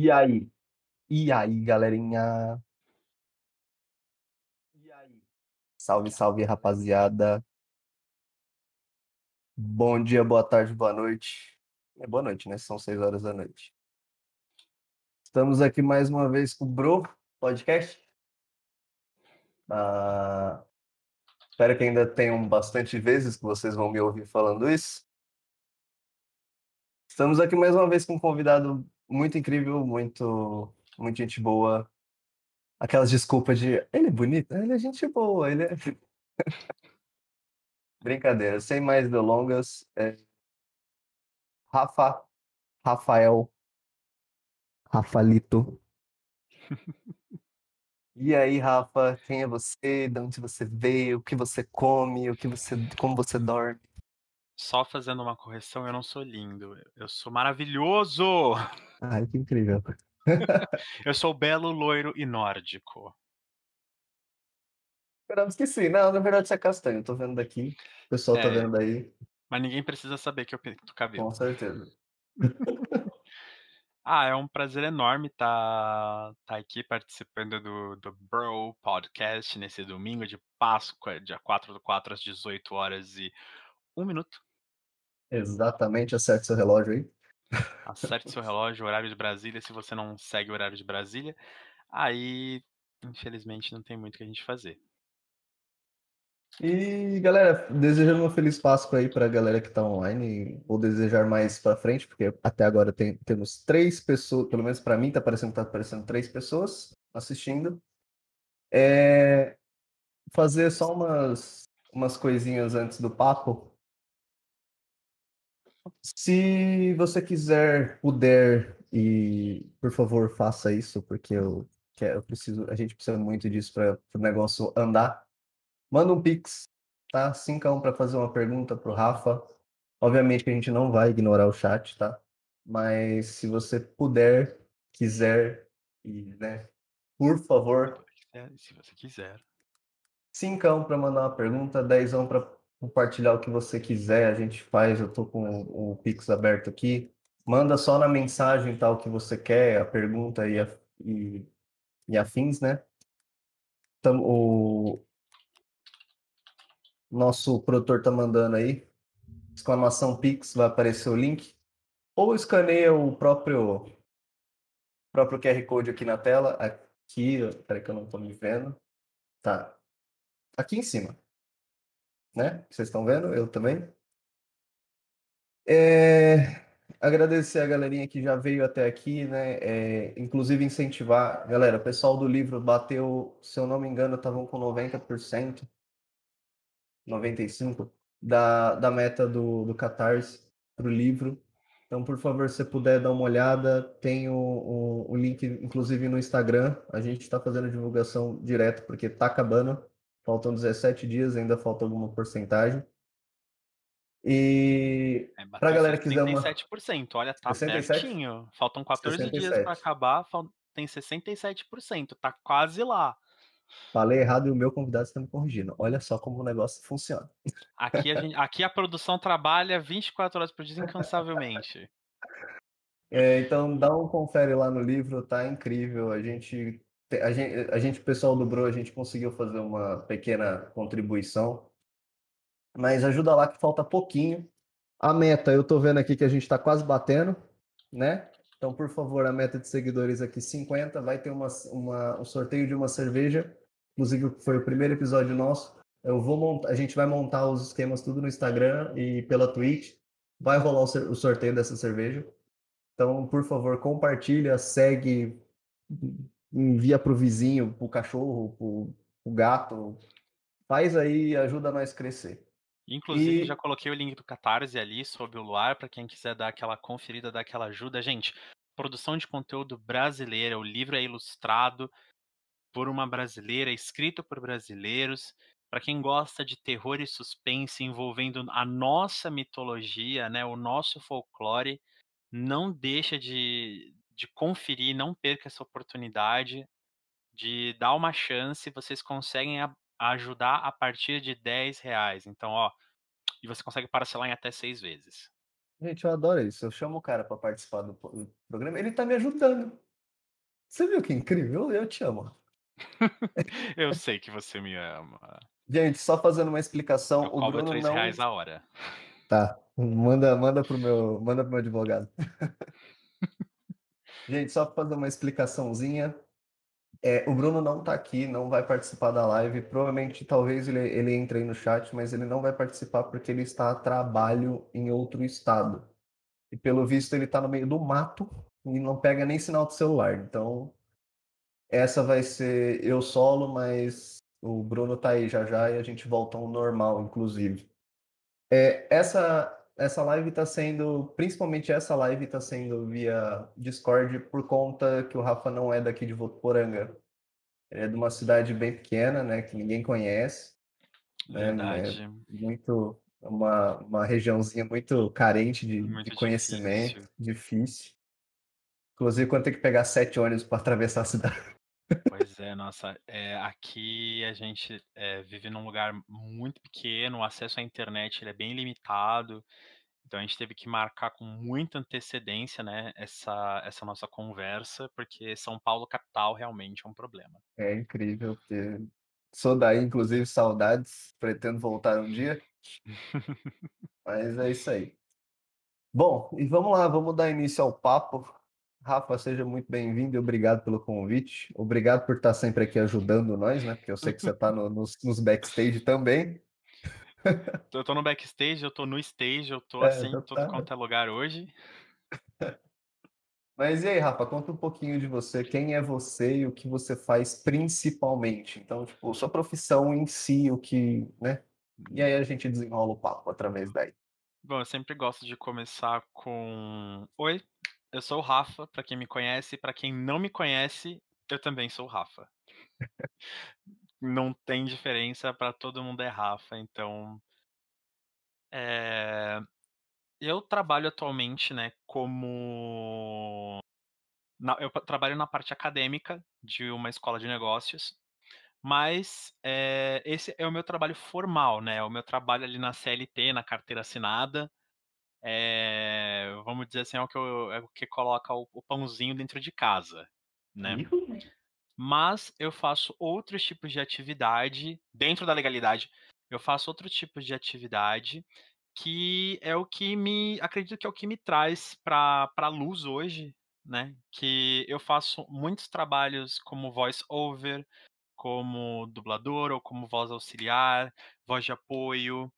E aí? E aí, galerinha? E aí? Salve, salve, rapaziada. Bom dia, boa tarde, boa noite. É boa noite, né? São 6 horas da noite. Estamos aqui mais uma vez com o Bro Podcast. Ah, espero que ainda tenham bastante vezes que vocês vão me ouvir falando isso. Estamos aqui mais uma vez com um convidado muito incrível, muito, muito gente boa. Aquelas desculpas de ele é bonito, ele é gente boa, ele é. Brincadeira, sem mais delongas. É... Rafa, Rafael, Rafalito. E aí, Rafa, quem é você? De onde você veio? O que você come? O que você, como você dorme? Só fazendo uma correção, eu não sou lindo, eu sou maravilhoso! Ai, que incrível. eu sou belo, loiro e nórdico. Esperamos que sim. Não, na verdade você é castanho, tô vendo daqui. O pessoal tá É. vendo aí, Mas ninguém precisa saber que eu pinto cabelo. com certeza. Ah, é um prazer enorme estar tá aqui participando do do Bro Podcast nesse domingo de Páscoa, dia 4 do 4 às 18 horas e 1 minuto. Exatamente, acerte seu relógio aí. Acerte seu relógio, horário de Brasília, se você não segue o horário de Brasília, aí, infelizmente, não tem muito o que a gente fazer. E galera, desejando uma feliz Páscoa aí pra galera que tá online. Vou desejar mais pra frente, porque até agora tem- temos três pessoas, pelo menos pra mim tá parecendo que tá aparecendo três pessoas assistindo. É, fazer só umas, umas coisinhas antes do papo. Se você quiser, puder, e por favor faça isso, porque eu, quero, eu preciso, a gente precisa muito disso para o negócio andar. Manda um pix, tá? 5 para fazer uma pergunta pro Rafa. Obviamente que a gente não vai ignorar o chat, tá? Mas se você puder, quiser, e, né, por favor, se você quiser. Cincão para mandar uma pergunta, dezão para compartilhar o que você quiser, a gente faz, eu tô com o Pix aberto aqui. Manda só na mensagem tal o que você quer, a pergunta e, a- e, e afins, né? O nosso produtor tá mandando aí, exclamação Pix, vai aparecer o link. Ou escaneia o próprio, próprio QR Code aqui na tela, aqui, peraí que eu não tô me vendo. Tá, aqui em cima, né? Vocês estão vendo? Eu também. É, agradecer a galerinha que já veio até aqui, né? É, inclusive incentivar, galera, o pessoal do livro bateu, se eu não me engano, estavam com 90%, 95% da, da meta do, do Catarse para o livro. Então, por favor, se puder dar uma olhada, tem o, o, o link, inclusive, no Instagram. A gente está fazendo divulgação direto, porque está acabando. Faltam 17 dias, ainda falta alguma porcentagem. E É, Pra galera que quiser uma- 67%, olha, tá 67? pertinho. Faltam 14 dias 67. para acabar, tem 67%, tá quase lá. falei errado e o meu convidado está me corrigindo. Olha só como o negócio funciona. Aqui a gen aqui a produção trabalha 24 horas por dia incansavelmente. É, então dá um confere lá no livro, tá incrível. A gente, te- a gente, a gente, pessoal do Bro, a gente conseguiu fazer uma pequena contribuição, mas ajuda lá que falta pouquinho. A meta, eu tô vendo aqui que a gente tá quase batendo, né? Então, por favor, a meta de seguidores aqui 50, vai ter uma, uma, um sorteio de uma cerveja, inclusive foi o primeiro episódio nosso. Eu vou montar, a gente vai montar os esquemas tudo no Instagram e pela Twitch. Vai rolar o, o sorteio dessa cerveja. Então, por favor, compartilha, segue, envia pro vizinho, pro cachorro, pro, pro gato. Faz aí ajuda nós crescer. Inclusive, E- já coloquei o link do Catarse ali sob o luar para quem quiser dar aquela conferida, dar aquela ajuda. Gente, produção de conteúdo brasileira, o livro é ilustrado por uma brasileira, escrito por brasileiros. Para quem gosta de terror e suspense envolvendo a nossa mitologia, né, o nosso folclore, não deixa de, de conferir, não perca essa oportunidade de dar uma chance. Vocês conseguem a- ajudar a partir de 10 reais. Então, ó, e você consegue parcelar em até seis vezes. Gente, eu adoro isso. Eu chamo o cara para participar do programa. Ele tá me ajudando. Você viu que incrível? Eu te amo. Eu sei que você me ama. Gente, só fazendo uma explicação, Eu o Bruno não R$3 a hora. Tá, manda manda para o meu manda para o meu advogado. Gente, só pra fazer uma explicaçãozinha, eh, o Bruno não tá aqui, não vai participar da live, provavelmente, talvez ele ele entre aí no chat, mas ele não vai participar, porque ele está a trabalho em outro estado. E pelo visto ele tá no meio do mato, e não pega nem sinal de celular, então essa vai ser eu solo, mas o Bruno tá aí já já e a gente volta ao normal inclusive. Eh, essa essa live tá sendo principalmente essa live tá sendo via Discord, por conta que o Rafa não é daqui de Votuporanga. Ele é de uma cidade bem pequena, né, que ninguém conhece, né, é Verdade. muito uma uma regiãozinha muito carente de de Muito conhecimento, difícil. difícil. Inclusive quando tem que pegar 7 ônibus pra atravessar a cidade. Pois é, nossa, eh, aqui a gente, eh, vive num lugar muito pequeno, o acesso à internet ele é bem limitado, então a gente teve que marcar com muita antecedência, né, essa essa nossa conversa, porque São Paulo capital realmente é um problema. É incrível, porque sou daí, inclusive saudades, pretendo voltar um dia. Mas é isso aí. Bom, e vamos lá, vamos dar início ao papo. Rafa, seja muito bem-vindo e obrigado pelo convite. Obrigado por estar sempre aqui ajudando nós, né, porque eu sei que você tá no nos nos backstage também. Eu tô no backstage, eu tô no stage, eu tô, É, assim, em tudo tá quanto é lugar hoje. Mas e aí, Rafa, conta um pouquinho de você, quem é você e o que você faz principalmente? Então, tipo, sua profissão em si, o que, né, e aí a gente desenrola o papo através daí. Bom, eu sempre gosto de começar com: "Oi, eu sou o Rafa", pra quem me conhece, pra quem não me conhece, eu também sou o Rafa. Não tem diferença, pra todo mundo é Rafa, então Eh, eu trabalho atualmente, né, como eu trabalho na parte acadêmica de uma escola de negócios, mas, eh, esse é o meu trabalho formal, né, o meu trabalho ali na CLT, na carteira assinada, eh, vamos dizer assim, é o que eu é o que coloca o o pãozinho dentro de casa, né. Mas eu faço outros tipos de atividade, dentro da legalidade, eu faço outro tipo de atividade, que é o que me acredito que é o que me traz pra pra luz hoje, né, que eu faço muitos trabalhos como voice over, como dublador ou como voz auxiliar, voz de apoio,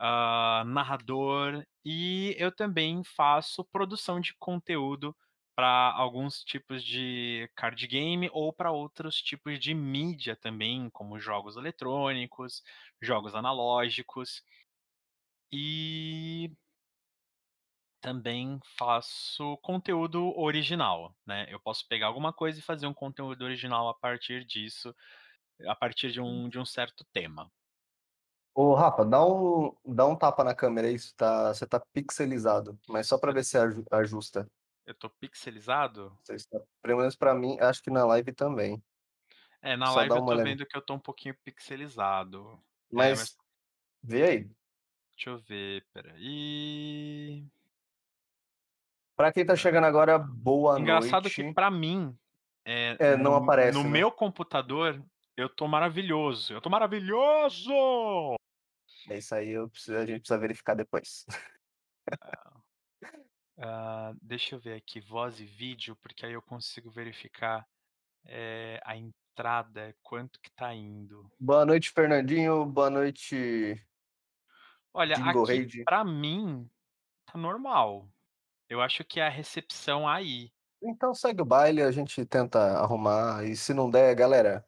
hã, narrador, e eu também faço produção de conteúdo pra alguns tipos de card game ou pra outros tipos de mídia também, como jogos eletrônicos, jogos analógicos. E também faço conteúdo original, né, eu posso pegar alguma coisa e fazer um conteúdo original a partir disso, a partir de um de um certo tema. Ô Rafa, dá um dá um tapa na câmera aí, você tá você tá pixelizado, mas só pra Eu ver se aju ajusta. Eu tô pixelizado? Você está pelo menos pra mim, acho que na live também. É, na Só live dá eu uma tô olhadinha. vendo que eu tô um pouquinho pixelizado. É, mas Mas vê aí. Deixa eu ver, espera aí. Pra quem tá chegando agora, boa Engraçado que noite. pra mim, eh, É, não no no aparece, né. meu computador, eu tô maravilhoso, eu tô maravilhoso! É isso aí, eu preciso a gente precisa verificar depois. Ah, deixa eu ver aqui, voz e vídeo, porque aí eu consigo verificar, eh, a entrada, quanto que tá indo. Boa noite, Fernandinho, boa noite Olha, Jingle aqui pra mim, tá normal. Eu acho que é a recepção aí. Então segue o baile, a gente tenta arrumar e se não der, galera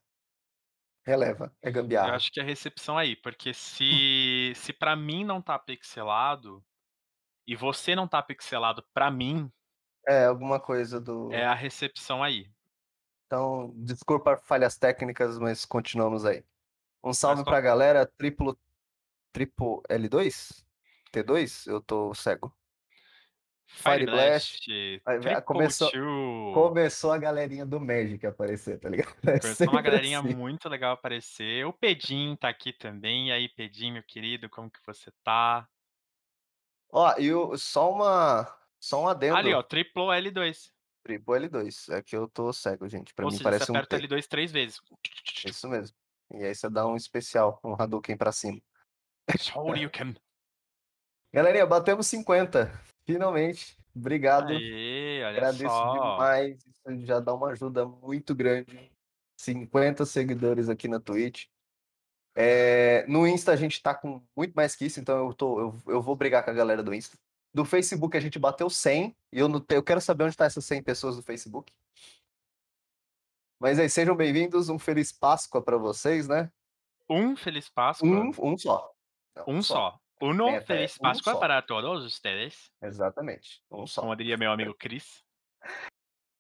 releva, é Eu gambiarra. acho que é a recepção aí, porque se se pra mim não tá pixelado, e você não tá pixelado pra mim É, alguma coisa é do a recepção aí. Então, desculpa falhas técnicas, mas continuamos aí. Um salve pra galera, triplo triplo L2? T2? Eu tô cego. Fire Fire Blast, Blast, Triple começou Two. começou a galerinha do Magic aparecer, tá ligado? É Começou uma galerinha assim. muito legal aparecer, o Pedinho tá aqui também, e aí Pedinho meu querido, como que você tá? Ó, e o só uma só um Ali ó, adendo triplou L2. Triple L2. É que eu tô cego, gente. Pra Ou mim seja, você parece um aperta T. L2 3 vezes. Isso mesmo. E aí você dá um especial, um Hadouken pra cima. Shoryuken. Galerinha, batemos 50. Finalmente. Obrigado. Olha Agradeço só. demais. Isso já dá uma ajuda muito grande. 50 seguidores aqui na Twitch. É, no Insta a gente tá com muito mais que isso, então eu, tô, eu, eu vou brigar com a galera do Insta. Do Facebook a gente bateu 100, e eu, não, eu quero saber onde tá essas 100 pessoas do Facebook. Mas aí, sejam bem-vindos, um feliz Páscoa para vocês, né? Um Feliz Páscoa. Um, um só. Não, Um só. Uno É, Feliz um Páscoa só. para todos ustedes. Exatamente, um só. Como diria meu amigo Chris.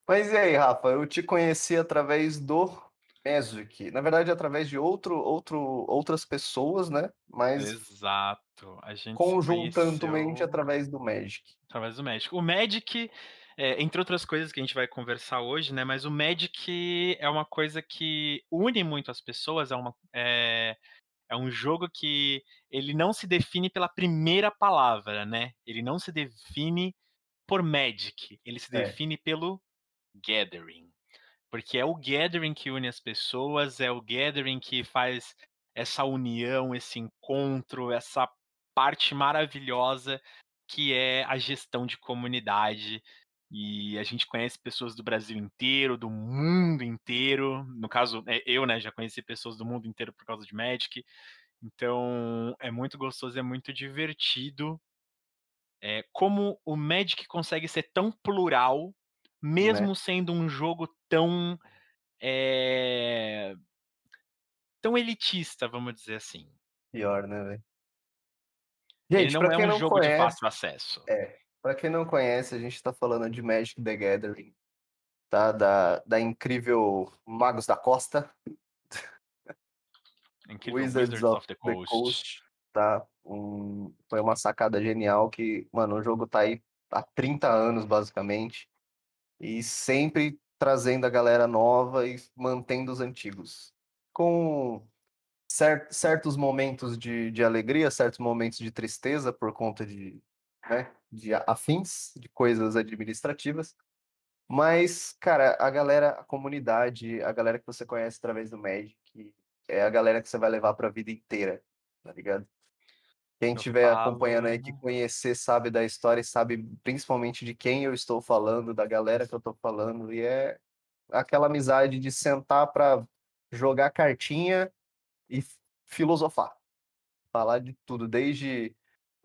Mas e aí, Rafa? Eu te conheci através do Magic. Na verdade, através de outro, outro, outras pessoas, né? Mas Exato. A gente conjuntamente conheceu através do Magic. através do Magic. O Magic, é, entre outras coisas que a gente vai conversar hoje, né? Mas o Magic é uma coisa que une muito as pessoas. É, uma, é, é um jogo que ele não se define pela primeira palavra, né? Ele não se define por Magic. Ele se É. define pelo Gathering. Porque é o Gathering que une as pessoas, é o Gathering que faz essa união, esse encontro, essa parte maravilhosa que é a gestão de comunidade. E a gente conhece pessoas do Brasil inteiro, do mundo inteiro. No caso, é, eu, né, já conheci pessoas do mundo inteiro por causa de Magic. Então, é muito gostoso, é muito divertido. É, como o Magic consegue ser tão plural, mesmo sendo um jogo tão é, tão elitista, vamos dizer assim. Pior, né, velho? Ele Gente, não pra é um não jogo de conhece, fácil acesso. é, pra quem não conhece, a gente tá falando de Magic the Gathering, tá? Da, da incrível Magos da Costa, Incrível Wizards, of, the, Coast. tá? Um, foi uma sacada genial que, mano, o jogo tá aí há 30 anos, basicamente, e sempre trazendo a galera nova e mantendo os antigos. Com cer- certos momentos de, de alegria, certos momentos de tristeza por conta de, né, de afins, de coisas administrativas. Mas, cara, a galera, a comunidade, a galera que você conhece através do Magic, é a galera que você vai levar pra vida inteira, tá ligado? Quem estiver acompanhando aí que conhecer sabe da história e sabe principalmente de quem eu estou falando, da galera que eu tô falando, e é aquela amizade de sentar pra jogar cartinha e filosofar. Falar de tudo, desde a-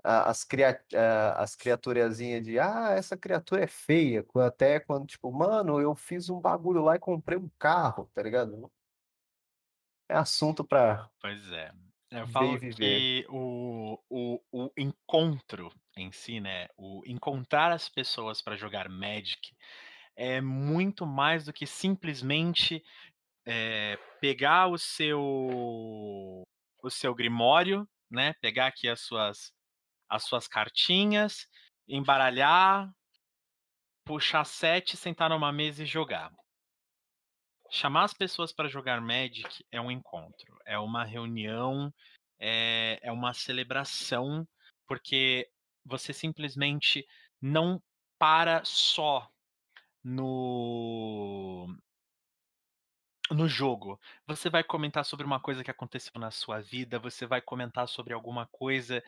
as, cria, a- as criaturazinhas de ah, essa criatura é feia, até quando, tipo, mano, eu fiz um bagulho lá e comprei um carro, tá ligado? É assunto pra Pois é. Eu falo que o, o, o encontro em si, né? O encontrar as pessoas para jogar Magic é muito mais do que simplesmente é, pegar o seu o seu grimório, né? Pegar aqui as suas as suas cartinhas, embaralhar, puxar sete, sentar numa mesa e jogar. Chamar as pessoas para jogar Magic é um encontro, é uma reunião, é, é uma celebração, porque você simplesmente não para só no no jogo. Você vai comentar sobre uma coisa que aconteceu na sua vida, você vai comentar sobre alguma coisa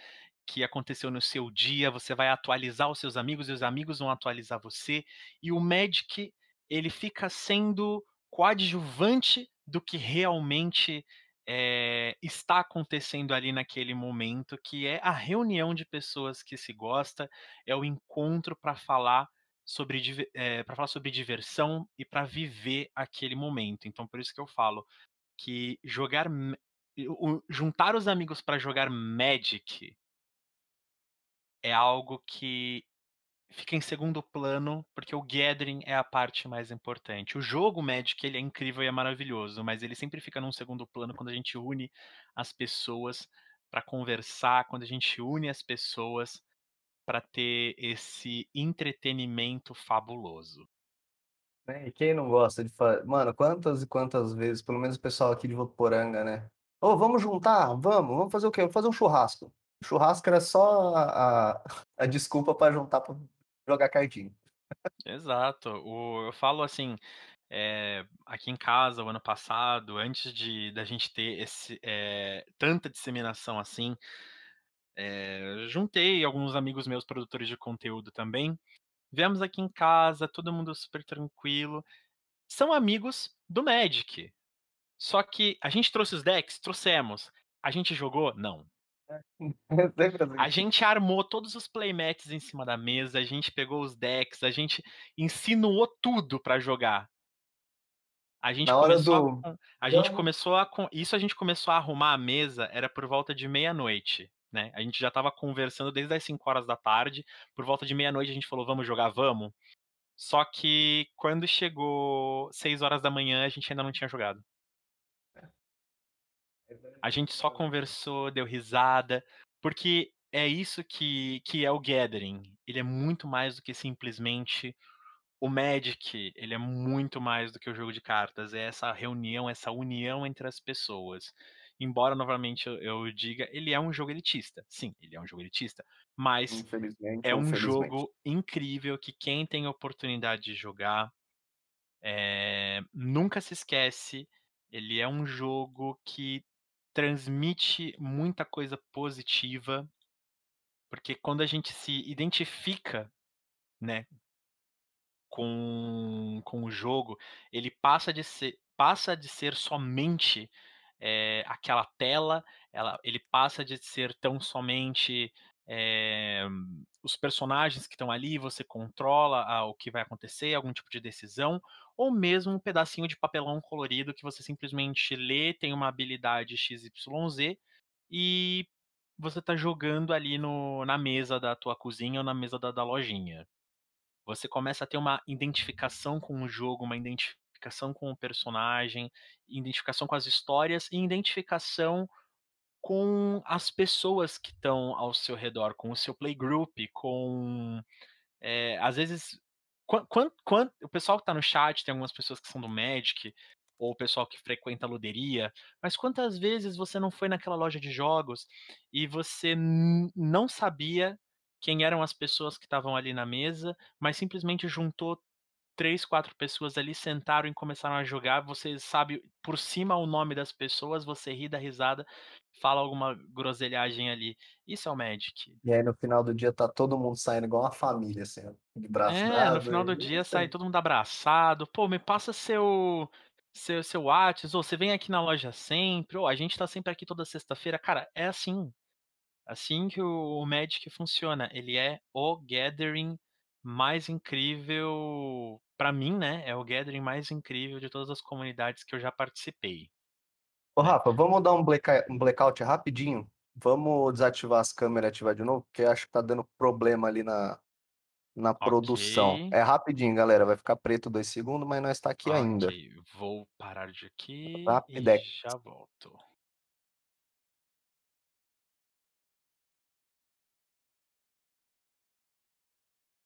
que aconteceu no seu dia, você vai atualizar os seus amigos e os amigos vão atualizar você. E o Magic, ele fica sendo coadjuvante do que realmente eh, está acontecendo ali naquele momento, que é a reunião de pessoas que se gosta, é o encontro para falar sobre para falar sobre diversão e para viver aquele momento. Então por isso que eu falo que jogar juntar os amigos para jogar Magic é algo que fica em segundo plano, porque o gathering é a parte mais importante. O jogo Magic, ele é incrível e é maravilhoso, mas ele sempre fica num segundo plano quando a gente une as pessoas para conversar, quando a gente une as pessoas para ter esse entretenimento fabuloso. né? E quem não gosta de fazer. Mano, quantas e quantas vezes, pelo menos o pessoal aqui de Votuporanga, né? Ô, vamos juntar? Vamos, vamos fazer o quê? Vamos fazer um churrasco. O churrasco era só a, a, desculpa pra juntar pra jogar cartinha. Exato. O eu falo assim, eh, aqui em casa o ano passado, antes de da gente ter esse, eh, tanta disseminação assim, eh, juntei alguns amigos meus produtores de conteúdo também, viemos aqui em casa, todo mundo super tranquilo, são amigos do Magic, só que a gente trouxe os decks? Trouxemos. A gente jogou? Não. A gente armou todos os playmats em cima da mesa, a gente pegou os decks, a gente insinuou tudo pra jogar. A gente Na hora começou a do com a gente começou a isso a gente começou a arrumar a mesa, era por volta de meia-noite, né, a gente já estava conversando desde as 17h, por volta de meia-noite a gente falou: "Vamos jogar? Vamos". Só que quando chegou 6h a gente ainda não tinha jogado. A gente só conversou, deu risada, porque é isso que que é o gathering, ele é muito mais do que simplesmente o Magic, ele é muito mais do que o jogo de cartas, é essa reunião, essa união entre as pessoas. Embora novamente eu eu diga, ele é um jogo elitista, sim, ele é um jogo elitista, mas é um jogo incrível que quem tem oportunidade de jogar, eh, nunca se esquece, ele é um jogo que transmite muita coisa positiva porque quando a gente se identifica, né com com o jogo, ele passa de ser passa de ser somente, eh, aquela tela, ela ele passa de ser tão somente, eh, os personagens que estão ali, você controla o que vai acontecer, algum tipo de decisão, ou mesmo um pedacinho de papelão colorido que você simplesmente lê, tem uma habilidade XYZ, e você tá jogando ali no na mesa da tua cozinha ou na mesa da da lojinha. Você começa a ter uma identificação com o jogo, uma identificação com o personagem, identificação com as histórias e identificação com as pessoas que estão ao seu redor, com o seu playgroup, com, eh, às vezes quan quan quan o pessoal que tá no chat, tem algumas pessoas que são do Magic, ou o pessoal que frequenta a luderia, mas quantas vezes você não foi naquela loja de jogos e você não sabia quem eram as pessoas que estavam ali na mesa, mas simplesmente juntou 3, 4 pessoas ali, sentaram e começaram a jogar, você sabe por cima o nome das pessoas, você ri, dá risada, fala alguma groselhagem ali. Isso é o Magic. E aí no final do dia tá todo mundo saindo igual uma família, assim, de braço É, no dado final do e dia sai todo mundo abraçado, "Pô, me passa seu seu seu Whats, ô, você vem aqui na loja sempre, ô, a gente tá sempre aqui toda sexta-feira", cara, é assim, assim que o o Magic funciona, ele é o gathering mais incrível pra mim, né, é o gathering mais incrível de todas as comunidades que eu já participei, Ô. Rafa, vamos dar um bleca um blackout rapidinho? Vamos desativar as câmera e ativar de novo? Porque acho que tá dando problema ali na na produção. Ok. É rapidinho galera, vai ficar preto 2 segundos, mas nós tá aqui ainda. Ok, vou parar de aqui e Rapidex. já volto.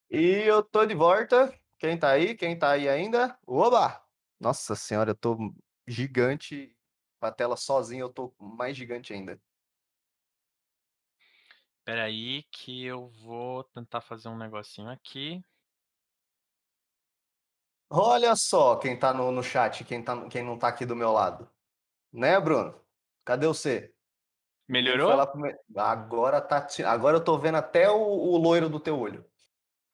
E eu tô de volta, quem tá aí? Quem tá aí ainda? Oba! Nossa senhora, eu tô gigante, com a tela sozinho eu tô mais gigante ainda. Espera aí que eu vou tentar fazer um negocinho aqui. Olha só quem tá no no chat, quem tá quem não tá aqui do meu lado. Né, Bruno? Cadê você? Melhorou? lá para o me agora tá agora eu tô vendo até o o loiro do teu olho.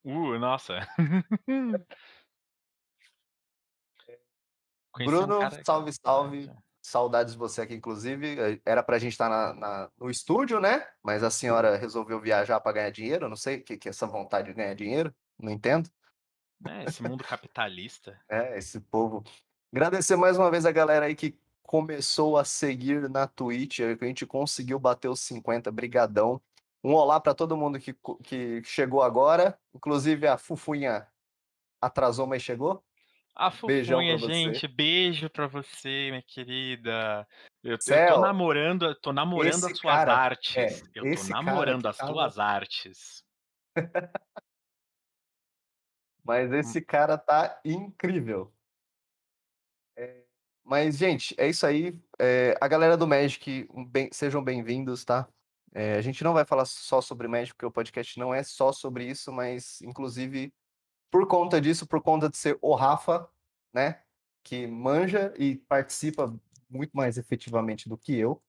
Uh, nossa. É. Um Bruno, que salve, salve, saudades de você aqui inclusive, eh, era pra gente estar na na no estúdio, né, mas a senhora resolveu viajar pra ganhar dinheiro, eu não sei o que que é essa vontade de ganhar dinheiro, não entendo. É, esse mundo capitalista. É, esse povo. Agradecer mais uma vez a galera aí que começou a seguir na Twitch, a gente conseguiu bater os 50, brigadão. Um olá pra todo mundo que que chegou agora, inclusive a Fufuinha atrasou, mas chegou. A Beijão pra Fufuinha, você. gente, beijo pra você, minha querida. Eu eu tô Céu, namorando tô namorando as suas cara artes, é, eu tô namorando as estava tuas artes. Mas Hum. esse cara tá incrível. É, mas gente, é isso aí, eh, a galera do Magic, um bem sejam bem-vindos, tá. Eh, a gente não vai falar só sobre Magic, porque o podcast não é só sobre isso, mas inclusive por conta disso, por conta de ser o Rafa, né? Que manja e participa muito mais efetivamente do que eu.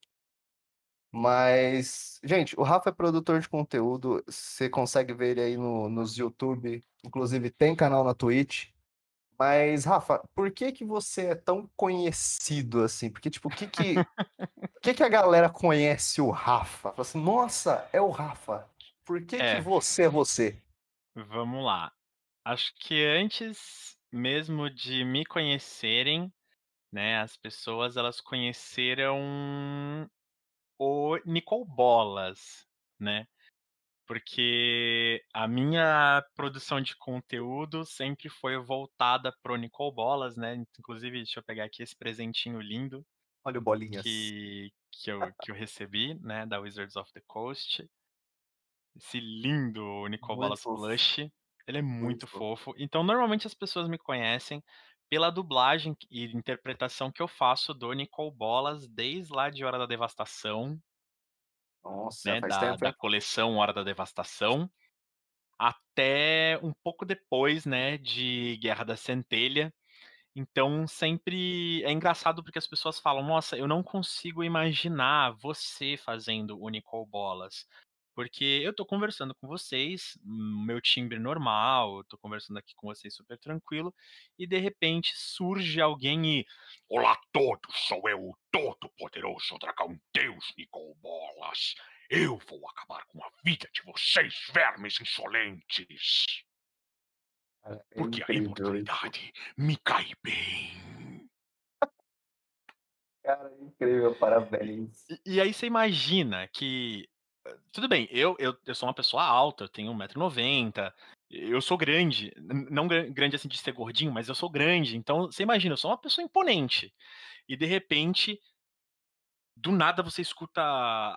Mas, gente, o Rafa é produtor de conteúdo, você consegue ver ele aí no, nos YouTube, inclusive tem canal na Twitch. Mas, Rafa, por que que você é tão conhecido assim? Porque, tipo, o que que, que que a galera conhece o Rafa? Fala assim, nossa, é o Rafa. Por que É. que você é você? Vamos lá. Acho que antes mesmo de me conhecerem, né, as pessoas elas conheceram o Nicol Bolas, né? Porque a minha produção de conteúdo sempre foi voltada pro Nicol Bolas, né? Inclusive, deixa eu pegar aqui esse presentinho lindo Olha o Bolinhas. que, que, eu, que eu recebi, né, da Wizards of the Coast. Esse lindo Nicol Bolas. Plush. Ele é Muito muito fofo. Então, normalmente as pessoas me conhecem pela dublagem e interpretação que eu faço do Nicol Bolas desde lá de Hora da Devastação, Nossa, né, da, da coleção Hora da Devastação, até um pouco depois, né, de Guerra da Centelha. Então, sempre é engraçado porque as pessoas falam: "Nossa, eu não consigo imaginar você fazendo o Nicol Bolas". Porque eu tô conversando com vocês, hum, meu timbre normal, tô conversando aqui com vocês super tranquilo, e de repente surge alguém e Olá a todos, sou eu, o todo-poderoso dragão Deus Nicol Bolas. Eu vou acabar com a vida de vocês, vermes insolentes. É Porque a imortalidade me cai bem. Cara, é incrível, parabéns. E, e aí você imagina que. Tudo bem, eu, eu, eu sou uma pessoa alta, eu tenho 1,90m, eu sou grande, não gra- grande assim de ser gordinho, mas eu sou grande, então você imagina, eu sou uma pessoa imponente. E de repente, do nada você escuta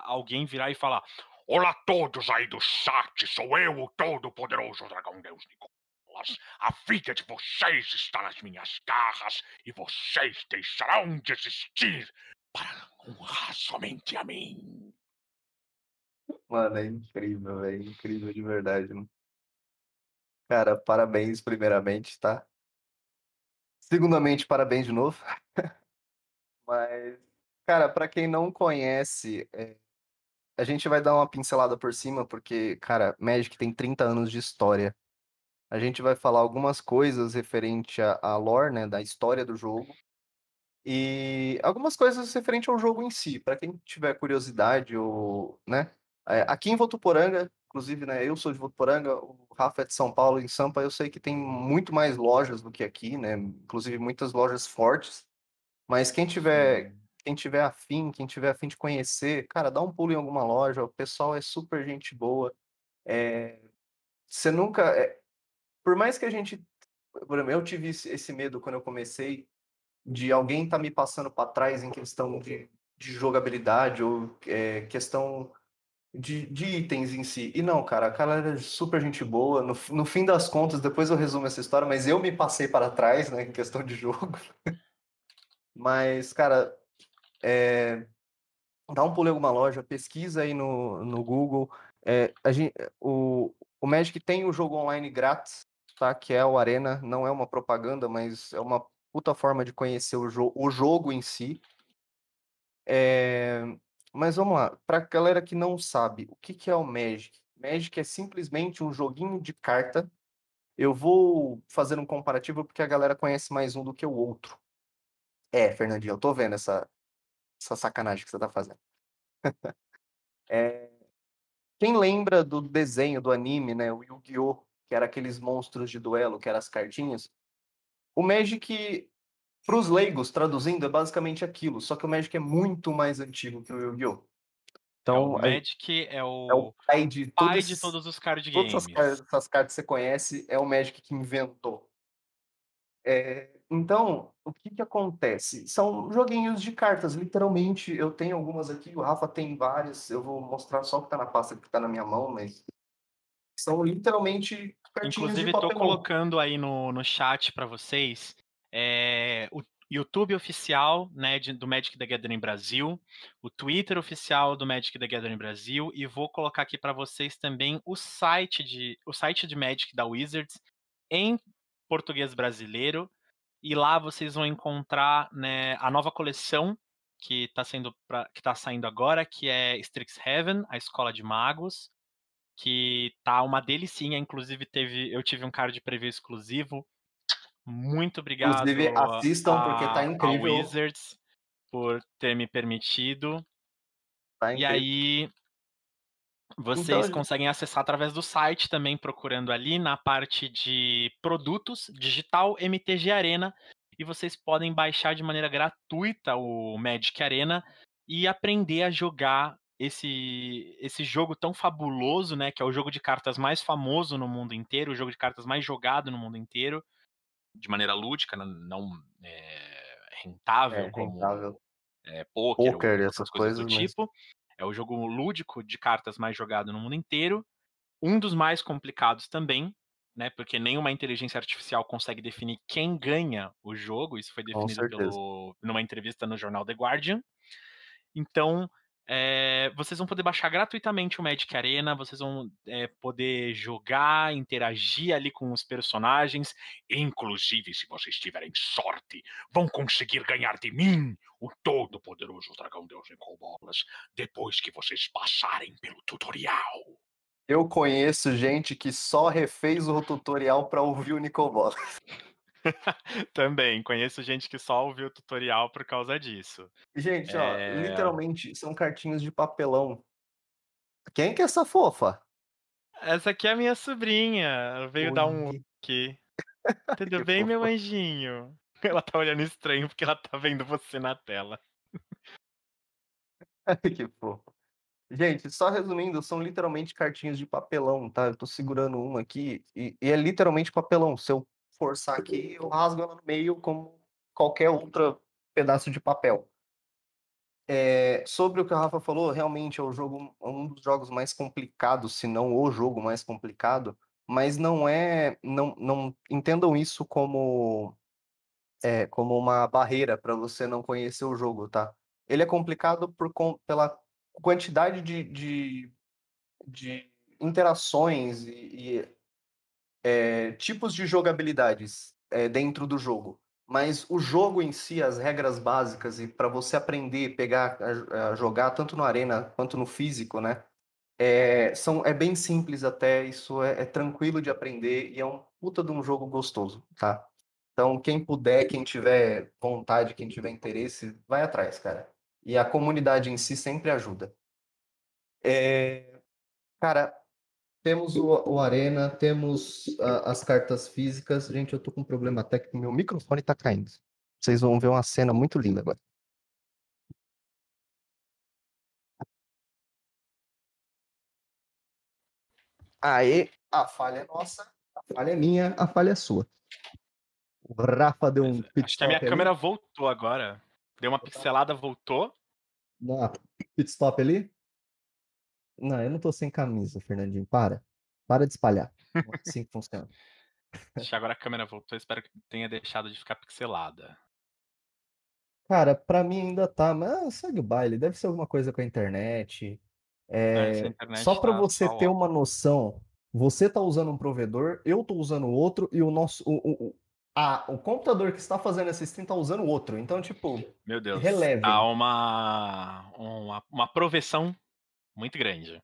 alguém virar e falar: Olá a todos aí do chat, sou eu, o todo-poderoso dragão Deus Nicol Bolas. A vida de vocês está nas minhas garras e vocês deixarão de existir para honrar somente a mim. Mano, é incrível, velho. Incrível de verdade. né? Cara, parabéns primeiramente, tá? Segundamente, parabéns de novo. Mas, cara, pra quem não conhece, é, a gente vai dar uma pincelada por cima, porque, cara, Magic tem 30 anos de história. A gente vai falar algumas coisas referente à, à lore, né, da história do jogo. E algumas coisas referente ao jogo em si, para quem tiver curiosidade ou, né? É, Aqui em Votuporanga, inclusive, né, eu sou de Votuporanga, o Rafa é de São Paulo, em Sampa eu sei que tem muito mais lojas do que aqui, né? Inclusive muitas lojas fortes. Mas quem tiver, "Hum, quem tiver afim, quem tiver afim de conhecer, cara, dá um pulo em alguma loja, o pessoal é super gente boa. É, você nunca, é, por mais que a gente, eu tive esse medo quando eu comecei de alguém estar me passando para trás em questão de, de jogabilidade ou é, questão de, de itens em si. E não, cara, a cara era super gente boa. No, no fim das contas, depois eu resumo essa história, mas eu me passei para trás, né, em questão de jogo. Mas, cara, é, dá um pulo em alguma loja, pesquisa aí no, no Google. É, a gente, o, o Magic tem o jogo online grátis, tá? Que é o Arena. Não é uma propaganda, mas é uma puta forma de conhecer o, jo o jogo em si. É, mas vamos lá, pra galera que não sabe, o que, que é o Magic? Magic é simplesmente um joguinho de carta. Eu vou fazer um comparativo porque a galera conhece mais um do que o outro. É, Fernandinho, eu tô vendo essa, essa sacanagem que você tá fazendo. É, quem lembra do desenho do anime, né, o Yu-Gi-Oh, que era aqueles monstros de duelo, que eram as cartinhas? O Magic, para os leigos, traduzindo, é basicamente aquilo, só que o Magic é muito mais antigo que o Yu-Gi-Oh. é o Então, Magic é é o o pai de pai todas, de todos os card todas games. essas, car- essas cartas que você conhece, é o Magic que inventou. É, então, o que que acontece? São joguinhos de cartas, literalmente. Eu tenho algumas aqui, o Rafa tem várias. Eu vou mostrar só o que tá na pasta que tá na minha mão, mas são literalmente cartinhas Inclusive, de tô Pokémon. colocando aí no, no chat para vocês é, o YouTube oficial né, de- do Magic the Gathering Brasil, o Twitter oficial do Magic the Gathering Brasil, e vou colocar aqui para vocês também o site de o site de Magic da Wizards em português brasileiro. E lá vocês vão encontrar né, a nova coleção que está tá saindo agora, que é Strixhaven, a escola de magos, que tá uma delicinha, inclusive teve eu tive um card preview exclusivo. Muito obrigado Inclusive, assistam a, porque tá incrível. a Wizards por ter me permitido. Tá E aí vocês Então, conseguem acessar através do site também, procurando ali na parte de produtos, digital MTG Arena, e vocês podem baixar de maneira gratuita o Magic Arena e aprender a jogar esse, esse jogo tão fabuloso, né? Que é o jogo de cartas mais famoso no mundo inteiro, o jogo de cartas mais jogado no mundo inteiro, de maneira lúdica, não, é, rentável É, como rentável. é, poker, Poker, ou essas essas coisas do coisas, mas- tipo. É o jogo lúdico de cartas mais jogado no mundo inteiro. Um dos mais complicados também, né? Porque nenhuma inteligência artificial consegue definir quem ganha o jogo. Isso foi definido pelo, numa entrevista no jornal The Guardian. Então, é, vocês vão poder baixar gratuitamente o Magic Arena, vocês vão é, poder jogar, interagir ali com os personagens. Inclusive, se vocês tiverem sorte, vão conseguir ganhar de mim, o todo-poderoso dragão Deus em Bolas, depois que vocês passarem pelo tutorial. Eu conheço gente que só refez o tutorial pra ouvir o Nicobola. Também, conheço gente que só ouviu o tutorial por causa disso. Gente, ó, É. literalmente são cartinhas de papelão. Quem que é essa fofa? Essa aqui é a minha sobrinha, veio dar um Oi. aqui. Tudo bem, meu fofa. anjinho? Ela tá olhando estranho porque ela tá vendo você na tela. que fofo. Gente, só resumindo, são literalmente cartinhas de papelão, tá? Eu tô segurando uma aqui e, e é literalmente papelão. Eu forçar aqui, eu rasgo ela no meio como qualquer outro pedaço de papel. É, sobre o que a Rafa falou, realmente é o jogo, é um dos jogos mais complicados, se não o jogo mais complicado, mas não é, não, não entendam isso como é, como uma barreira para você não conhecer o jogo, tá? Ele é complicado por, con- pela quantidade de, de, de interações e, e, é, tipos de jogabilidades é, dentro do jogo. Mas o jogo em si, as regras básicas, e para você aprender, pegar, a, a jogar tanto no arena quanto no físico, né? É, são, é bem simples até, isso é, é tranquilo de aprender e é um puta de um jogo gostoso, tá? Então, quem puder, quem tiver vontade, quem tiver interesse, vai atrás, cara. E a comunidade em si sempre ajuda. É, cara, temos o, o Arena, temos a- as cartas físicas. Gente, eu tô com um problema técnico, meu microfone tá caindo. Vocês vão ver uma cena muito linda agora. Aê, a falha é nossa, a falha é minha, a falha é sua. O Rafa deu um pit Acho que a minha stop ali. câmera voltou agora. Deu uma pixelada, voltou. Uma pit stop ali. Não, eu não tô sem camisa, Fernandinho. Para. Para de espalhar. Não é assim que funciona. Que agora a câmera voltou. Espero que tenha deixado de ficar pixelada. Cara, pra mim ainda tá, mas segue o baile. Deve ser alguma coisa com a internet. É, internet só pra tá você só ter uma noção, você tá usando um provedor, eu tô usando outro e o nosso o, o, o- a- o computador que está fazendo esse stream tá usando outro. Então, tipo, Meu Deus. relevem. Há uma, uma, uma proveção muito grande.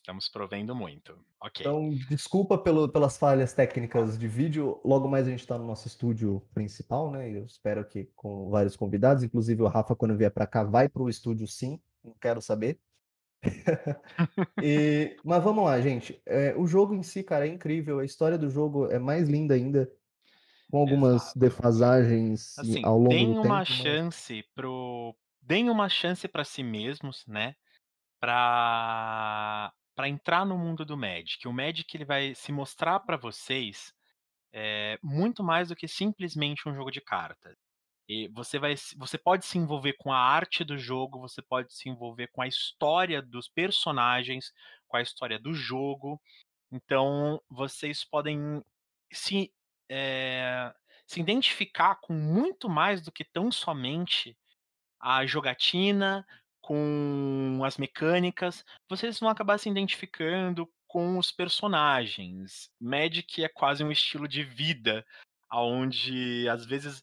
Estamos provendo muito. Ok. Então, desculpa pelo- pelas falhas técnicas de vídeo. Logo mais a gente está no nosso estúdio principal, né? Eu espero que com vários convidados, inclusive o Rafa, quando vier para cá, vai para o estúdio sim. Não quero saber. E- mas vamos lá, gente. É, o jogo em si, cara, é incrível. A história do jogo é mais linda ainda, com algumas Exato. defasagens Assim, ao longo do uma tempo. mas- chance pro. Deem uma chance para si mesmos, né? Pra, pra entrar no mundo do Magic. O Magic ele vai se mostrar para vocês é, muito mais do que simplesmente um jogo de cartas. E você vai, você pode se envolver com a arte do jogo, você pode se envolver com a história dos personagens, com a história do jogo. Então vocês podem se, é, se identificar com muito mais do que tão somente a jogatina, com as mecânicas. Vocês vão acabar se identificando com os personagens. Magic é quase um estilo de vida, aonde às vezes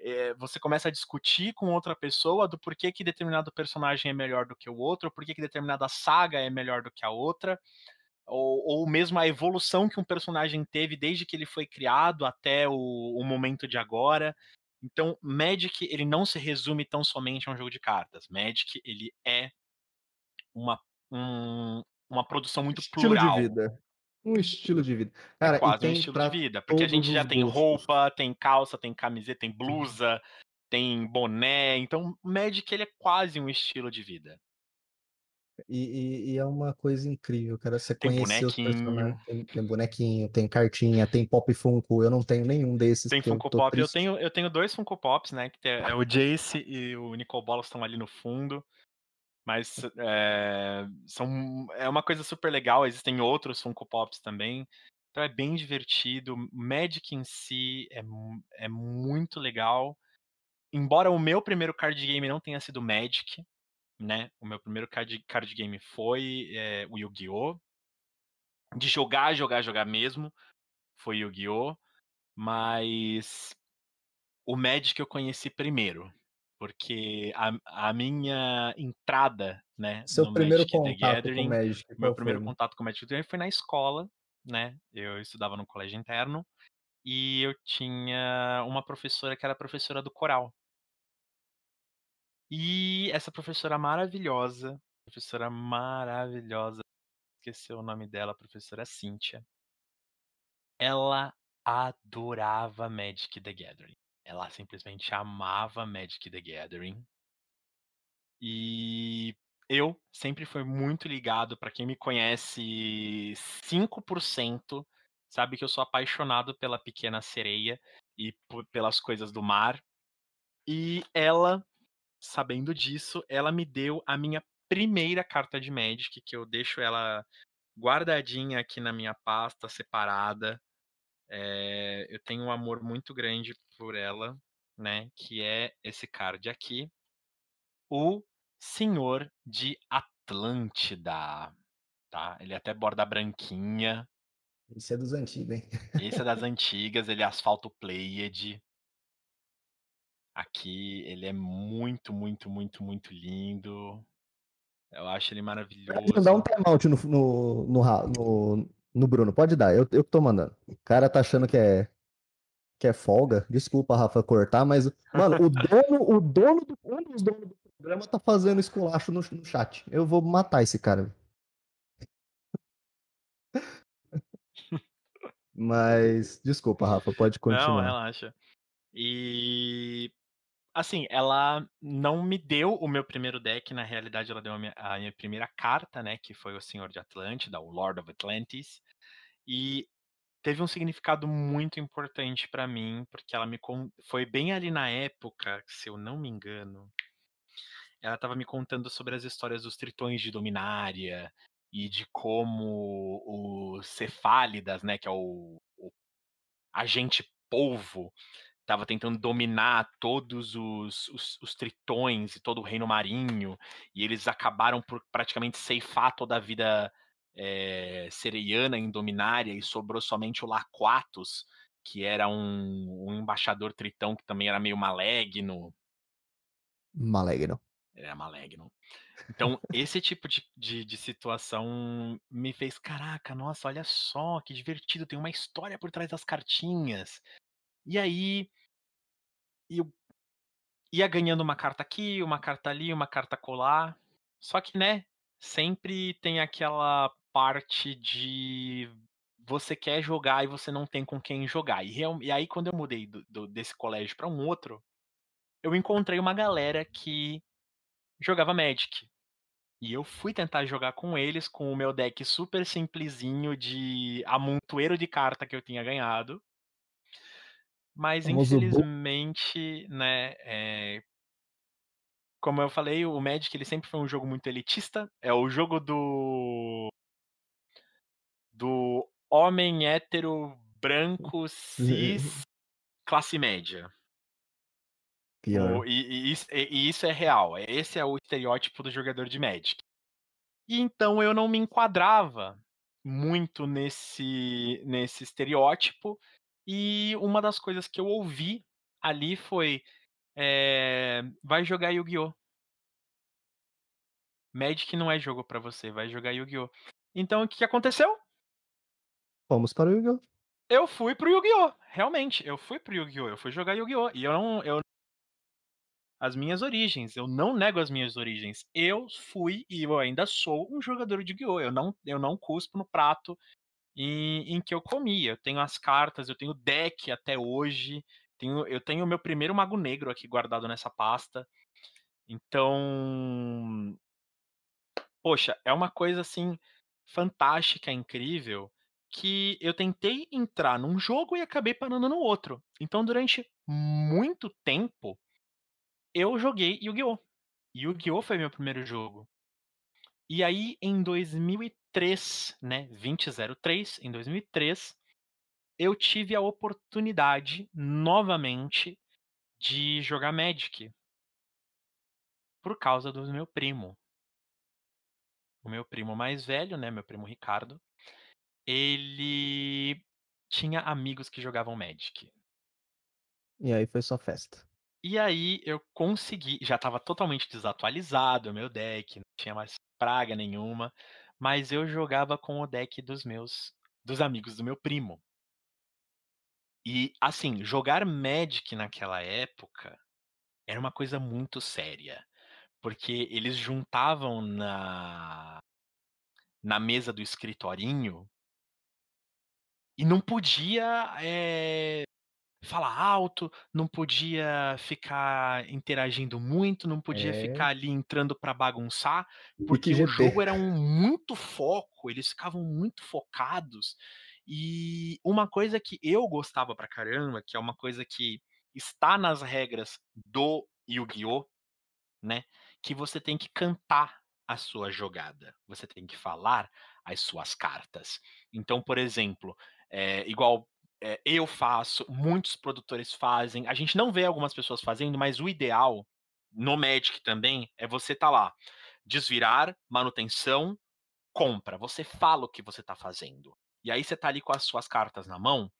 é, você começa a discutir com outra pessoa do porquê que determinado personagem é melhor do que o outro, porquê que determinada saga é melhor do que a outra, ou, ou mesmo a evolução que um personagem teve desde que ele foi criado até o, o momento de agora. Então, Magic ele não se resume tão somente a um jogo de cartas. Magic ele é uma, um, uma produção muito estilo plural. de vida. Um estilo de vida. É Cara, e quase um estilo de vida, porque a gente já tem gostos. roupa, tem calça, tem camiseta, tem blusa, tem boné. Então, Magic ele é quase um estilo de vida. E, e- e é uma coisa incrível, cara. Você Tem conhecer os bonequinho. personagens. Tem, tem bonequinho, tem cartinha, tem pop Funko. Eu não tenho nenhum desses. Tem eu Funko tô Pop. Eu tenho, eu tenho dois Funko Pops, né? Que tem- é o Jace e o Nicol Bolas estão ali no fundo. Mas é, são, é uma coisa super legal. Existem outros Funko Pops também. Então é bem divertido. Magic em si é, é muito legal. Embora o meu primeiro card game não tenha sido Magic, né? O meu primeiro card, card game foi é, o Yu-Gi-Oh! De jogar, jogar, jogar mesmo. Foi Yu-Gi-Oh! Mas o Magic eu conheci primeiro. Porque a, a minha entrada, né, Seu no primeiro Magic contato com Gathering, o Magic. meu primeiro foi? contato com o Magic the Gathering foi na escola, né? Eu estudava no colégio interno e eu tinha uma professora que era professora do coral. E essa professora maravilhosa, professora maravilhosa, esqueci o nome dela, professora Cíntia. Ela adorava Magic the Gathering. Ela simplesmente amava Magic the Gathering. E eu sempre fui muito ligado, pra quem me conhece 5%, sabe que eu sou apaixonado pela Pequena Sereia e pelas coisas do mar. E ela, sabendo disso, ela me deu a minha primeira carta de Magic, que eu deixo ela guardadinha aqui na minha pasta, separada. É, eu tenho um amor muito grande por ela, né? Que é esse card aqui. O Senhor de Atlântida. Tá? Ele até borda branquinha. Esse é dos antigos, hein? Esse é das antigas, ele é asfalto played. Aqui ele é muito, muito, muito, muito lindo. Eu acho ele Pode maravilhoso. mandar um timeout no, no, no, no, no Bruno. Pode dar, eu, eu que tô mandando. O cara tá achando que é, que é folga. Desculpa, Rafa, cortar, mas, mano, o dono, o dono do, um dos donos do programa tá fazendo esculacho no, no chat. Eu vou matar esse cara. Mas, desculpa, Rafa, pode Não, continuar. relaxa. E assim, ela não me deu o meu primeiro deck, na realidade ela deu a minha, a minha primeira carta, né, que foi o Senhor de Atlântida, o Lord of Atlantis. E teve um significado muito importante pra mim, porque ela me foi bem ali na época, se eu não me engano, ela estava me contando sobre as histórias dos tritões de Dominária e de como os Cefálidas, né, que é o, o agente polvo, estava tentando dominar todos os, os, os tritões e todo o reino marinho, e eles acabaram por praticamente ceifar toda a vida é, sereiana em Dominária, e sobrou somente o Laquatus, que era um, um embaixador tritão que também era meio maligno, Maligno. era maligno. Então, esse tipo de, de, de situação me fez, caraca, nossa, olha só, que divertido, tem uma história por trás das cartinhas. E aí, eu ia ganhando uma carta aqui, uma carta ali, uma carta colar. Só que, né, sempre tem aquela parte de você quer jogar e você não tem com quem jogar. E, e aí, quando eu mudei do- do- desse colégio para um outro, eu encontrei uma galera que jogava Magic. E eu fui tentar jogar com eles com o meu deck super simplesinho de amontoeiro de carta que eu tinha ganhado. Mas Famoso bu- infelizmente, né, é, como eu falei, o Magic ele sempre foi um jogo muito elitista. É o jogo do do homem hétero branco cis classe média. O- e, e isso, e- e isso é real. Esse é o estereótipo do jogador de Magic. E então eu não me enquadrava muito nesse nesse estereótipo, e uma das coisas que eu ouvi ali foi, eh, "Vai jogar Yu-Gi-Oh!". Magic não é jogo pra você, vai jogar Yu-Gi-Oh! Então o que aconteceu? Fomos para o Yu-Gi-Oh! Eu fui para o Yu-Gi-Oh! Realmente, eu fui para o Yu-Gi-Oh! Eu fui jogar Yu-Gi-Oh! E eu não eu as minhas origens, eu não nego as minhas origens. Eu fui e eu ainda sou um jogador de Yu-Gi-Oh! Eu não eu não cuspo no prato em em que eu comi. Eu tenho as cartas, eu tenho deck até hoje, tenho eu tenho o meu primeiro mago negro aqui guardado nessa pasta. Então poxa, é uma coisa, assim, fantástica, incrível, que eu tentei entrar num jogo e acabei parando no outro. Então durante muito tempo, eu joguei Yu-Gi-Oh! Yu-Gi-Oh! foi meu primeiro jogo. E aí em 2003, né, 2003, em 2003, eu tive a oportunidade, novamente, de jogar Magic. Por causa do meu primo. O meu primo mais velho, né, meu primo Ricardo, ele tinha amigos que jogavam Magic. E aí foi só festa. E aí eu consegui já estava totalmente desatualizado o meu deck, não tinha mais praga nenhuma, mas eu jogava com o deck dos meus dos amigos do meu primo. E, assim, jogar Magic naquela época era uma coisa muito séria, porque eles juntavam na na mesa do escritorinho e não podia, eh, falar alto, não podia ficar interagindo muito, não podia É. ficar ali entrando pra bagunçar, porque o jogo era um muito foco, eles ficavam muito focados. E uma coisa que eu gostava pra caramba, que é uma coisa que está nas regras do Yu-Gi-Oh!, né, que você tem que cantar a sua jogada, você tem que falar as suas cartas. Então, por exemplo, eh, igual, eh, eu faço, muitos produtores fazem, a gente não vê algumas pessoas fazendo, mas o ideal, no Magic também, é você estar lá, desvirar, manutenção, compra, você fala o que você tá fazendo. E aí você tá ali com as suas cartas na mão,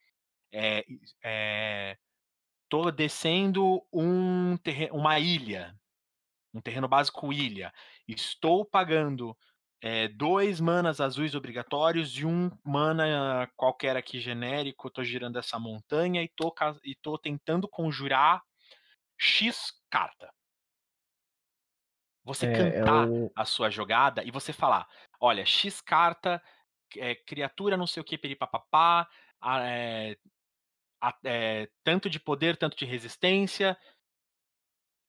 eh eh, tô descendo um uma ilha, um terreno básico ilha, estou pagando, eh, 2 manas azuis obrigatórios e 1 mana qualquer aqui genérico, tô girando essa montanha e tô e tô tentando conjurar "x" carta. Você É, é cantar o a sua jogada e você falar: "Olha, "x" carta, eh, criatura não sei o que a eh a eh, tanto de poder, tanto de resistência"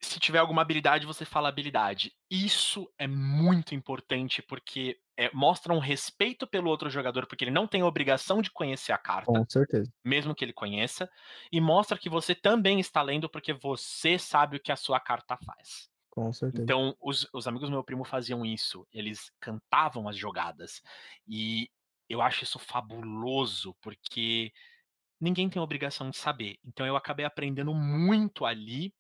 se tiver alguma habilidade, você fala habilidade. Isso é muito importante, porque, eh, mostra um respeito pelo outro jogador, porque ele não tem a obrigação de conhecer a carta, Com certeza. mesmo que ele conheça, e mostra que você também está lendo, porque você sabe o que a sua carta faz. Com certeza. Então os os amigos do meu primo faziam isso, eles cantavam as jogadas, e eu acho isso fabuloso, porque ninguém tem a obrigação de saber. Então eu acabei aprendendo muito ali,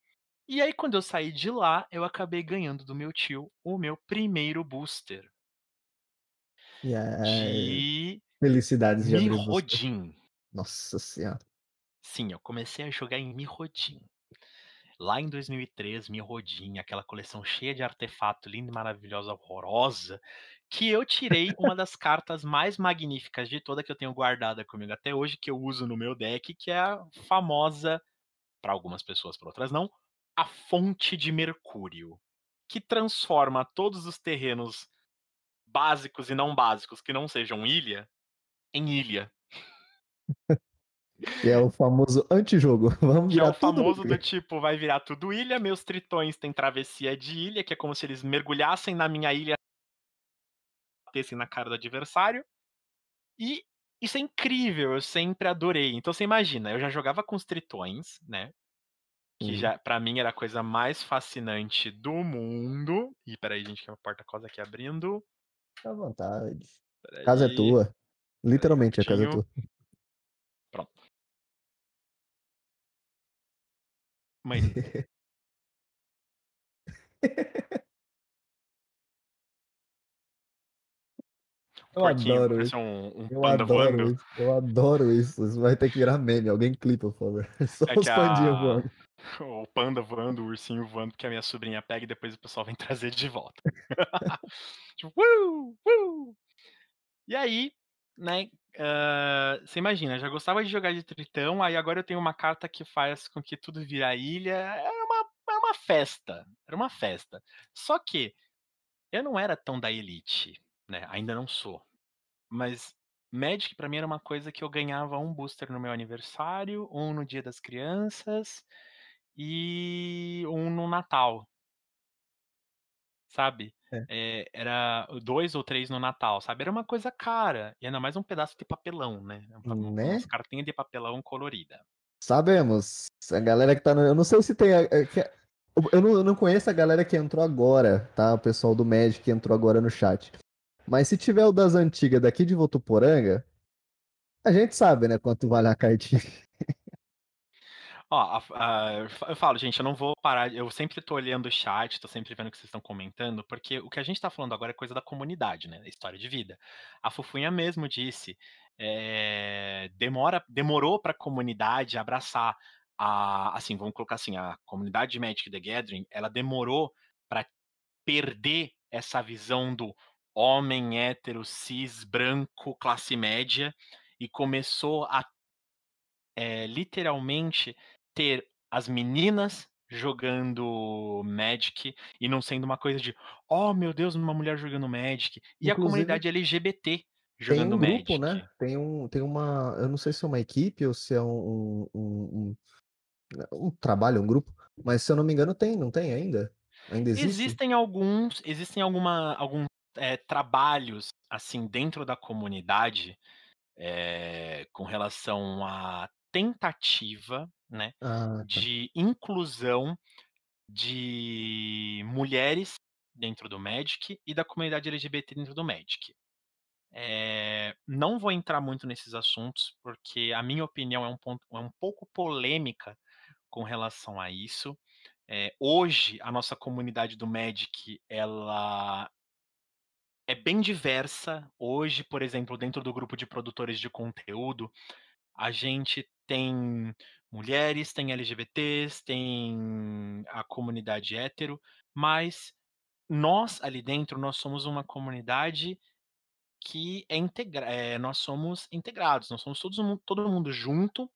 e aí quando eu saí de lá, eu acabei ganhando do meu tio o meu primeiro booster. E aí De felicidades de. Mirrodin. Nossa senhora. Sim, eu comecei a jogar em Mirrodin. Lá em 2003, Mirrodin, aquela coleção cheia de artefato linda maravilhosa, horrorosa, que eu tirei uma das cartas mais magníficas de toda, que eu tenho guardada comigo até hoje, que eu uso no meu deck, que é a famosa, pra algumas pessoas, pra outras não, a Fonte de Mercúrio, que transforma todos os terrenos básicos e não básicos, que não sejam ilha, em ilha. Que é o famoso antijogo, vamos Que é o tudo famoso do tipo, vai virar tudo ilha, meus tritões têm travessia de ilha, que é como se eles mergulhassem na minha ilha batessem na cara do adversário. E isso é incrível, eu sempre adorei. Então você imagina, eu já jogava com os tritões, né, que Uhum. já pra mim era a coisa mais fascinante do mundo. Ih, espera aí gente, que a porta quase aqui abrindo. Fica à vontade. Espera Casa é tua. Literalmente a casa é tua. Pronto. Mãe Eu adoro isso. um, um Eu adoro isso. Eu adoro isso. Isso vai ter que virar meme. Alguém clipa, por favor. Só É os que pandinhas a... voando. o panda voando, o ursinho voando, que a minha sobrinha pega e depois o pessoal vem trazer de volta. tipo, uh, uh. E aí, né, hã, você imagina, já gostava de jogar de tritão, aí agora eu tenho uma carta que faz com que tudo vira ilha, era uma era uma festa, era uma festa. Só que, eu não era tão da elite, né, ainda não sou. Mas Magic pra mim era uma coisa que eu ganhava 1 booster no meu aniversário, 1 no dia das crianças, e 1 no Natal. Sabe, É. eh, era 2 ou 3 no Natal, sabe, era uma coisa cara, e ainda mais um pedaço de papelão, né, um umas Né? cartinha de papelão colorida. Sabemos. A galera que tá no eu não sei se tem a é eu não eu não conheço a galera que entrou agora, tá, o pessoal do Magic que entrou agora no chat. Mas se tiver o das antigas daqui de Votuporanga, a gente sabe, né, quanto vale a cartinha. Ó, a f a eu fa eu falo: "Gente, eu não vou parar", eu sempre tô olhando o chat, tô sempre vendo o que vocês estão comentando, porque o que a gente tá falando agora é coisa da comunidade, né, história de vida. A Fofuinha mesmo disse, eh, demora demorou pra comunidade abraçar a assim, vamos colocar assim, a comunidade de Magic: The Gathering, ela demorou pra perder essa visão do homem hétero, cis, branco, classe média, e começou a eh, literalmente ter as meninas jogando Magic, e não sendo uma coisa de: "Oh meu Deus, uma mulher jogando Magic", e a Inclusive comunidade LGBT tem jogando um grupo, né, Magic. tem um tem uma eu não sei se é uma equipe ou se é um um um um trabalho, um grupo, mas se eu não me engano tem, não tem ainda? Ainda existe? Existem alguns existem alguma algum, eh, trabalhos, assim, dentro da comunidade, eh, com relação à tentativa, né, Ah, tá. de inclusão de mulheres dentro do Magic e da comunidade LGBT dentro do Magic. Eh, não vou entrar muito nesses assuntos, porque a minha opinião é um ponto é um pouco polêmica com relação a isso. Eh, hoje a nossa comunidade do Magic ela é bem diversa. Hoje, por exemplo, dentro do grupo de produtores de conteúdo, a gente tem mulheres, tem LGBTs, tem a comunidade hétero, mas nós ali dentro, nós somos uma comunidade que é integra eh, nós somos integrados, nós somos todos todo mundo junto,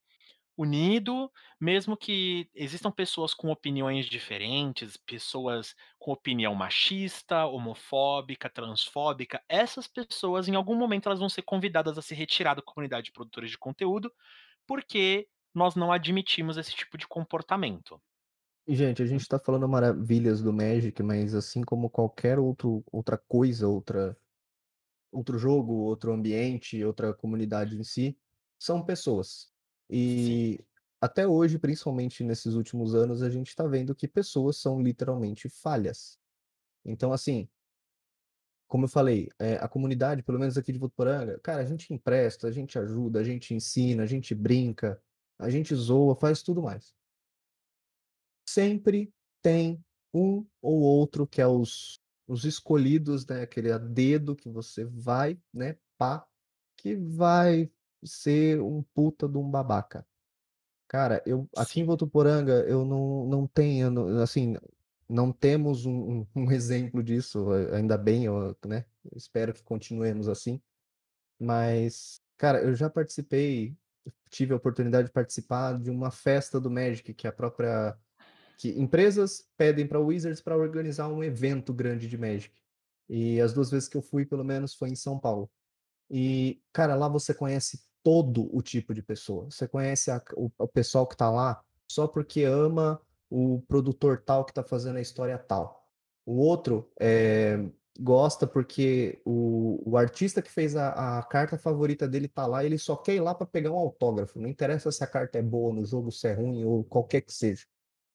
unido, mesmo que existam pessoas com opiniões diferentes, pessoas com opinião machista, homofóbica, transfóbica, essas pessoas em algum momento elas vão ser convidadas a se retirar da comunidade de produtores de conteúdo, porque nós não admitimos esse tipo de comportamento. Gente, a gente tá falando maravilhas do Magic, mas assim como qualquer outro outra coisa, outra outro jogo, outro ambiente, outra comunidade em si, são pessoas. Sim. E até hoje, principalmente nesses últimos anos, a gente tá vendo que pessoas são literalmente falhas. Então assim como eu falei, eh, a comunidade, pelo menos aqui de Votuporanga, cara, a gente empresta, a gente ajuda, a gente ensina, a gente brinca, a gente zoa, faz tudo mais. Sempre tem um ou outro que é os os escolhidos, né, aquele a dedo que você vai, né, pá, que vai ser um puta de um babaca. Cara, eu aqui em. Votuporanga eu não não tenho assim, não temos um um exemplo disso, ainda bem, eu, né, espero que continuemos assim. Mas, cara, eu já participei tive a oportunidade de participar de uma festa do Magic, que a própria que empresas pedem pra Wizards pra organizar um evento grande de Magic. E as 2 vezes que eu fui, pelo menos, foi em São Paulo. E, cara, lá você conhece todo o tipo de pessoa. Você conhece a o o pessoal que tá lá só porque ama o produtor tal que tá fazendo a história tal. O outro, eh, gosta porque o o artista que fez a a carta favorita dele tá lá, ele só quer ir lá pra pegar um autógrafo, não interessa se a carta é boa no jogo, se é ruim ou qualquer que seja.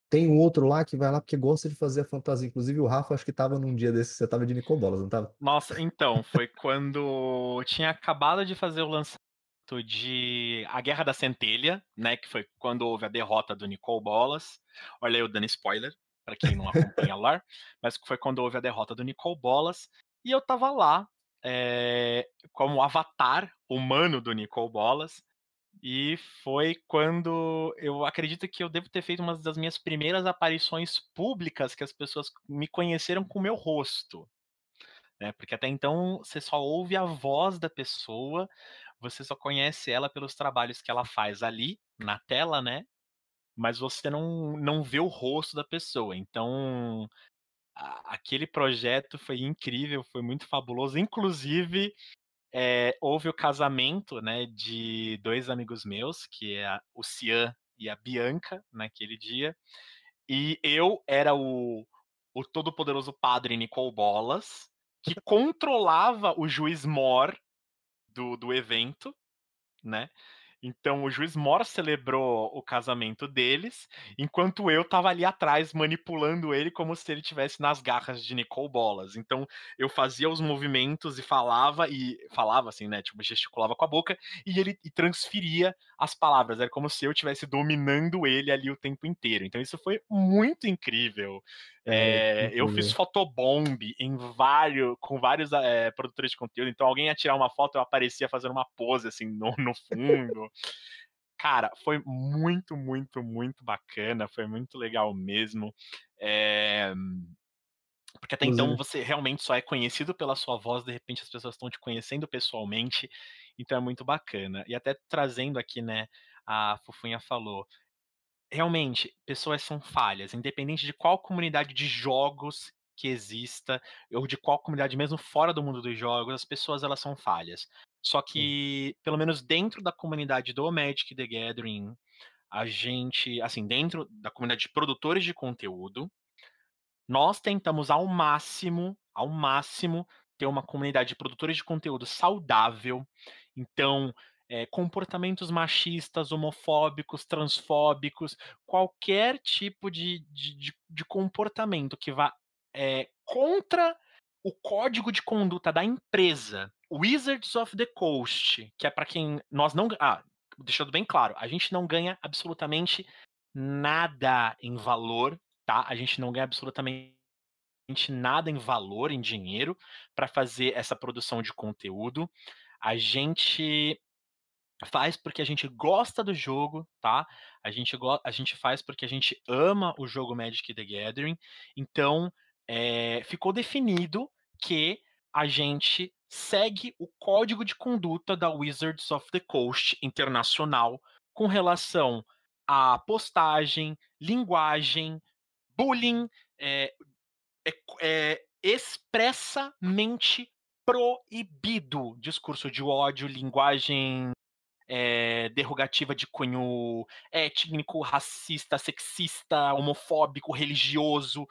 Tem um outro lá que vai lá porque gosta de fazer a fantasia, inclusive o Rafa acho que estava num dia desses, você estava de Nicol Bolas, não estava? Nossa, então, foi quando tinha acabado de fazer o lançamento de A Guerra da Centelha, né, que foi quando houve a derrota do Nicol Bolas. Olha eu dando spoiler, pra quem não acompanha lore, mas que foi quando houve a derrota do Nicol Bolas, e eu estava lá, eh, como avatar humano do Nicol Bolas. E foi quando eu acredito que eu devo ter feito uma das minhas primeiras aparições públicas que as pessoas me conheceram com o meu rosto. Né, porque até então você só ouve a voz da pessoa, você só conhece ela pelos trabalhos que ela faz ali, na tela, né, mas você não não vê o rosto da pessoa. Então, a aquele projeto foi incrível, foi muito fabuloso, inclusive, eh, houve o casamento, né, de 2 amigos meus, que é a o Cian e a Bianca, naquele dia, e eu era o o todo poderoso padre Nicol Bolas, que controlava o juiz Mor do do evento, né. Então o juiz Mor celebrou o casamento deles, enquanto eu estava ali atrás manipulando ele como se ele estivesse nas garras de Nicol Bolas. Então eu fazia os movimentos e falava e falava assim, né, tipo, gesticulava com a boca e ele e transferia as palavras, era como se eu estivesse dominando ele ali o tempo inteiro. Então isso foi muito incrível. É, Eh, eu fiz photobomb em vário com vários, eh, produtores de conteúdo, então alguém ia tirar uma foto, eu aparecia fazendo uma pose, assim, no no fundo. Cara, foi muito, muito, muito bacana, foi muito legal mesmo. Eh, porque até então você realmente só é conhecido pela sua voz, de repente as pessoas estão te conhecendo pessoalmente, então é muito bacana. E até trazendo aqui, né, a Fofinha falou, realmente, pessoas são falhas, independente de qual comunidade de jogos que exista, ou de qual comunidade mesmo fora do mundo dos jogos, as pessoas elas são falhas. Só Sim. que, pelo menos dentro da comunidade do Magic: The Gathering, a gente assim, dentro da comunidade de produtores de conteúdo, nós tentamos ao máximo, ao máximo, ter uma comunidade de produtores de conteúdo saudável. Então, eh, comportamentos machistas, homofóbicos, transfóbicos, qualquer tipo de de de comportamento que vá, eh, contra o código de conduta da empresa, Wizards of the Coast, que é pra quem nós não ah, deixando bem claro, a gente não ganha absolutamente nada em valor, tá, a gente não ganha absolutamente nada em valor, em dinheiro, pra fazer essa produção de conteúdo. A gente faz porque a gente gosta do jogo, tá, a gente a gente faz porque a gente ama o jogo Magic: The Gathering. Então, eh, ficou definido que a gente segue o código de conduta da Wizards of the Coast internacional, com relação à postagem, linguagem, bullying, eh, é é expressamente proibido discurso de ódio, linguagem, eh, derrogativa de cunho étnico, racista, sexista, homofóbico, religioso,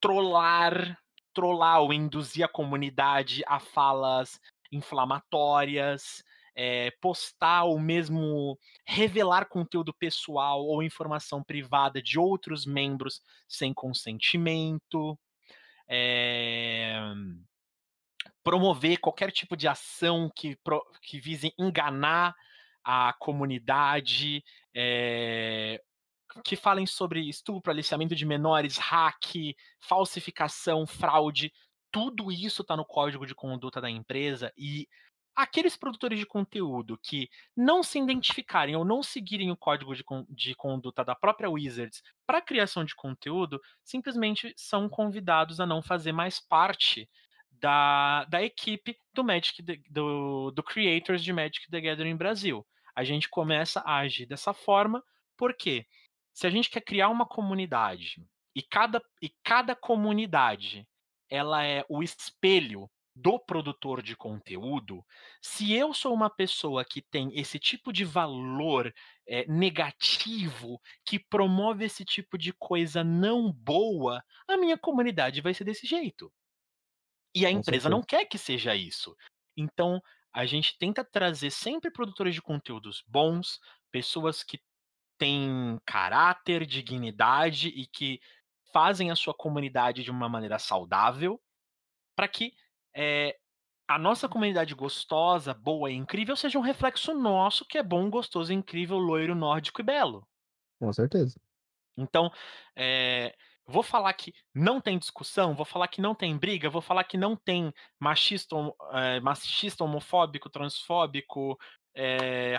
trollar trollar ou induzir a comunidade a falas inflamatórias, eh, postar ou mesmo revelar conteúdo pessoal ou informação privada de outros membros sem consentimento. Eh, promover qualquer tipo de ação que que vise enganar a comunidade, eh, que falem sobre estupro, aliciamento de menores, hack, falsificação, fraude, tudo isso tá no código de conduta da empresa e aqueles produtores de conteúdo que não se identificarem ou não seguirem o código de de conduta da própria Wizards pra criação de conteúdo, simplesmente são convidados a não fazer mais parte da da equipe do Magic do do creators de Magic: The Gathering Brasil. A gente começa a agir dessa forma, porque se a gente quer criar uma comunidade e cada e cada comunidade ela é o espelho do produtor de conteúdo, se eu sou uma pessoa que tem esse tipo de valor, eh, negativo, que promove esse tipo de coisa não boa, a minha comunidade vai ser desse jeito. E a Com empresa não certeza. quer que seja isso. Então, a gente tenta trazer sempre produtores de conteúdos bons, pessoas que têm caráter, dignidade e que fazem a sua comunidade de uma maneira saudável, pra que, eh, a nossa comunidade gostosa, boa e incrível seja um reflexo nosso que é bom, gostoso, incrível, loiro, nórdico e belo. Com certeza. Então, eh, Vou falar que não tem discussão, vou falar que não tem briga, vou falar que não tem machista, é, machista homofóbico, transfóbico. É,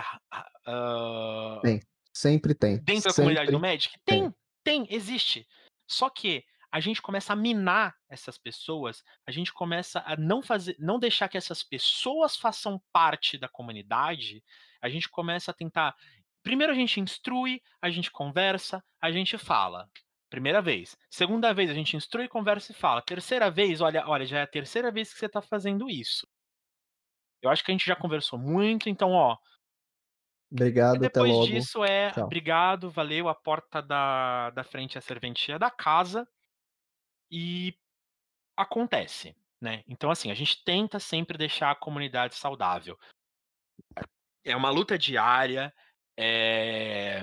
uh, tem, sempre tem. Dentro sempre da comunidade do Magic? Tem, tem, tem, existe. Só que a gente começa a minar essas pessoas, a gente começa a não fazer, não deixar que essas pessoas façam parte da comunidade, a gente começa a tentar. Primeiro a gente instrui, a gente conversa, a gente fala. Primeira vez. Segunda vez, a gente instrui, conversa e fala. Terceira vez, olha, olha, já é a terceira vez que você está fazendo isso. Eu acho que a gente já conversou muito, então, ó. Obrigado, depois até logo. disso é Tchau. obrigado, valeu, a porta da, da frente é a serventia da casa. E acontece, né? Então, assim, a gente tenta sempre deixar a comunidade saudável. É uma luta diária, é...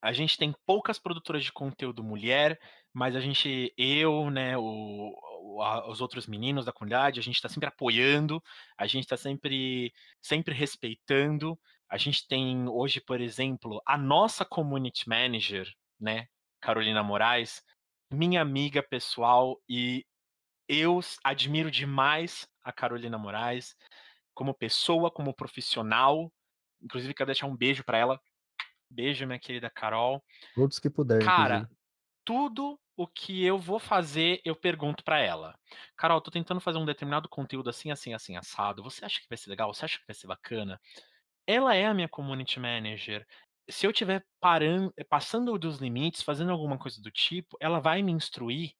A gente tem poucas produtoras de conteúdo mulher, mas a gente, eu, né, o, o a, os outros meninos da comunidade, a gente está sempre apoiando, a gente está sempre, sempre respeitando. A gente tem hoje, por exemplo, a nossa community manager, né, Carolina Moraes, minha amiga pessoal e eu admiro demais a Carolina Moraes como pessoa, como profissional. Inclusive, quero deixar um beijo para ela. Beijo, minha querida Carol. Todos que puderem. Cara, inclusive. tudo o que eu vou fazer, eu pergunto para ela. Carol, tô tentando fazer um determinado conteúdo assim, assim, assim, assado. Você acha que vai ser legal? Você acha que vai ser bacana? Ela é a minha community manager se eu estiver passando dos limites, fazendo alguma coisa do tipo, ela vai me instruir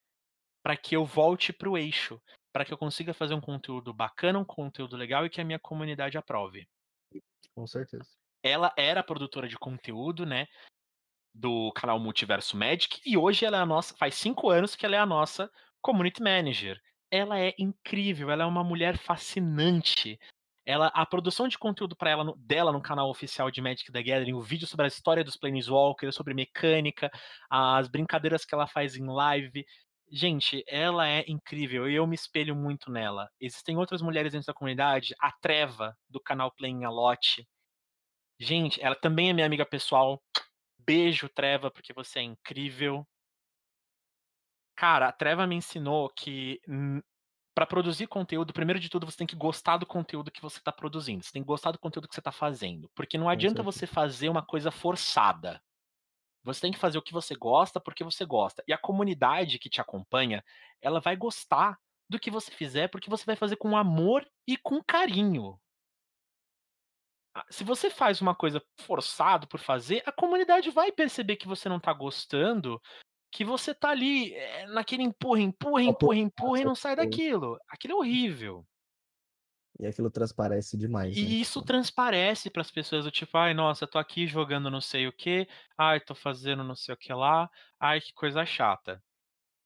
para que eu volte para o eixo, para que eu consiga fazer um conteúdo bacana, um conteúdo legal e que a minha comunidade aprove. Com certeza. Ela era produtora de conteúdo, né, do canal Multiverso Magic e hoje ela é a nossa, faz cinco anos que ela é a nossa community manager. Ela é incrível, ela é uma mulher fascinante ela a produção de conteúdo para ela dela no canal oficial de Magic the Gathering, o vídeo sobre a história dos Planeswalkers, sobre mecânica, as brincadeiras que ela faz em live. Gente, ela é incrível e eu me espelho muito nela. Existem outras mulheres dentro da comunidade, a Treva do canal Playing a Lot. Gente, ela também é minha amiga pessoal. Beijo, Treva, porque você é incrível. Cara, a Treva me ensinou que para produzir conteúdo, primeiro de tudo, você tem que gostar do conteúdo que você está produzindo. Você tem que gostar do conteúdo que você está fazendo. Porque não adianta você fazer uma coisa forçada. Você tem que fazer o que você gosta porque você gosta. E a comunidade que te acompanha, ela vai gostar do que você fizer porque você vai fazer com amor e com carinho. Ah, se você faz uma coisa forçado por fazer, a comunidade vai perceber que você não está gostando que você tá ali é, naquele empurra, empurra, empurra, empurra e não sai daquilo. Aquilo é horrível. E aquilo transparece demais. E né? isso transparece para as pessoas do tipo, ai, nossa, tô aqui jogando não sei o que, ai, tô fazendo não sei o que lá, ai, que coisa chata.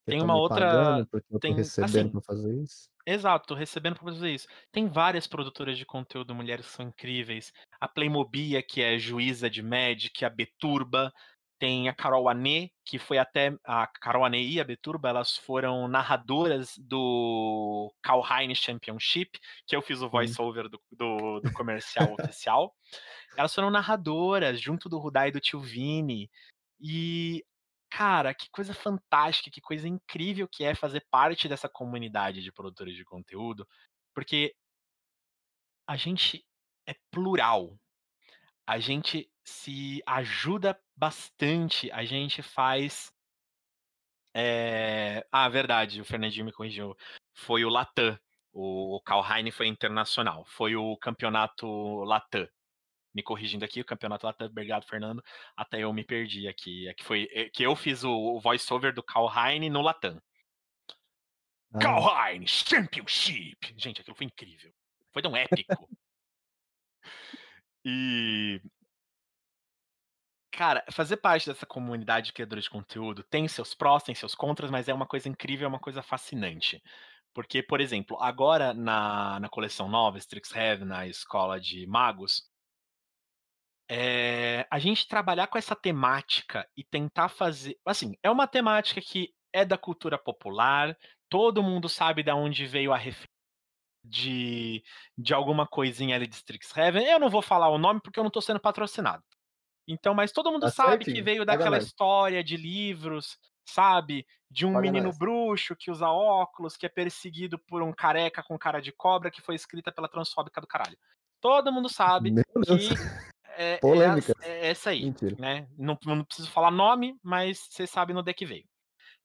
tem uma outra. Eu tem, assim, pra fazer isso. Exato, tô recebendo pra fazer isso. Tem várias produtoras de conteúdo mulheres que são incríveis. A Playmobia, que é juíza de Magic, a Beturba, tem a Carol Anê, que foi até a Carol Anê e a Beturba, elas foram narradoras do Kalheim Championship, que eu fiz o voice-over do, do, do comercial oficial. Elas foram narradoras junto do Rudai e do Tio Vini. E, cara, que coisa fantástica, que coisa incrível que é fazer parte dessa comunidade de produtores de conteúdo, porque a gente é plural. A gente se ajuda bastante, a gente faz. É... Ah, verdade, o Fernandinho me corrigiu. Foi o Latam. O Kalheim foi internacional. Foi o campeonato Latam. Me corrigindo aqui, o campeonato Latam. Obrigado, Fernando. Até eu me perdi aqui. É que foi é que eu fiz o, voice-over do Kalheim no Latam. Ah. Kalheim Championship! Gente, aquilo foi incrível. Foi tão épico. e Cara, fazer parte dessa comunidade de criadores de conteúdo tem seus prós, tem seus contras, mas é uma coisa incrível, é uma coisa fascinante. Porque, por exemplo, agora na, na coleção nova, Strixhaven, na escola de magos, é, a gente trabalhar com essa temática e tentar fazer. Assim, é uma temática que é da cultura popular, todo mundo sabe de onde veio a referência de, de alguma coisinha ali de Strixhaven. Eu não vou falar o nome porque eu não estou sendo patrocinado. Então, mas todo mundo tá sabe certinho. que veio daquela história de livros sabe? De um Paga menino nós. bruxo que usa óculos, que é perseguido por um careca com cara de cobra, que foi escrita pela transfóbica do caralho. Todo mundo sabe Meu que é, Polêmicas. as- é essa aí, Mentira. né? Não, não preciso falar nome, mas você sabe no é que veio.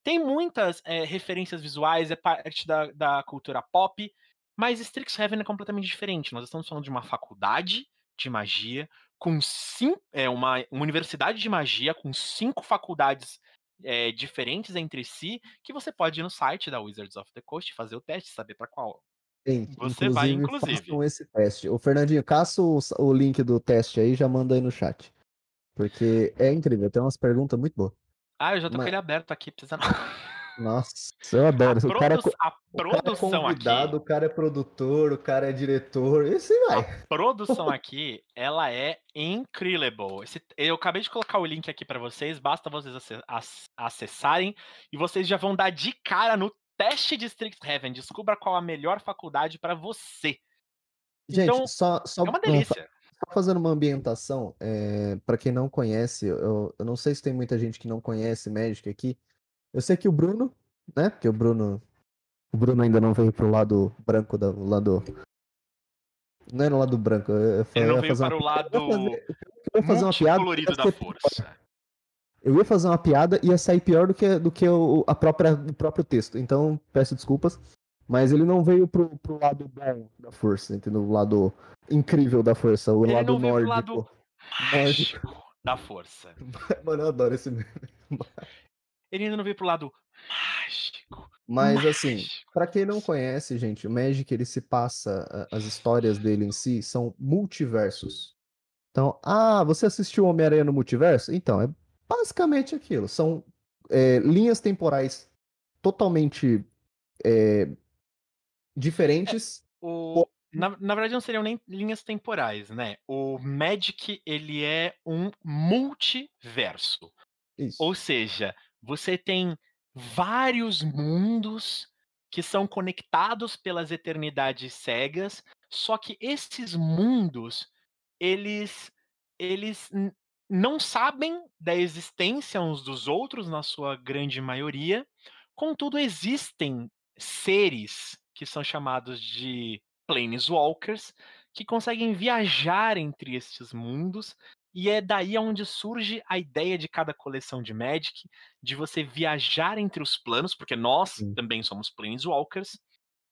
Tem muitas é, referências visuais, é parte da, da cultura pop, mas Strixhaven é completamente diferente. Nós estamos falando de uma faculdade de magia, com cinco, é, uma, uma universidade de magia com cinco faculdades é, diferentes entre si, que você pode ir no site da Wizards of the Coast e fazer o teste, saber para qual. Gente, Você vai, inclusive, inclusive. façam esse teste. O Fernandinho, caça o, o link do teste aí, já manda aí no chat. Porque é incrível, tem umas perguntas muito boas. Ah, eu já tô com Mas- ele aberto aqui, precisa. Nossa, eu A, adoro. O cara, produ- a o cara é produção convidado, aqui. o cara é produtor, o cara é diretor, e assim vai. produção aqui, ela é incredible. Esse- eu acabei de colocar o link aqui pra vocês, basta vocês ace- ac- acessarem e vocês já vão dar de cara no teste de Strixhaven. Descubra qual a melhor faculdade pra você. Gente, Então, só, só, É uma delícia. só fazendo uma ambientação, é, para quem não conhece, eu, eu não sei se tem muita gente que não conhece Magic aqui. Eu sei que o Bruno, né? Porque o Bruno. O Bruno ainda não veio pro lado branco do lado. Não é no lado branco. Eu, eu ia não veio para o uma- lado eu fazer, eu fazer uma piada. multicolorido ia da força. Eu ia fazer uma piada e ia sair pior do que, do que o, a própria, o próprio texto. Então, peço desculpas. Mas ele não veio pro, pro lado bom da força, entendeu? O lado incrível da força, o Ele lado não veio pro nórdico. lado mágico da força. Mano, eu adoro esse meme. Ele ainda não veio pro lado mágico. Mas assim, mágico. Pra quem não conhece, gente, o Magic ele se passa, as histórias dele em si são multiversos. Então, ah, você assistiu Homem-Aranha no multiverso? Então, é basicamente aquilo. São é, linhas temporais totalmente é, diferentes. O... Na, na verdade, não seriam nem linhas temporais, né? O Magic, ele é um multiverso. Isso. Ou seja, você tem vários mundos que são conectados pelas eternidades cegas, só que esses mundos, eles eles não sabem da existência uns dos outros na sua grande maioria, contudo existem seres que são chamados de planeswalkers que conseguem viajar entre estes mundos e é daí onde surge a ideia de cada coleção de Magic, de você viajar entre os planos, porque nós Sim. também somos Planeswalkers.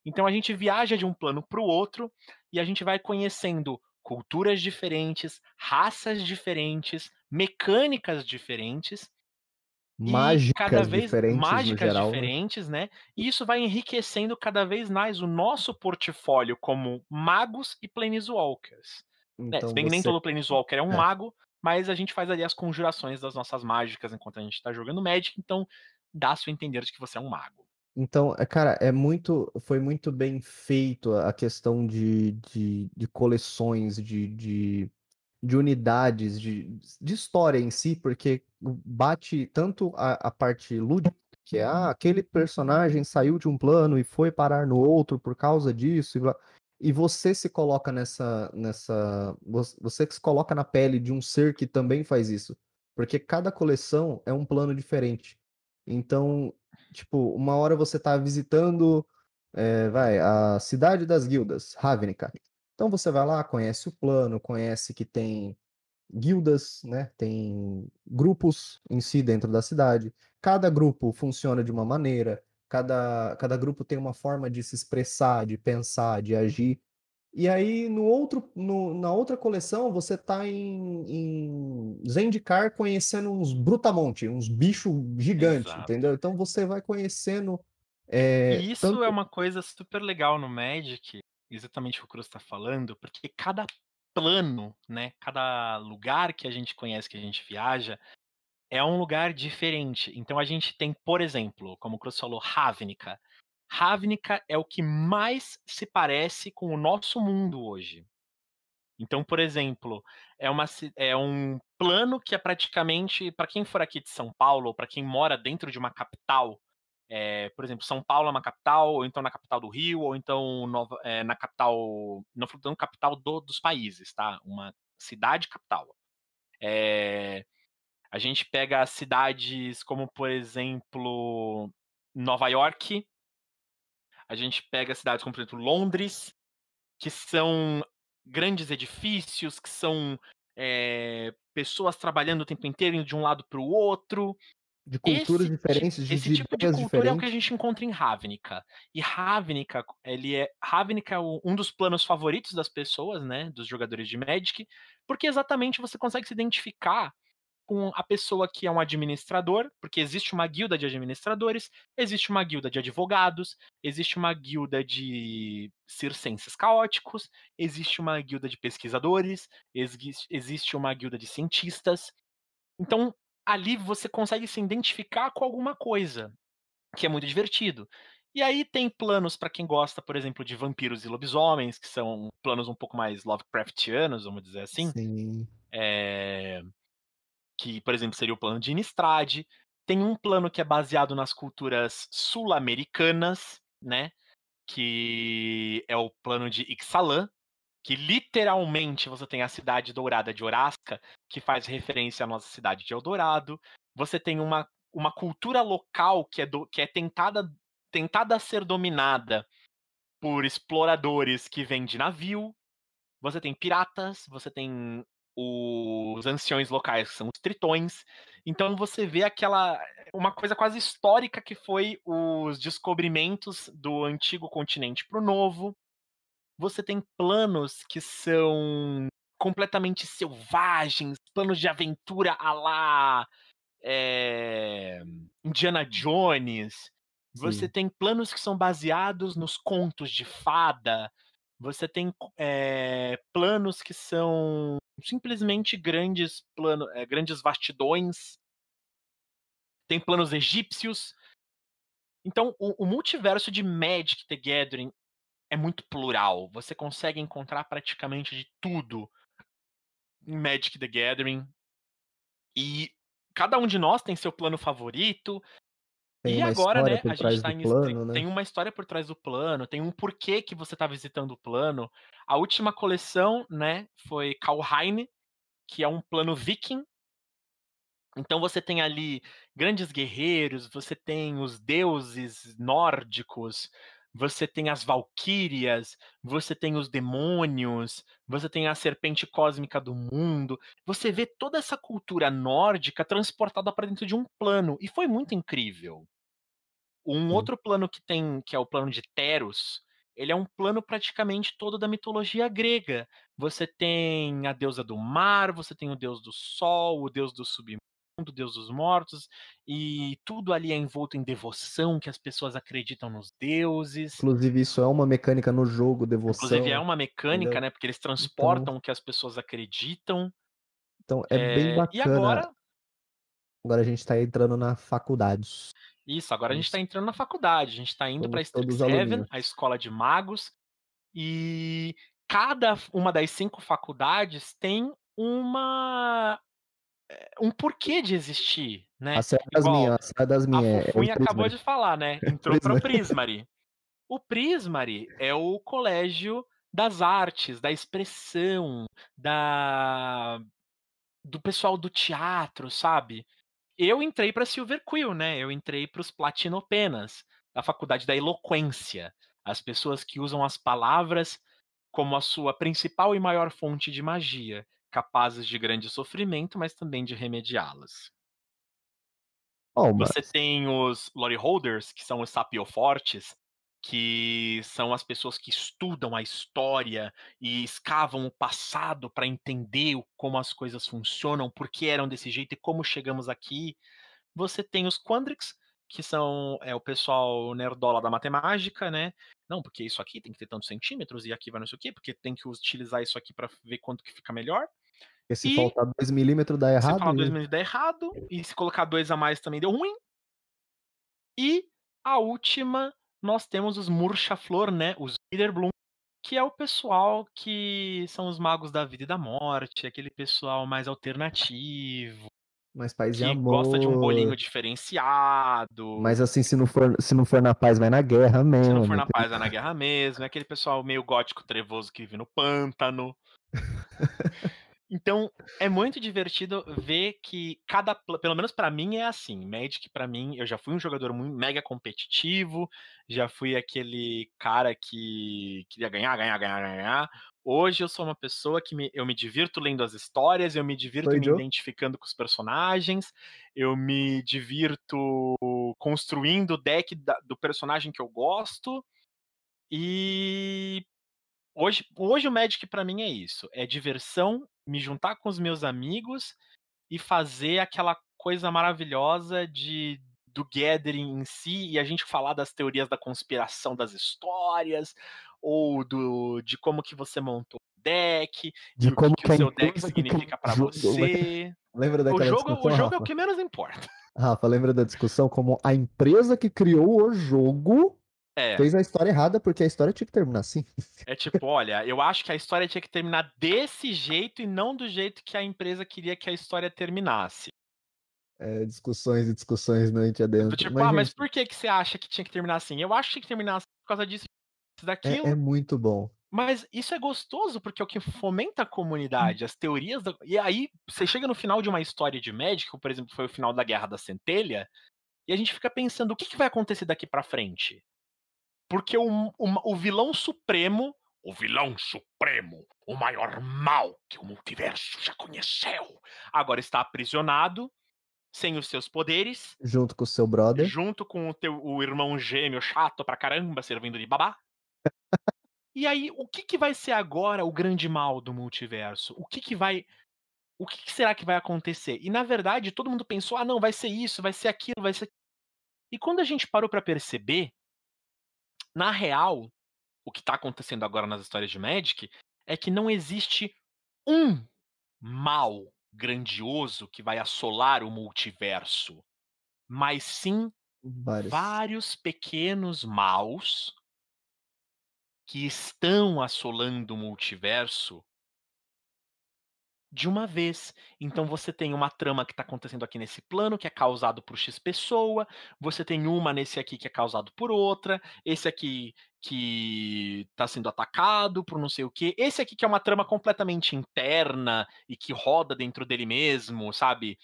Então a gente viaja de um plano para o outro e a gente vai conhecendo culturas diferentes, raças diferentes, mecânicas diferentes Mágicas cada vez diferentes mágicas geral. né? diferentes, né? E isso vai enriquecendo cada vez mais o nosso portfólio como magos e planeswalkers. né? Então Se bem que nem você- todo planeswalker é um É. mago, mas a gente faz ali as conjurações das nossas mágicas enquanto a gente tá jogando Magic, então dá-se a entender de que você é um mago. Então, é, cara, é muito, foi muito bem feito a questão de, de, de coleções, de, de, de unidades, de, de história em si, porque bate tanto a, a parte lúdica, que é, ah, aquele personagem saiu de um plano e foi parar no outro por causa disso, e, e você se coloca nessa, nessa, vo- você se coloca na pele de um ser que também faz isso, porque cada coleção é um plano diferente. Então, Tipo, uma hora você tá visitando, eh, vai, a cidade das guildas, Ravnica. Então você vai lá, conhece o plano, conhece que tem guildas, né? Tem grupos em si dentro da cidade. Cada grupo funciona de uma maneira, cada, cada grupo tem uma forma de se expressar, de pensar, de agir. E aí, no outro, no- na outra coleção, você tá em, em Zendikar conhecendo uns brutamonte, uns bichos gigantes, Exato. entendeu? Então você vai conhecendo. eh, E isso tanto- é uma coisa super legal no Magic, exatamente o que o Cruz está falando, porque cada plano, né, cada lugar que a gente conhece, que a gente viaja, é um lugar diferente. Então a gente tem, por exemplo, como o Cruz falou, Ravnica. Ravnica é o que mais se parece com o nosso mundo hoje. Então, por exemplo, é, uma, é um plano que é praticamente, para quem for aqui de São Paulo, ou para quem mora dentro de uma capital, é, por exemplo, São Paulo é uma capital, ou então na capital do Rio, ou então é, na capital, não falando capital do- dos países, tá? Uma cidade capital. É, A gente pega cidades como, por exemplo, Nova York. A gente pega cidades como, por exemplo, Londres, que são grandes edifícios, que são é, pessoas trabalhando o tempo inteiro, indo de um lado para o outro. De culturas Esse, diferentes, de esse tipo de cultura é o que a diferentes. gente encontra em Ravnica. E Ravnica, ele é Ravnica é um dos planos favoritos das pessoas, né, dos jogadores de Magic, porque exatamente você consegue se identificar com a pessoa que é um administrador, porque existe uma guilda de administradores, existe uma guilda de advogados, existe uma guilda de circenses caóticos, existe uma guilda de pesquisadores, exis- existe uma guilda de cientistas. Então, ali você consegue se identificar com alguma coisa, que é muito divertido. E aí tem planos para quem gosta, por exemplo, de vampiros e lobisomens, que são planos um pouco mais Lovecraftianos, vamos dizer assim. Sim. É, que, por exemplo, seria o plano de Innistrad. Tem um plano que é baseado nas culturas sul-americanas, né? Que é o plano de Ixalan, que literalmente você tem a cidade dourada de Orasca, que faz referência à nossa cidade de Eldorado. Você tem uma, uma cultura local que é, do, que é tentada, tentada a ser dominada por exploradores que vêm de navio. Você tem piratas, você tem os anciões locais, que são os tritões. Então você vê aquela uma coisa quase histórica que foi os descobrimentos do antigo continente para o novo. Você tem planos que são completamente selvagens, planos de aventura a lá é, Indiana Jones. Você Sim. tem planos que são baseados nos contos de fada. Você tem é, planos que são simplesmente grandes planos, é, grandes vastidões. Tem planos egípcios. Então, o, o multiverso de Magic the Gathering é muito plural. Você consegue encontrar praticamente de tudo em Magic the Gathering. E cada um de nós tem seu plano favorito. Tem e agora, né, a gente tá em plano, né? tem uma história por trás do plano, tem um porquê que você tá visitando o plano. A última coleção, né, foi Kalheim, que é um plano viking. Então você tem ali grandes guerreiros, você tem os deuses nórdicos, você tem as valquírias, você tem os demônios, você tem a serpente cósmica do mundo. Você vê toda essa cultura nórdica transportada para dentro de um plano e foi muito incrível. Um outro plano que tem, que é o plano de Teros, ele é um plano praticamente todo da mitologia grega. Você tem a deusa do mar, você tem o deus do sol, o deus do submundo, o deus dos mortos, e tudo ali é envolto em devoção, que as pessoas acreditam nos deuses. Inclusive, isso é uma mecânica no jogo, devoção. Inclusive é uma mecânica, entendeu? né? Porque eles transportam o que as pessoas acreditam. Então é bem É, bacana. E agora, Agora a gente tá entrando na faculdade. Isso, agora a gente Isso. está entrando na faculdade, a gente está indo para Strixhaven, a escola de magos, e cada uma das cinco faculdades tem uma eh, um porquê de existir, né? A série das minhas, a série das a minhas é, é acabou de falar, né? Entrou para o. Prismari. O Prismari é o colégio das artes, da expressão, da do pessoal do teatro, sabe? Eu entrei para Silver Quill, né? Eu entrei para os Platinopenas, a faculdade da eloquência, as pessoas que usam as palavras como a sua principal e maior fonte de magia, capazes de grande sofrimento, mas também de remediá-las. Mas Você tem os Lore Holders, que são os sapiofortes, que são as pessoas que estudam a história e escavam o passado para entender como as coisas funcionam, por que eram desse jeito e como chegamos aqui. Você tem os Quandrix, que são é, o pessoal nerdola da matemática, né? Não, porque isso aqui tem que ter tantos centímetros e aqui vai não sei o quê, porque tem que utilizar isso aqui para ver quanto que fica melhor. porque se E faltar 2 milímetros dá se errado. falar dois e- minutos dá errado, e se colocar dois a mais também deu ruim. E a última, nós temos os Murcha-Flor, né? Os Witherbloom, que é o pessoal que são os magos da vida e da morte, aquele pessoal mais alternativo, Mas paz e que gosta de um bolinho amor. diferenciado. Mas assim, se não for, se não for na paz, vai na guerra mesmo. Se não for na paz, é na guerra mesmo. É aquele pessoal meio gótico trevoso que vive no pântano. Então, é muito divertido ver que cada, pelo menos pra mim é assim, Magic pra mim, eu já fui um jogador muito mega competitivo, já fui aquele cara que queria ganhar, ganhar, ganhar, ganhar. Hoje eu sou uma pessoa que me- eu me divirto lendo as histórias, eu me divirto Oi, me Joe. identificando com os personagens, eu me divirto construindo o deck da- do personagem que eu gosto. E hoje, hoje o Magic pra mim é isso, é diversão, me juntar com os meus amigos e fazer aquela coisa maravilhosa de do gathering em si e a gente falar das teorias da conspiração das histórias ou do de como que você montou o deck De o como que que o seu deck significa o jogo- você. Lembra O daquela jogo, discussão, o jogo é o Rafa? que menos importa. Rafa, lembra da discussão como a empresa que criou o jogo É. fez a história errada porque a história tinha que terminar assim. É tipo, olha, eu acho que a história tinha que terminar desse jeito e não do jeito que a empresa queria que a história terminasse. É, discussões e discussões noite Do adentro. tipo, Mas, ah, mas gente, por que, que você acha que tinha que terminar assim? Eu acho que tinha que terminar assim por causa disso, disso, daquilo. é, é muito bom. Mas isso é gostoso porque é o que fomenta a comunidade, as teorias. Da... E aí, você chega no final de uma história de Magic, como, por exemplo, foi o final da Guerra da Centelha, e a gente fica pensando o que, que vai acontecer daqui pra frente. Porque o, o, o vilão supremo, O vilão supremo, o maior mal que o multiverso já conheceu. agora está aprisionado, sem os seus poderes, Junto com o seu brother. junto com o teu o irmão gêmeo chato pra caramba, servindo de babá. E aí, o que, que vai ser agora o grande mal do multiverso? O que, que vai. O que, que será que vai acontecer? E na verdade, todo mundo pensou: ah, não, vai ser isso, vai ser aquilo, vai ser. E quando a gente parou pra perceber, na real, o que tá acontecendo agora nas histórias de Magic é que não existe um mal grandioso que vai assolar o multiverso, mas sim Vários. vários pequenos maus que estão assolando o multiverso de uma vez. Então você tem uma trama que está acontecendo aqui nesse plano, que é causado por X pessoa, você tem uma nesse aqui que é causado por outra, esse aqui que está sendo atacado por não sei o quê, esse aqui que é uma trama completamente interna e que roda dentro dele mesmo, sabe?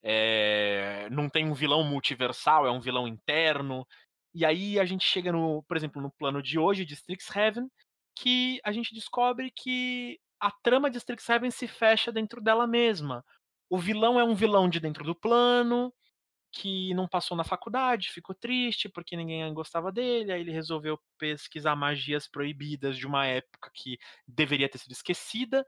É, não tem um vilão multiversal, é um vilão interno. E aí a gente chega no, por exemplo, no plano de hoje de Strixhaven, que a gente descobre que a trama de Strixhaven se fecha dentro dela mesma. O vilão é um vilão de dentro do plano, que não passou na faculdade, ficou triste porque ninguém gostava dele, aí ele resolveu pesquisar magias proibidas de uma época que deveria ter sido esquecida,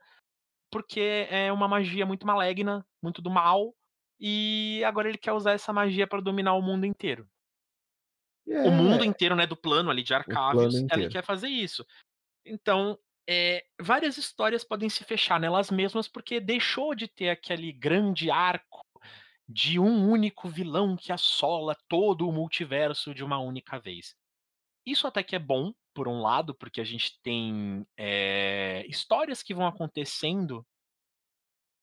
porque é uma magia muito maligna, muito do mal, e agora ele quer usar essa magia para dominar o mundo inteiro. O mundo É, inteiro, né, do plano ali de plano Arcavios, ele quer fazer isso. Então, é, várias histórias podem se fechar nelas mesmas porque deixou de ter aquele grande arco de um único vilão que assola todo o multiverso de uma única vez. Isso até que é bom, por um lado, porque a gente tem é, histórias que vão acontecendo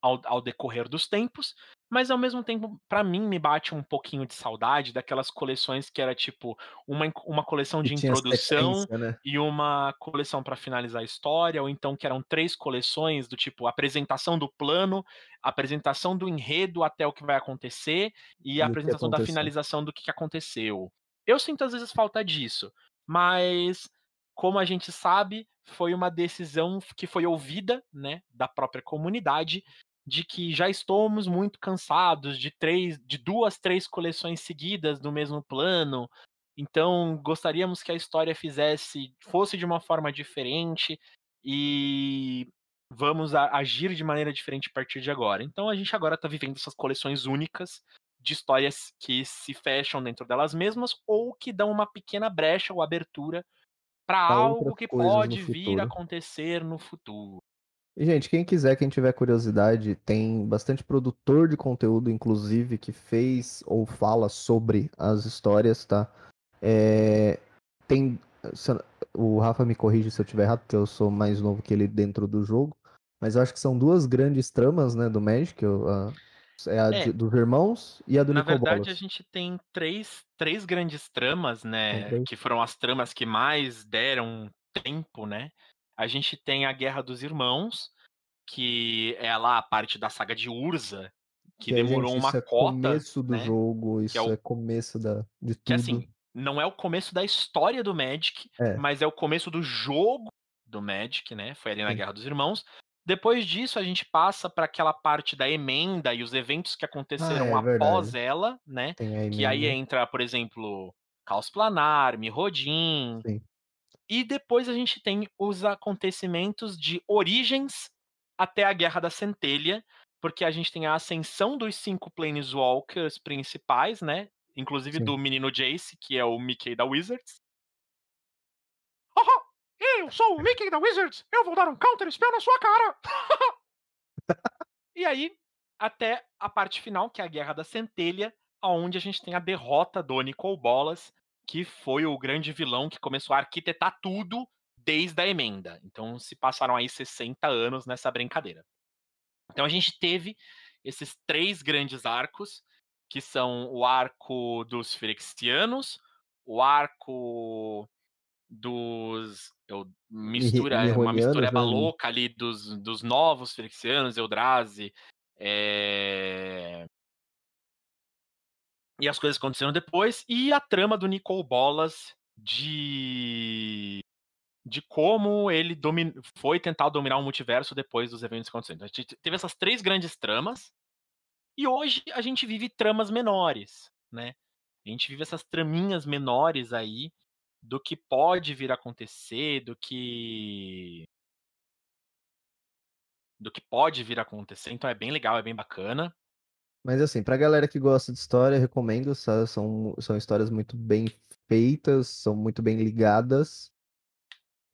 ao, ao decorrer dos tempos, mas ao mesmo tempo, pra mim, me bate um pouquinho de saudade daquelas coleções que era tipo uma, uma coleção de introdução né? e uma coleção pra finalizar a história, ou então que eram três coleções do tipo apresentação do plano, apresentação do enredo até o que vai acontecer e E a apresentação da finalização do que que aconteceu. Eu sinto às vezes falta disso, mas como a gente sabe, foi uma decisão que foi ouvida, né, da própria comunidade, de que já estamos muito cansados de três, de duas, três coleções seguidas no mesmo plano. Então, gostaríamos que a história fizesse, fosse de uma forma diferente e vamos agir de maneira diferente a partir de agora. Então, a gente agora está vivendo essas coleções únicas de histórias que se fecham dentro delas mesmas ou que dão uma pequena brecha ou abertura para algo que pode vir a acontecer no futuro. E, gente, quem quiser, quem tiver curiosidade, tem bastante produtor de conteúdo, inclusive, que fez ou fala sobre as histórias, tá? É, tem. O Rafa me corrige se eu estiver errado, porque eu sou mais novo que ele dentro do jogo. Mas eu acho que são duas grandes tramas, né, do Magic. a- é a É. de- dos irmãos e a do Na verdade, a Nicobolas. gente tem três, três grandes tramas, né? Que foram as tramas que mais deram tempo, né? A gente tem a Guerra dos Irmãos, que é lá a parte da saga de Urza, que, Que, demorou gente, uma isso é cota, começo do né? jogo, isso o- é começo da, de Que tudo. assim, não é o começo da história do Magic, É. mas é o começo do jogo do Magic, né? Foi ali na Sim. Guerra dos Irmãos. Depois disso, a gente passa para aquela parte da emenda e os eventos que aconteceram é após verdade. ela, né? Que aí entra, por exemplo, Caos Planar, Mirrodin. Sim. E depois a gente tem os acontecimentos de origens até a Guerra da Centelha, porque a gente tem a ascensão dos cinco Planeswalkers principais, né? Inclusive Sim. do menino Jace, que é o Mickey da Wizards. Haha! Eu sou o Mickey da Wizards! Eu vou dar um counter spell na sua cara! e aí, até a parte final, que é a Guerra da Centelha, onde a gente tem a derrota do Nicol Bolas, que foi o grande vilão que começou a arquitetar tudo desde a emenda. Então se passaram aí 60 anos nessa brincadeira. Então a gente teve esses três grandes arcos, que são o arco dos Phyrexianos, o arco dos. Eu, mistura, é uma Mirronianos, mistureba né? louca ali dos, dos novos Phyrexianos, Eldrazi. é, E as coisas aconteceram depois. E a trama do Nicol Bolas de. De como ele domin... foi tentar dominar o multiverso depois dos eventos que aconteceram. Então, a gente teve essas três grandes tramas. E hoje a gente vive tramas menores, né? A gente vive essas traminhas menores aí do que pode vir a acontecer, do que do que pode vir a acontecer. Então é bem legal, é bem bacana. Mas assim, pra galera que gosta de história, recomendo, sa- são, são histórias muito bem feitas, são muito bem ligadas.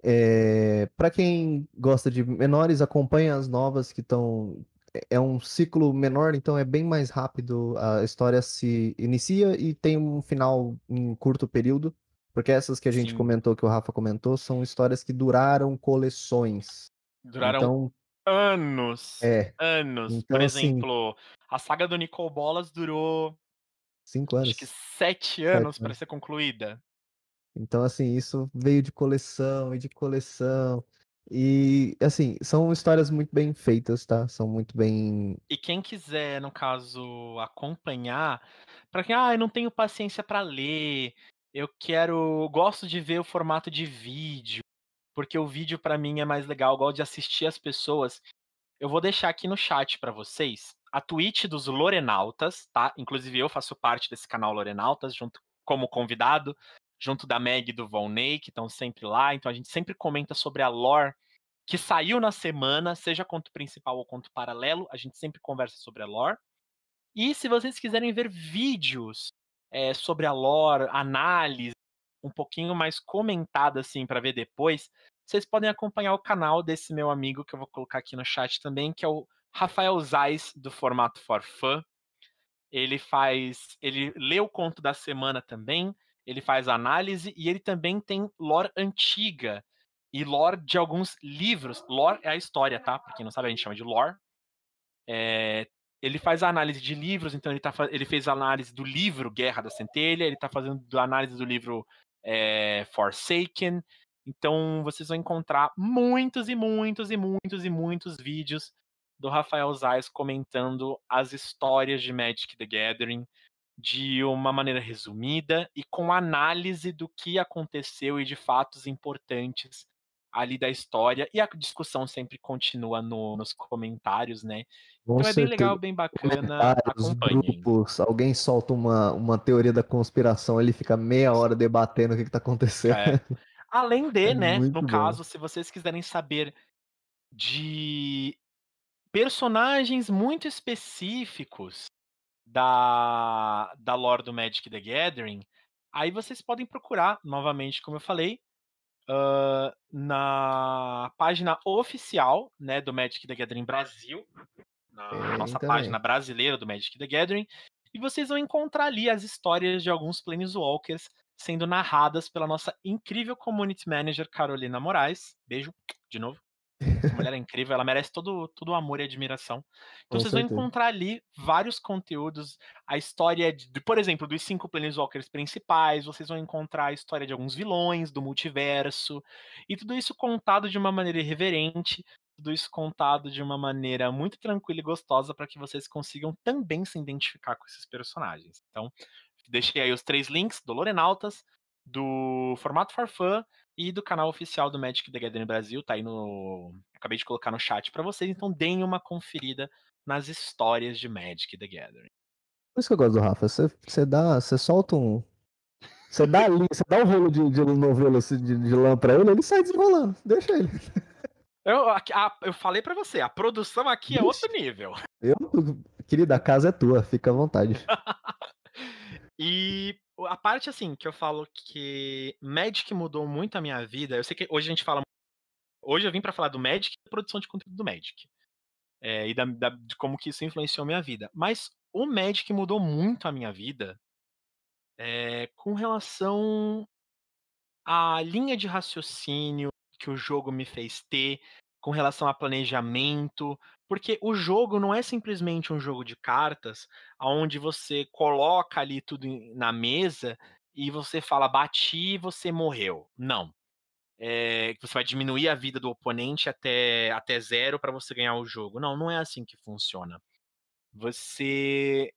É, para quem gosta de menores, acompanha as novas que estão. É um ciclo menor, então é bem mais rápido. A história se inicia e tem um final em curto período. Porque essas que a gente Sim. comentou, que o Rafa comentou, são histórias que duraram coleções. Duraram Então, anos, é, anos. Então, Por assim- exemplo, a saga do Nicol Bolas durou cinco anos. acho que sete anos para ser concluída. Então, assim, isso veio de coleção e de coleção. E, assim, são histórias muito bem feitas, tá? São muito bem. E quem quiser, no caso, acompanhar, para quem, ah, eu não tenho paciência para ler, eu quero, gosto de ver o formato de vídeo, porque o vídeo para mim é mais legal, eu gosto de assistir as pessoas. Eu vou deixar aqui no chat para vocês a Twitch dos Lorenautas, tá? Inclusive eu faço parte desse canal Lorenautas, junto como convidado, junto da Meg e do Volney, que estão sempre lá. Então a gente sempre comenta sobre a lore que saiu na semana, seja conto principal ou conto paralelo, a gente sempre conversa sobre a lore. E se vocês quiserem ver vídeos é, sobre a lore, análise, um pouquinho mais comentada assim para ver depois, vocês podem acompanhar o canal desse meu amigo que eu vou colocar aqui no chat também, que é o Rafael Zais do formato for fun. Ele faz, ele lê o conto da semana também, ele faz análise e ele também tem lore antiga e lore de alguns livros. Lore é a história, tá? Pra quem não sabe, a gente chama de lore. É, ele faz análise de livros, então ele, tá, ele fez análise do livro Guerra da Centelha, ele está fazendo a análise do livro é, Forsaken. Então vocês vão encontrar muitos e muitos e muitos e muitos vídeos do Rafael Zais comentando as histórias de Magic the Gathering de uma maneira resumida e com análise do que aconteceu e de fatos importantes ali da história. E a discussão sempre continua no, nos comentários, né? Com então é bem legal, bem bacana. Acompanhem. grupos, alguém solta uma, uma teoria da conspiração, ele fica meia hora debatendo o que, que tá acontecendo. É. Além de, É né, no bom. caso, se vocês quiserem saber de personagens muito específicos da, da lore do Magic the Gathering, aí vocês podem procurar, novamente, como eu falei, ah, na página oficial né, do Magic the Gathering Brasil, na Tem nossa também. página brasileira do Magic the Gathering, e vocês vão encontrar ali as histórias de alguns Planeswalkers sendo narradas pela nossa incrível Community Manager Carolina Moraes. Beijo, de novo. Essa mulher é incrível, ela merece todo, todo o amor e admiração. Então Com vocês vão certeza. encontrar ali vários conteúdos, a história, de, de, por exemplo, dos cinco Planeswalkers principais, vocês vão encontrar a história de alguns vilões do multiverso, e tudo isso contado de uma maneira irreverente, tudo isso contado de uma maneira muito tranquila e gostosa para que vocês consigam também se identificar com esses personagens. Então, deixei aí os três links do Lorenautas, do Formato Farfã e do canal oficial do Magic the Gathering Brasil, tá aí no. Acabei de colocar no chat para vocês, então deem uma conferida nas histórias de Magic the Gathering. Por isso que eu gosto do Rafa. Você, dá. Você solta um. Você dá ali, você dá um rolo de, de novelo assim, de, de lã pra ele, ele sai desenrolando. Deixa ele. Eu, a, a, eu falei para você, a produção aqui é outro nível. Eu, querida, a casa é tua, fica à vontade. e a parte assim que eu falo que Magic mudou muito a minha vida. Eu sei que hoje a gente fala. Hoje eu vim para falar do Magic e da produção de conteúdo do Magic. É, e da, da, de como que isso influenciou minha vida. Mas o Magic mudou muito a minha vida é, com relação à linha de raciocínio que o jogo me fez ter, com relação a planejamento, porque o jogo não é simplesmente um jogo de cartas, onde você coloca ali tudo na mesa e você fala bati, você morreu. Não. É, você vai diminuir a vida do oponente até, até zero para você ganhar o jogo. Não, não é assim que funciona. Você.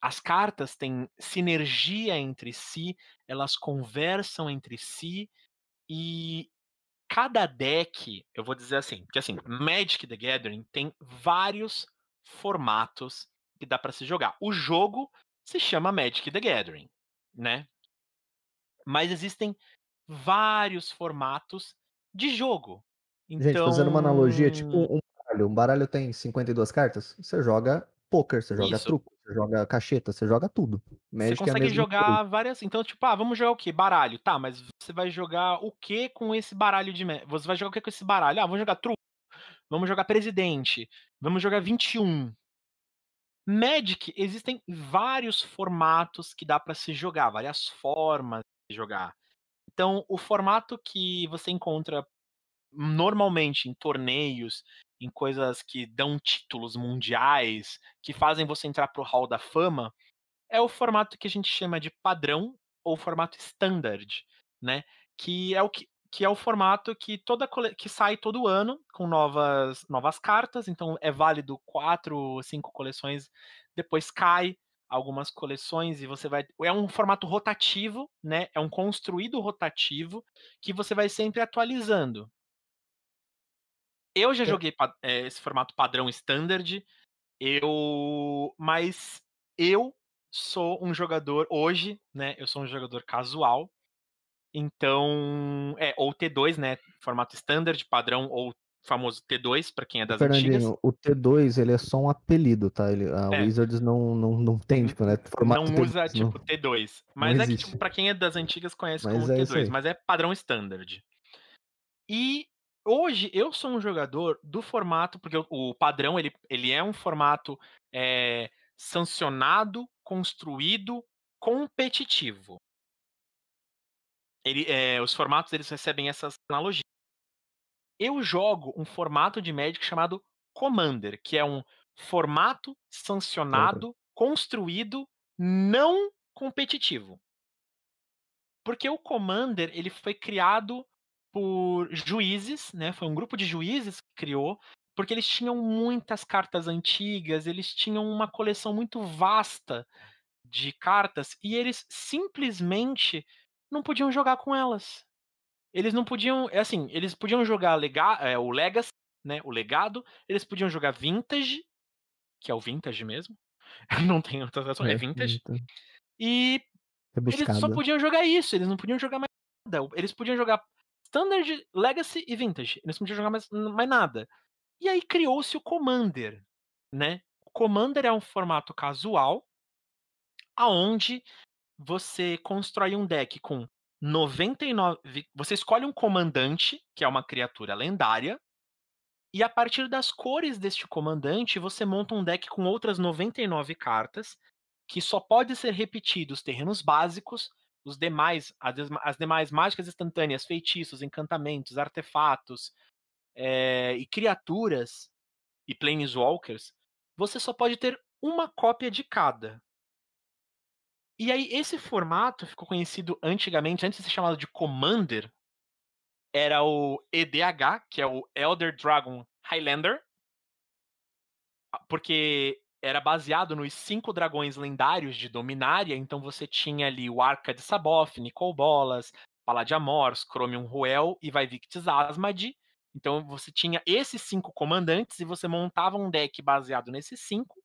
As cartas têm sinergia entre si, elas conversam entre si, e cada deck, eu vou dizer assim, porque assim, Magic the Gathering tem vários formatos que dá para se jogar. O jogo se chama Magic the Gathering, né? Mas existem vários formatos de jogo. Então... Gente, fazendo uma analogia, tipo então um baralho. Um baralho tem 52 cartas, você joga poker, você joga Isso. truco, você joga cacheta, você joga tudo. Magic você é consegue é jogar coisa. várias. Então, tipo, ah, vamos jogar o quê? Baralho. Tá, mas você vai jogar o que com esse baralho de. Você vai jogar o que com esse baralho? Ah, vamos jogar truco. Vamos jogar presidente. Vamos jogar 21. Magic, existem vários formatos que dá para se jogar, várias formas de jogar. Então, o formato que você encontra normalmente em torneios, em coisas que dão títulos mundiais, que fazem você entrar pro hall da fama, é o formato que a gente chama de padrão ou formato standard, né? Que é o que, que é o formato que toda que sai todo ano com novas novas cartas, então é válido quatro, cinco coleções, depois cai algumas coleções e você vai é um formato rotativo, né? É um construído rotativo que você vai sempre atualizando. Eu já é. joguei é, esse formato padrão standard. Eu, mas eu sou um jogador hoje, né? Eu sou um jogador casual. Então, é ou T2, né? Formato standard, padrão ou famoso T2 para quem é das Fernandinho, antigas. o T2 ele é só um apelido, tá? Ele, a é. Wizards não, não, não tem, tipo, né? Formato não usa T2, tipo não... T2. Mas é que, tipo, pra quem é das antigas conhece mas como é T2, mas é padrão standard. E Hoje eu sou um jogador do formato, porque o, padrão ele, ele é um formato é, sancionado, construído, competitivo. Ele, é, os formatos eles recebem essas analogias. Eu jogo um formato de Magic chamado Commander, que é um formato sancionado, uhum. construído, não competitivo. Porque o Commander ele foi criado por juízes, né? Foi um grupo de juízes que criou, porque eles tinham muitas cartas antigas, eles tinham uma coleção muito vasta de cartas e eles simplesmente não podiam jogar com elas. Eles não podiam, é assim, eles podiam jogar lega, é, o Legacy, né? O legado, eles podiam jogar Vintage, que é o Vintage mesmo. não tem outra tradução, é, é Vintage. E eles só podiam jogar isso, eles não podiam jogar mais nada. Eles podiam jogar Standard, Legacy e Vintage. Eles não podiam jogar mais, mais nada. E aí criou-se o Commander, né? O Commander é um formato casual, aonde você constrói um deck com 99. Você escolhe um comandante, que é uma criatura lendária, e a partir das cores deste comandante, você monta um deck com outras 99 cartas, que só pode ser repetido os terrenos básicos, os demais, as, as demais mágicas instantâneas, feitiços, encantamentos, artefatos é, e criaturas e planeswalkers, você só pode ter uma cópia de cada. E aí esse formato ficou conhecido antigamente, antes de ser chamado de Commander, era o EDH, que é o Elder Dragon Highlander, porque era baseado nos cinco dragões lendários de Dominária, então você tinha ali o Arca de Saboth, Nicol Bolas, Paladiamors, Chromium Ruel e Vaivictis Asmadi. Então você tinha esses cinco comandantes e você montava um deck baseado nesses cinco,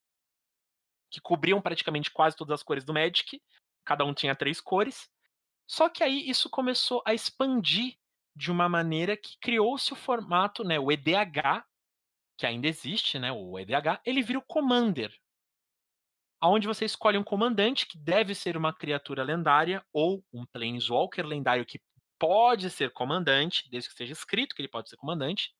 que cobriam praticamente quase todas as cores do Magic. Cada um tinha três cores. Só que aí isso começou a expandir de uma maneira que criou-se o formato, né, o EDH, que ainda existe, né, o EDH, ele vira o Commander. Onde você escolhe um comandante que deve ser uma criatura lendária ou um Planeswalker lendário que pode ser comandante, desde que esteja escrito que ele pode ser comandante.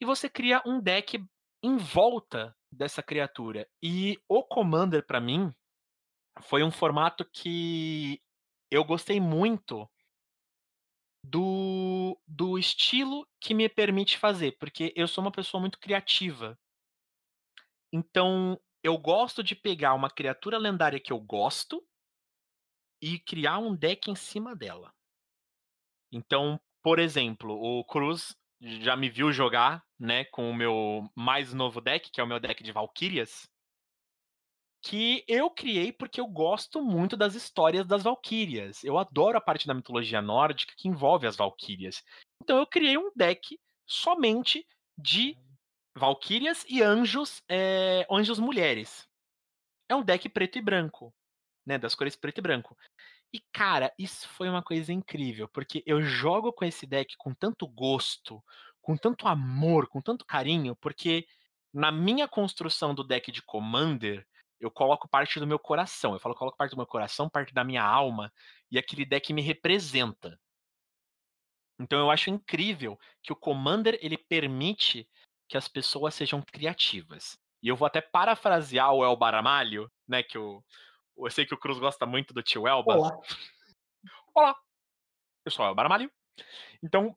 E você cria um deck em volta dessa criatura. E o Commander, para mim, foi um formato que eu gostei muito do, do estilo que me permite fazer, porque eu sou uma pessoa muito criativa. Então, eu gosto de pegar uma criatura lendária que eu gosto e criar um deck em cima dela. Então, por exemplo, o Cruz já me viu jogar, né, com o meu mais novo deck, que é o meu deck de Valkyrias que eu criei porque eu gosto muito das histórias das valquírias. Eu adoro a parte da mitologia nórdica que envolve as valquírias. Então eu criei um deck somente de valquírias e anjos, é, anjos mulheres. É um deck preto e branco, né, das cores preto e branco. E cara, isso foi uma coisa incrível, porque eu jogo com esse deck com tanto gosto, com tanto amor, com tanto carinho, porque na minha construção do deck de Commander, eu coloco parte do meu coração. Eu falo, coloco parte do meu coração, parte da minha alma, e aquele deck me representa. Então eu acho incrível que o Commander ele permite que as pessoas sejam criativas. E eu vou até parafrasear o Elba Ramalho, né, que eu, eu sei que o Cruz gosta muito do tio Elba. Olá. Olá. Eu sou o Elba Ramalho. Então,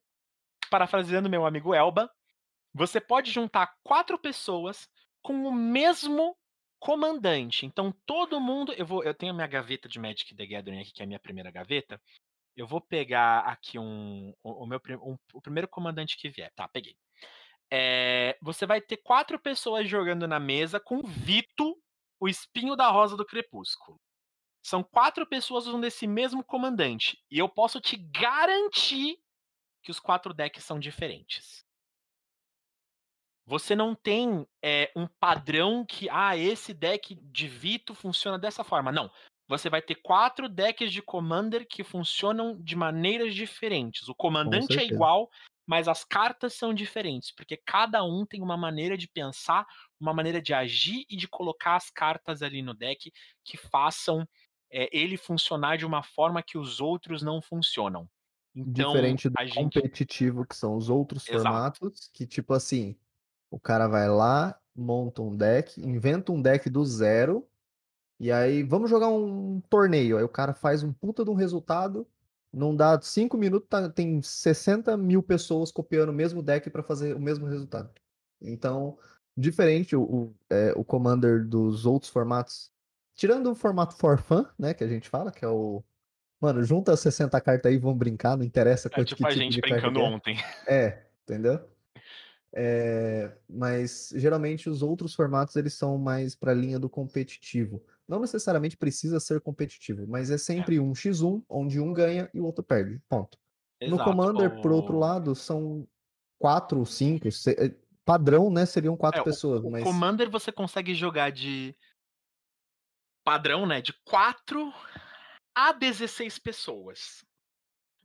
parafraseando meu amigo Elba, você pode juntar quatro pessoas com o mesmo comandante. Então todo mundo, eu vou, eu tenho minha gaveta de Magic the Gathering aqui, que é a minha primeira gaveta. Eu vou pegar aqui um, o, o meu um, o primeiro comandante que vier. Tá, peguei. É, você vai ter quatro pessoas jogando na mesa com Vito, o espinho da rosa do crepúsculo. São quatro pessoas usando esse mesmo comandante. E eu posso te garantir que os quatro decks são diferentes. Você não tem é, um padrão que, ah, esse deck de Vito funciona dessa forma. Não. Você vai ter quatro decks de Commander que funcionam de maneiras diferentes. O comandante é igual, mas as cartas são diferentes, porque cada um tem uma maneira de pensar, uma maneira de agir e de colocar as cartas ali no deck que façam é, ele funcionar de uma forma que os outros não funcionam. Então, Diferente do gente... competitivo, que são os outros Exato. formatos, que tipo assim, o cara vai lá, monta um deck, inventa um deck do zero, e aí vamos jogar um torneio. Aí o cara faz um puta de um resultado, não dá cinco minutos, tá, tem 60 mil pessoas copiando o mesmo deck para fazer o mesmo resultado. Então, diferente o, o, é, o Commander dos outros formatos, tirando o formato for fun, né, que a gente fala, que é o Mano, junta 60 cartas aí, vamos brincar, não interessa é, tipo a tipo gente brincando é. ontem. É, entendeu? É, mas geralmente os outros formatos eles são mais para a linha do competitivo. Não necessariamente precisa ser competitivo, mas é, é. sempre um x1 onde um ganha e o outro perde. Ponto. Exato. No Commander, por outro lado, são quatro, cinco, seis, eh, padrão, né? Seriam quatro é, pessoas. O, mas... Commander você consegue jogar de padrão, né? De 4 a 16 pessoas.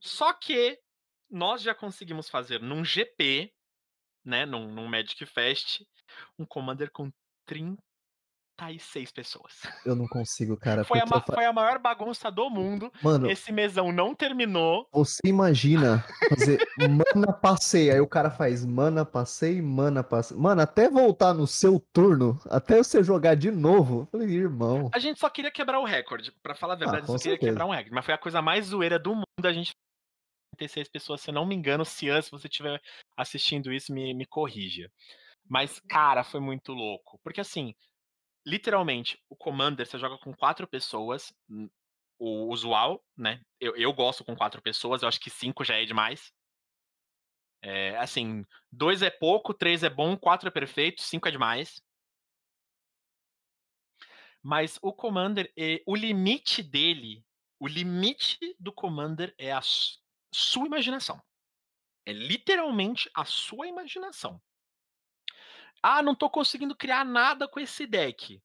Só que nós já conseguimos fazer num GP né, num, num Magic Fest, um Commander com 36 pessoas. Eu não consigo, cara. Foi, a, fa... foi a maior bagunça do mundo. Mano, esse mesão não terminou. Você imagina fazer mana passeio, aí o cara faz mana passeio, mana passeio. Mano, até voltar no seu turno, até você jogar de novo. Eu falei, irmão. A gente só queria quebrar o recorde. Para falar a ah, verdade, ah, só queria quebrar um recorde. Mas foi a coisa mais zoeira do mundo. A gente 36 pessoas, se eu não me engano. Cian, se você estiver assistindo isso, me, me corrija. Mas, cara, foi muito louco. Porque, assim, literalmente, o Commander, você joga com quatro pessoas, hum, o usual, né? Eu, eu gosto com quatro pessoas, eu acho que cinco já é demais. É, assim, dois é pouco, três é bom, quatro é perfeito, cinco é demais. Mas o Commander, o limite dele, o limite do Commander é a su- sua imaginação. É literalmente a sua imaginação. Ah, não tô conseguindo criar nada com esse deck.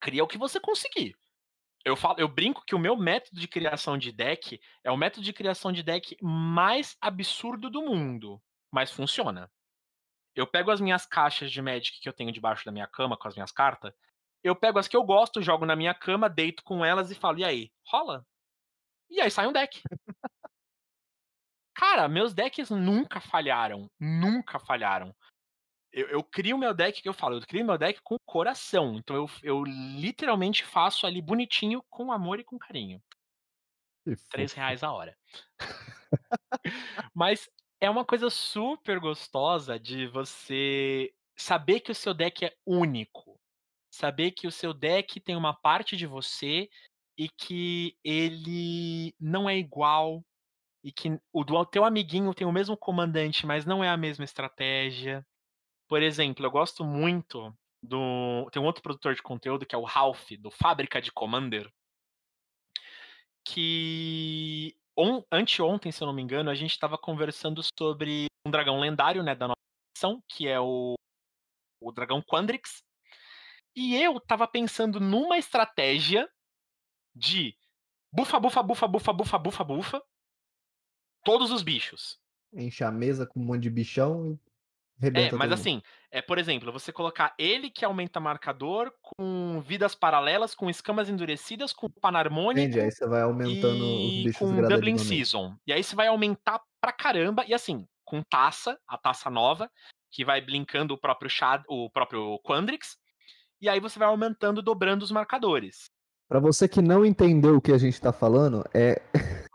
Cria o que você conseguir. Eu, falo, eu brinco que o meu método de criação de deck é o método de criação de deck mais absurdo do mundo, mas funciona. Eu pego as minhas caixas de Magic que eu tenho debaixo da minha cama com as minhas cartas, eu pego as que eu gosto, jogo na minha cama, deito com elas e falo, e aí, rola? E aí sai um deck. Cara, meus decks nunca falharam, nunca falharam. Eu, eu crio meu deck que eu falo, eu crio meu deck com coração. Então eu, eu literalmente faço ali bonitinho, com amor e com carinho. Três reais a hora. Mas é uma coisa super gostosa de você saber que o seu deck é único. Saber que o seu deck tem uma parte de você e que ele não é igual. E que o do teu amiguinho tem o mesmo comandante, mas não é a mesma estratégia. Por exemplo, eu gosto muito do. Tem um outro produtor de conteúdo que é o Ralph, do Fábrica de Commander. Que on, anteontem, se eu não me engano, a gente estava conversando sobre um dragão lendário, né, da nossa edição, que é o, o dragão Quandrix. E eu tava pensando numa estratégia de bufa, bufa, bufa, bufa, bufa, bufa, bufa, todos os bichos. Enche a mesa com um monte de bichão e É, rebenta mas todo mundo. assim, é, por exemplo, você colocar ele que aumenta marcador com vidas paralelas, com escamas endurecidas, com panarmônico Entende? Aí você vai aumentando os e bichos com Dublin. Season. E aí você vai aumentar pra caramba. E assim, com taça, a taça nova, que vai blinkando o próprio Shad, o próprio Quandrix. E aí você vai aumentando, dobrando os marcadores. Pra você que não entendeu o que a gente tá falando, é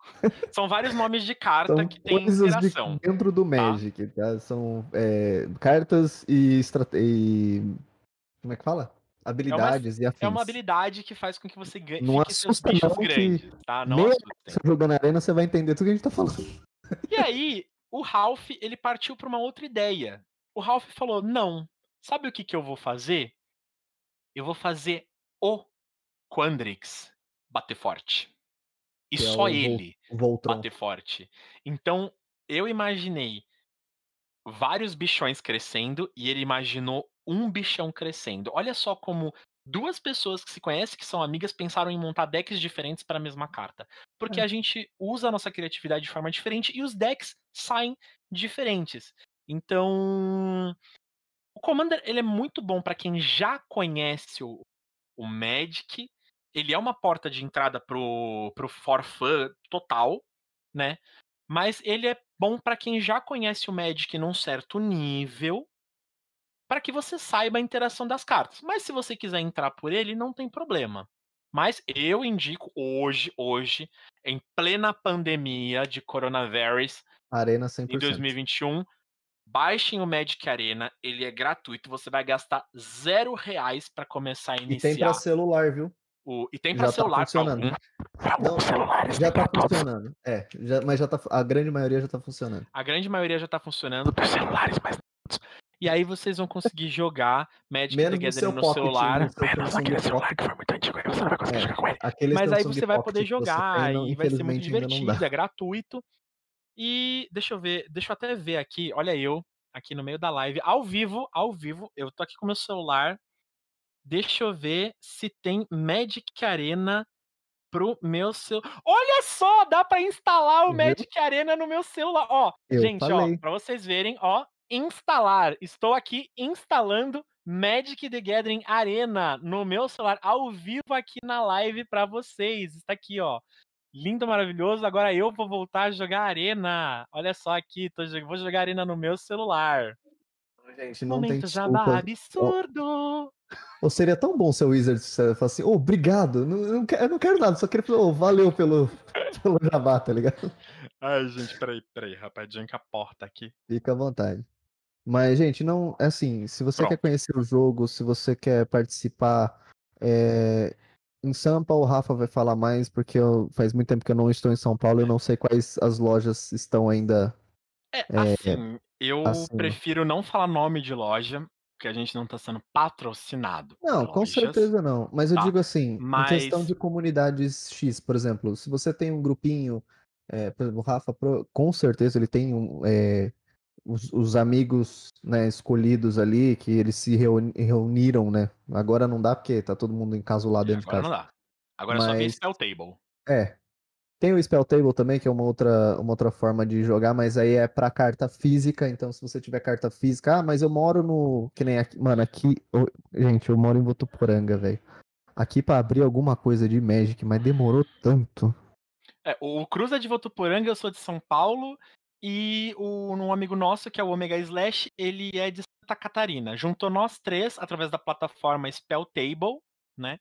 São vários nomes de carta são que tem coisas de dentro do Magic, tá? São é, cartas e, estrate... e como é que fala? Habilidades e afins. É uma habilidade que faz com que você ganhe Não seus assusta bichos não que grandes, tá? Não. Você jogando na arena, você vai entender tudo que a gente tá falando. E aí, o Ralph, ele partiu para uma outra ideia. O Ralph falou: "Não, sabe o que que eu vou fazer? Eu vou fazer o Quandrix bater forte. E Que é só ele Voltron. bater forte. Então, eu imaginei vários bichões crescendo e ele imaginou um bichão crescendo. Olha só como duas pessoas que se conhecem, que são amigas, pensaram em montar decks diferentes para a mesma carta. Porque É. a gente usa a nossa criatividade de forma diferente e os decks saem diferentes. Então, o Commander ele é muito bom para quem já conhece o, o Magic. Ele é uma porta de entrada pro, pro for fun total, né? Mas ele é bom para quem já conhece o Magic num certo nível, para que você saiba a interação das cartas. Mas se você quiser entrar por ele, não tem problema. Mas eu indico hoje, hoje, em plena pandemia de coronavírus, Arena 100%. em 2021, baixem o Magic Arena, ele é gratuito, você vai gastar zero reais para começar a E tem iniciar. pra celular, viu? O... E tem para tá celular, funcionando. algum. Celulares já tá funcionando. É, já- mas já tá, a grande maioria já tá funcionando. A grande maioria já tá funcionando. Dos celulares, mas E aí vocês vão conseguir jogar Magic Menos the Gathering no pocket, celular. menos Samsung aquele celular que foi muito antigo, você não vai conseguir É. jogar com ele. Mas aí você vai poder jogar tem, não- e vai ser muito divertido, é gratuito. E deixa eu ver, deixa eu até ver aqui, olha eu, aqui no meio da live, ao vivo, ao vivo, eu tô aqui com meu celular. Deixa eu ver se tem Magic Arena pro meu celular. Olha só, dá pra instalar o Viu? Magic Arena no meu celular. Ó, Eu gente, falei. ó, para vocês verem, ó, instalar. Estou aqui instalando Magic the Gathering Arena no meu celular ao vivo aqui na live pra vocês. Está aqui, ó. Lindo, maravilhoso. Agora eu vou voltar a jogar Arena. Olha só aqui, tô, vou jogar Arena no meu celular. Gente, não tem Momento jabá desculpa. absurdo. Ou seria tão bom ser o Wizard se você falasse assim, ô, obrigado, não, eu não quero, eu não quero nada, só queria falar, ô, valeu pelo, pelo jabá, tá ligado? Ai, gente, peraí, peraí, rapidinho que a porta aqui. Fica à vontade. Mas, gente, não, é assim, se você quer Pronto. conhecer o jogo, se você quer participar, é, em Sampa o Rafa vai falar mais, porque eu- faz muito tempo que eu não estou em São Paulo, eu não sei quais as lojas estão ainda É, É, assim, eu assim. prefiro não falar nome de loja, porque a gente não tá sendo patrocinado Não, com certeza não. Mas eu tá, digo assim, em questão Mas de comunidades X, por exemplo, se você tem um grupinho, é, por exemplo, o Rafa, com certeza ele tem um, é, os, os amigos, né, escolhidos ali, que eles se reuni- reuniram, né? Agora não dá porque tá todo mundo encasulado é, dentro de agora não casa. dá. Agora só vem Mas Spell Table. É. Tem o Spell Table também, que é uma outra, uma outra forma de jogar, mas aí é pra carta física, então se você tiver carta física, ah, mas eu moro no. Que nem aqui. Mano, aqui. Gente, eu moro em Votuporanga, velho. Aqui pra abrir alguma coisa de Magic, mas demorou tanto. É, o Cruz é de Votuporanga, eu sou de São Paulo. E o, um amigo nosso, que é o Omega Slash, ele é de Santa Catarina. Juntou nós três através da plataforma Spell Table, né?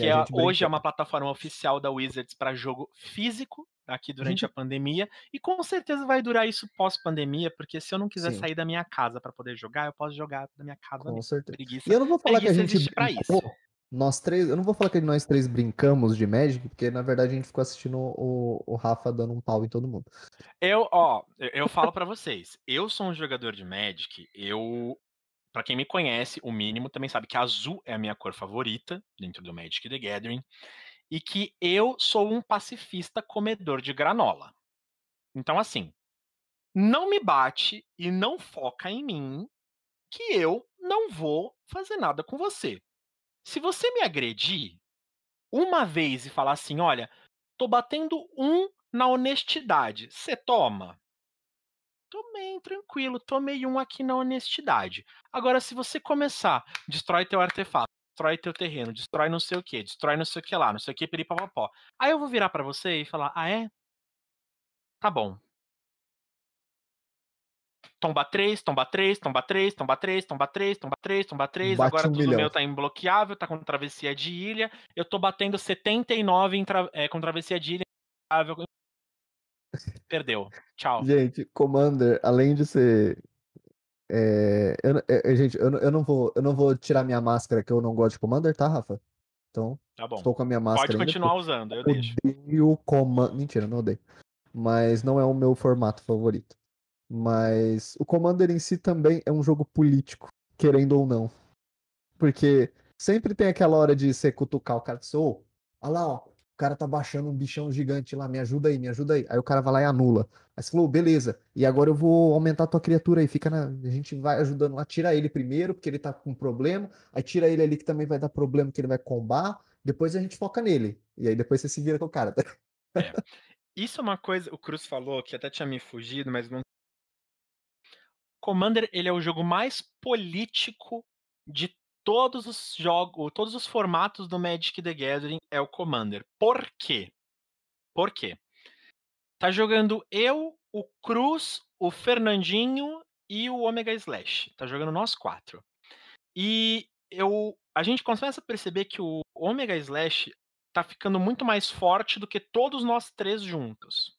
Que é, hoje é uma plataforma oficial da Wizards para jogo físico, aqui durante gente- a pandemia. E com certeza vai durar isso pós-pandemia, porque se eu não quiser Sim. sair da minha casa para poder jogar, eu posso jogar da minha casa Com mesmo. certeza. Preguiça. E eu não vou falar que a gente brincou. isso. Nós três, eu não vou falar que nós três brincamos de Magic, porque na verdade a gente ficou assistindo o, o Rafa dando um pau em todo mundo. Eu, ó, eu- eu falo pra vocês, eu sou um jogador de Magic, eu, Pra quem me conhece, o mínimo também sabe que azul é a minha cor favorita dentro do Magic the Gathering e que eu sou um pacifista comedor de granola. Então assim, não me bate e não foca em mim que eu não vou fazer nada com você. Se você me agredir uma vez e falar assim, olha, tô batendo um na honestidade, você toma? Tomei, tranquilo, tomei um aqui na honestidade. Agora, se você começar, destrói teu artefato, destrói teu terreno, destrói não sei o que, destrói não sei o que lá, não sei o que, piripapapó. Aí eu vou virar pra você e falar, ah é? Tá bom. Tomba 3, tomba 3, tomba 3, tomba 3, tomba 3, tomba 3, tomba 3. Bate Agora um tudo milhão. meu tá imbloqueável, tá com travessia de ilha. Eu tô batendo 79 em tra- é, com travessia de ilha. Perdeu. Tchau. Gente, Commander, além de ser. é, eu, é, gente, eu, não- eu não vou, eu não vou tirar minha máscara que eu não gosto de Commander, tá, Rafa? Então, Tá bom. estou com a minha máscara Pode ainda, continuar usando, eu porque deixo. odeio Commander. Mentira, não odeio. Mas não é o meu formato favorito. Mas o Commander em si também é um jogo político, querendo ou não. Porque sempre tem aquela hora de você cutucar o cara que ô, olha lá, ó, o cara tá baixando um bichão gigante lá, me ajuda aí, me ajuda aí. Aí o cara vai lá e anula. Aí você falou, beleza, e agora eu vou aumentar a tua criatura aí, fica na. A gente vai ajudando lá, tira ele primeiro, porque ele tá com problema, aí tira ele ali que também vai dar problema, que ele vai combar, depois a gente foca nele. E aí depois você se vira com o cara. tá? Isso é uma coisa, o Cruz falou que até tinha me fugido, mas não. Commander, ele é o jogo mais político de todos os jogos, todos os formatos do Magic the Gathering é o Commander. Por quê? Por quê? Tá jogando eu, o Cruz, o Fernandinho e o Omega Slash. Tá jogando nós quatro. E eu, a gente começa a perceber que o Omega Slash tá ficando muito mais forte do que todos nós três juntos.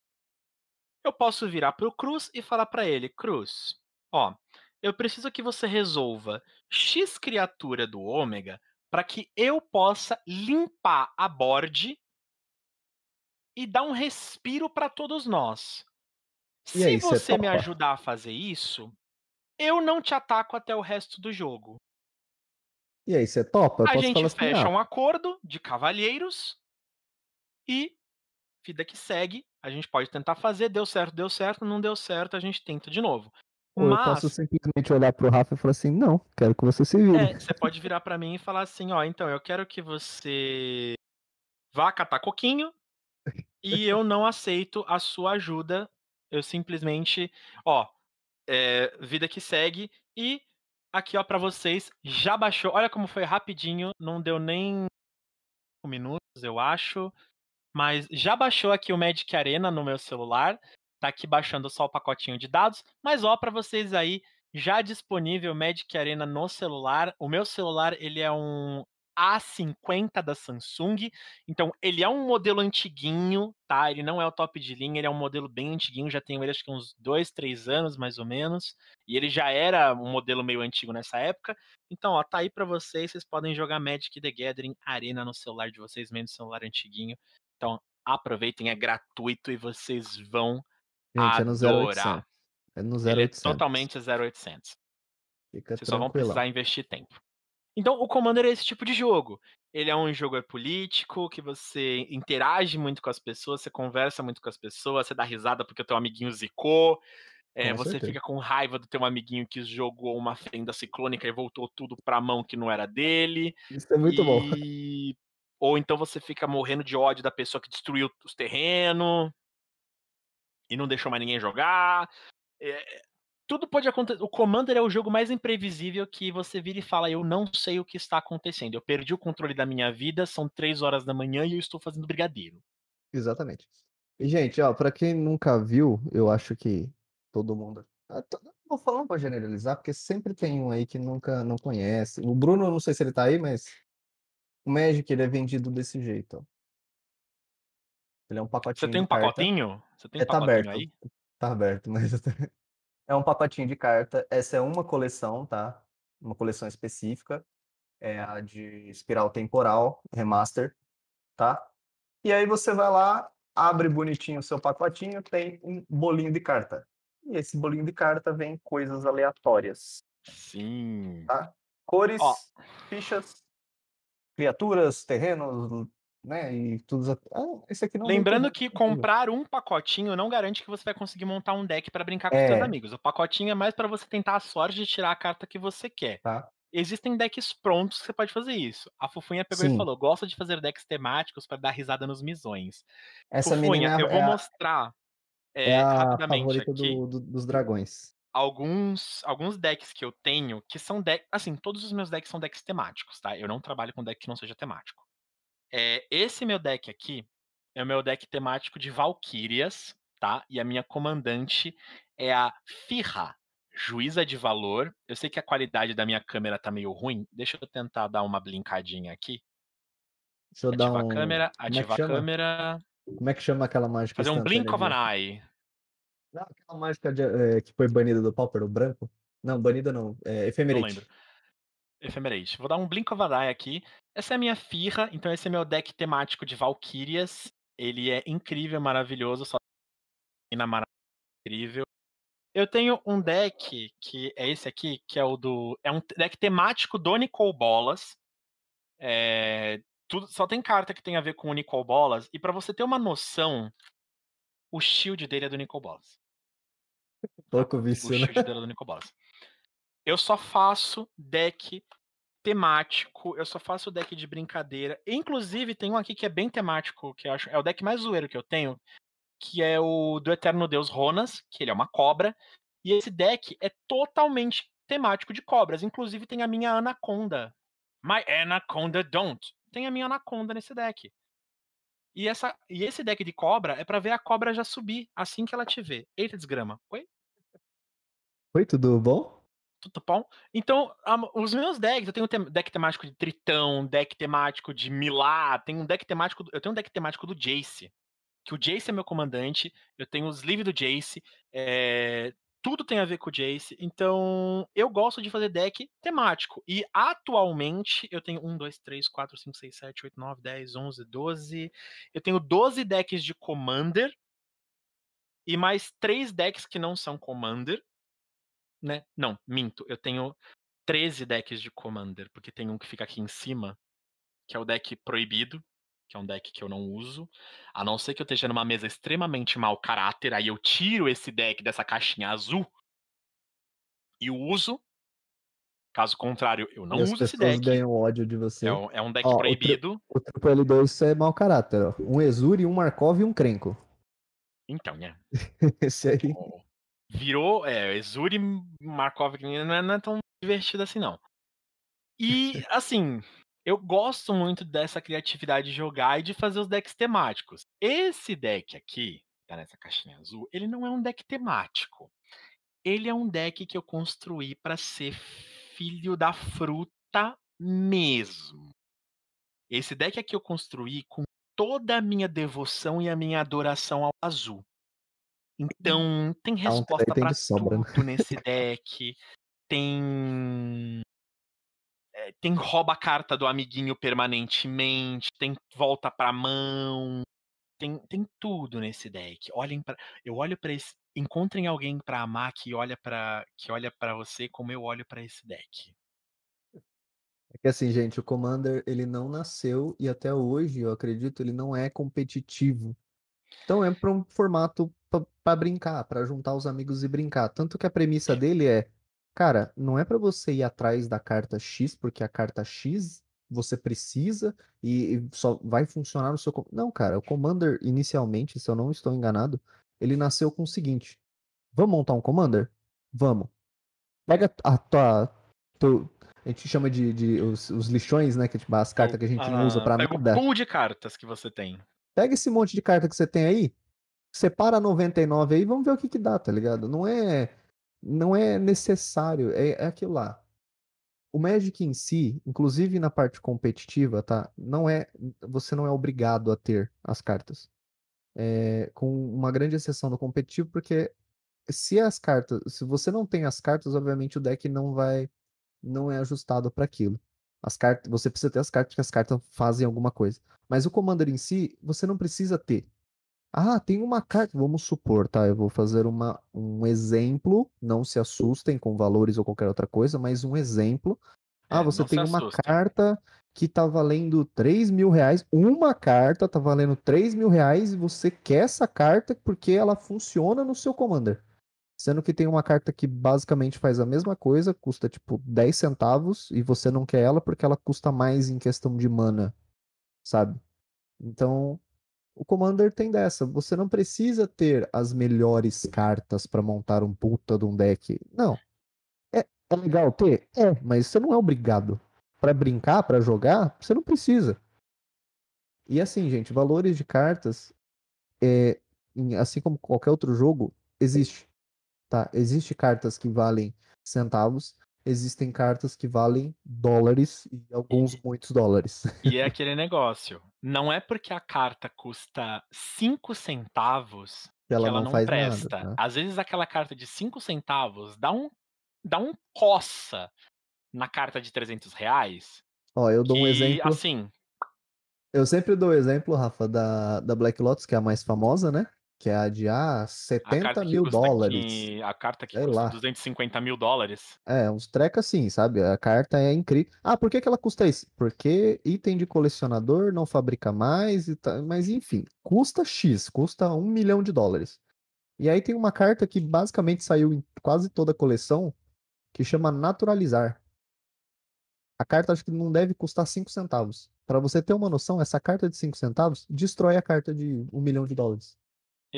Eu posso virar pro Cruz e falar pra ele, Cruz, ó, eu preciso que você resolva X criatura do Ômega para que eu possa limpar a board e dar um respiro para todos nós. E Se aí, cê você me ajudar a fazer isso, eu não te ataco até o resto do jogo. E aí, você topa? Eu A gente assim, fecha ah, um acordo de cavalheiros e vida que segue. A gente pode tentar fazer, deu certo, deu certo, não deu certo, a gente tenta de novo. Ou eu Mas posso simplesmente olhar pro Rafa e falar assim, não, quero que você se vire. é, você pode virar pra mim e falar assim, ó, então eu quero que você vá catar coquinho e eu não aceito a sua ajuda. Eu simplesmente, ó, é, vida que segue e aqui ó para vocês já baixou. Olha como foi rapidinho, não deu nem minutos, eu acho. Mas já baixou aqui o Magic Arena no meu celular. Tá aqui baixando só o pacotinho de dados. Mas ó, para vocês aí, já disponível Magic Arena no celular. O meu celular, ele é um A50 da Samsung. Então, ele é um modelo antiguinho, tá? Ele não é o top de linha, ele é um modelo bem antiguinho. Já tenho ele acho que uns dois, três anos, mais ou menos. E ele já era um modelo meio antigo nessa época. Então, ó, tá aí para vocês. Vocês podem jogar Magic the Gathering Arena no celular de vocês, mesmo celular antiguinho. Então, aproveitem, é gratuito e vocês vão Gente, é no 0800. adorar. É no Ele é 0800. totalmente 0800. Fica Vocês só vão precisar investir tempo. Então, o Commander é esse tipo de jogo. Ele é um jogo político, que você interage muito com as pessoas, você conversa muito com as pessoas, você dá risada porque o teu amiguinho zicou, é, você certeza. fica com raiva do teu amiguinho que jogou uma fenda ciclônica e voltou tudo pra mão que não era dele. Isso é muito bom. e... Ou então você fica morrendo de ódio da pessoa que destruiu os terrenos e não deixou mais ninguém jogar. É, tudo pode acontecer. O Commander é o jogo mais imprevisível que você vira e fala: Eu não sei o que está acontecendo. Eu perdi o controle da minha vida, são três horas da manhã e eu estou fazendo brigadeiro. Exatamente. E, gente, ó, pra quem nunca viu, eu acho que todo mundo. Ah, Vou falando pra generalizar, porque sempre tem um aí que nunca não conhece. O Bruno, não sei se ele tá aí, mas o Magic ele é vendido desse jeito, ó. Ele é um Você pacotinho tem de um carta. pacotinho? Você tem É, um tá pacotinho aberto. aí? Tá aberto, mas é um pacotinho de carta. Essa é uma coleção, tá? Uma coleção específica. É a de Espiral Temporal Remaster, tá? E aí você vai lá, abre bonitinho o seu pacotinho, tem um bolinho de carta. E esse bolinho de carta vem coisas aleatórias, Sim. tá? Cores, Ó. fichas, criaturas, terrenos, né? E tudo. Ah, esse aqui não Lembrando que comprar um pacotinho não garante que você vai conseguir montar um deck pra brincar com os seus É. amigos. O pacotinho é mais pra você tentar a sorte de tirar a carta que você quer. Tá? Existem decks prontos que você pode fazer isso. A Fufunha pegou e Sim. falou: gosta de fazer decks temáticos pra dar risada nos misões. Essa Fufunha, menina é, eu vou é a- mostrar é, é a rapidamente aqui do- do- dos dragões. alguns, alguns decks que eu tenho que são decks. Assim, todos os meus decks são decks temáticos, tá? Eu não trabalho com deck que não seja temático. É, esse meu deck aqui é o meu deck temático de Valkyrias, tá? E a minha comandante é a Firra, Juíza de Valor. Eu sei que a qualidade da minha câmera tá meio ruim. Deixa eu tentar dar uma blinkadinha aqui. Deixa eu dar Ativar um. a câmera, como é ativar a câmera. Como é que chama aquela mágica Fazer um blink of an eye. Não, aquela mágica de- é, que foi banida do Pauper, o branco? Não, banida não. É Não Ephemerate. lembro. Ephemerate. Vou dar um Blink of an Eye aqui. Essa é a minha firra, então esse é meu deck temático de Valkyrias. Ele é incrível, maravilhoso, só na incrível. Eu tenho um deck que é esse aqui, que é o do. É um deck temático do Nicol Bolas. É, tudo, só tem carta que tem a ver com o Nicol Bolas. E pra você ter uma noção, o shield dele é do Nicol Bolas. Pouco O vício, né? shield dele é do Nicol Bolas. Eu só faço deck temático, eu só faço deck de brincadeira. Inclusive, tem um aqui que é bem temático, que eu acho. É o deck mais zoeiro que eu tenho, que é o do Eterno Deus Ronas, que ele é uma cobra. E esse deck é totalmente temático de cobras. Inclusive, tem a minha Anaconda. My Anaconda Don't. Tem a minha Anaconda nesse deck. E, essa, e esse deck de cobra é pra ver a cobra já subir assim que ela te vê. Eita, desgrama. Oi? Oi, tudo bom? Tudo bom? Então, os meus decks, eu tenho tem- deck temático de Tritão, deck temático de Milá, tem um deck temático, eu tenho um deck temático do Jace, que o Jace é meu comandante, eu tenho os livros do Jace, é, tudo tem a ver com o Jace, então eu gosto de fazer deck temático. E atualmente eu tenho 1, 2, 3, 4, 5, 6, 7, 8, 9, 10, 11, 12. Eu tenho 12 decks de Commander e mais três decks que não são Commander né? Não, minto. Eu tenho 13 decks de Commander, porque tem um que fica aqui em cima, que é o deck proibido, que é um deck que eu não uso. A não ser que eu esteja numa mesa extremamente mau caráter, aí eu tiro esse deck dessa caixinha azul e o uso. Caso contrário, eu não e as uso esse pessoas deck. ganham ódio de você. É um, é um deck Ó, o proibido. O triplo L2 é mau caráter, ó. Um Exuri, um Markov e um Krenko. Então, né? Esse aí. Virou. É, Exuri Markov não é, não é tão divertido assim, não. E, assim, eu gosto muito dessa criatividade de jogar e de fazer os decks temáticos. Esse deck aqui, que tá nessa caixinha azul, ele não é um deck temático. Ele é um deck que eu construí para ser filho da fruta mesmo. Esse deck aqui eu construí com toda a minha devoção e a minha adoração ao azul. Então, tem resposta para sobra, né? tudo nesse deck. Tem é, tem rouba a carta do amiguinho permanentemente, tem volta pra mão, tem, tem tudo nesse deck. Olhem para, eu olho para esse, encontrem alguém pra amar que olha pra que olha pra você como eu olho pra esse deck. É que assim, gente, o Commander ele não nasceu e até hoje, eu acredito, ele não é competitivo. Então é para um formato para brincar, para juntar os amigos e brincar. Tanto que a premissa dele é, cara, não é para você ir atrás da carta X, porque a carta X você precisa e, só vai funcionar no seu. Não, cara, o Commander, inicialmente, se eu não estou enganado, ele nasceu com o seguinte: vamos montar um Commander? Vamos. Pega a tua. Tu, a gente chama de, de os, os, lixões, né? Que é tipo, as cartas que a gente ah, não usa pra pega nada. O pool de cartas que você tem. Pega esse monte de carta que você tem aí, separa 99 aí, vamos ver o que que dá, tá ligado? Não é não é necessário, é, é aquilo lá. O Magic em si, inclusive na parte competitiva, tá? Não é, você não é obrigado a ter as cartas. É, com uma grande exceção do competitivo, porque se as cartas, se você não tem as cartas, obviamente o deck não vai, não é ajustado para aquilo. As cartas, você precisa ter as cartas que as cartas fazem alguma coisa. Mas o Commander em si, você não precisa ter. Ah, tem uma carta, vamos supor, tá? Eu vou fazer uma, um exemplo, não se assustem com valores ou qualquer outra coisa, mas um exemplo. Ah, É, você tem uma assustem. carta que tá valendo 3 mil reais, uma carta tá valendo 3 mil reais e você quer essa carta porque ela funciona no seu Commander. Sendo que tem uma carta que basicamente faz a mesma coisa, custa tipo 10 centavos e você não quer ela porque ela custa mais em questão de mana, sabe? Então, o Commander tem dessa. Você não precisa ter as melhores cartas pra montar um puta de um deck. Não. É, é legal ter? É, mas você não é obrigado. Pra brincar, pra jogar, você não precisa. E assim, gente, valores de cartas, é, assim como qualquer outro jogo, existe. Tá? Existe cartas que valem centavos, existem cartas que valem dólares e alguns muitos dólares. E é aquele negócio. Não é porque a carta custa 5 centavos Que ela que ela não não presta. nada. né? Às vezes aquela carta de 5 centavos dá um, dá um coça na carta de 300 reais. Ó, eu dou um que, exemplo. assim, Eu sempre dou o exemplo, Rafa, da, da Black Lotus, que é a mais famosa, né? Que é a de ah, a 70 carta que mil dólares. que- a carta que Sei custa lá. 250 mil dólares. É, uns trecos assim, sabe? A carta é incrível. Ah, por que, que ela custa isso? Porque item de colecionador não fabrica mais, e tá... mas enfim, custa X, custa um milhão de dólares. E aí tem uma carta que basicamente saiu em quase toda a coleção, que chama Naturalizar. A carta acho que não deve custar 5 centavos. Pra você ter uma noção, essa carta de 5 centavos destrói a carta de um milhão de dólares.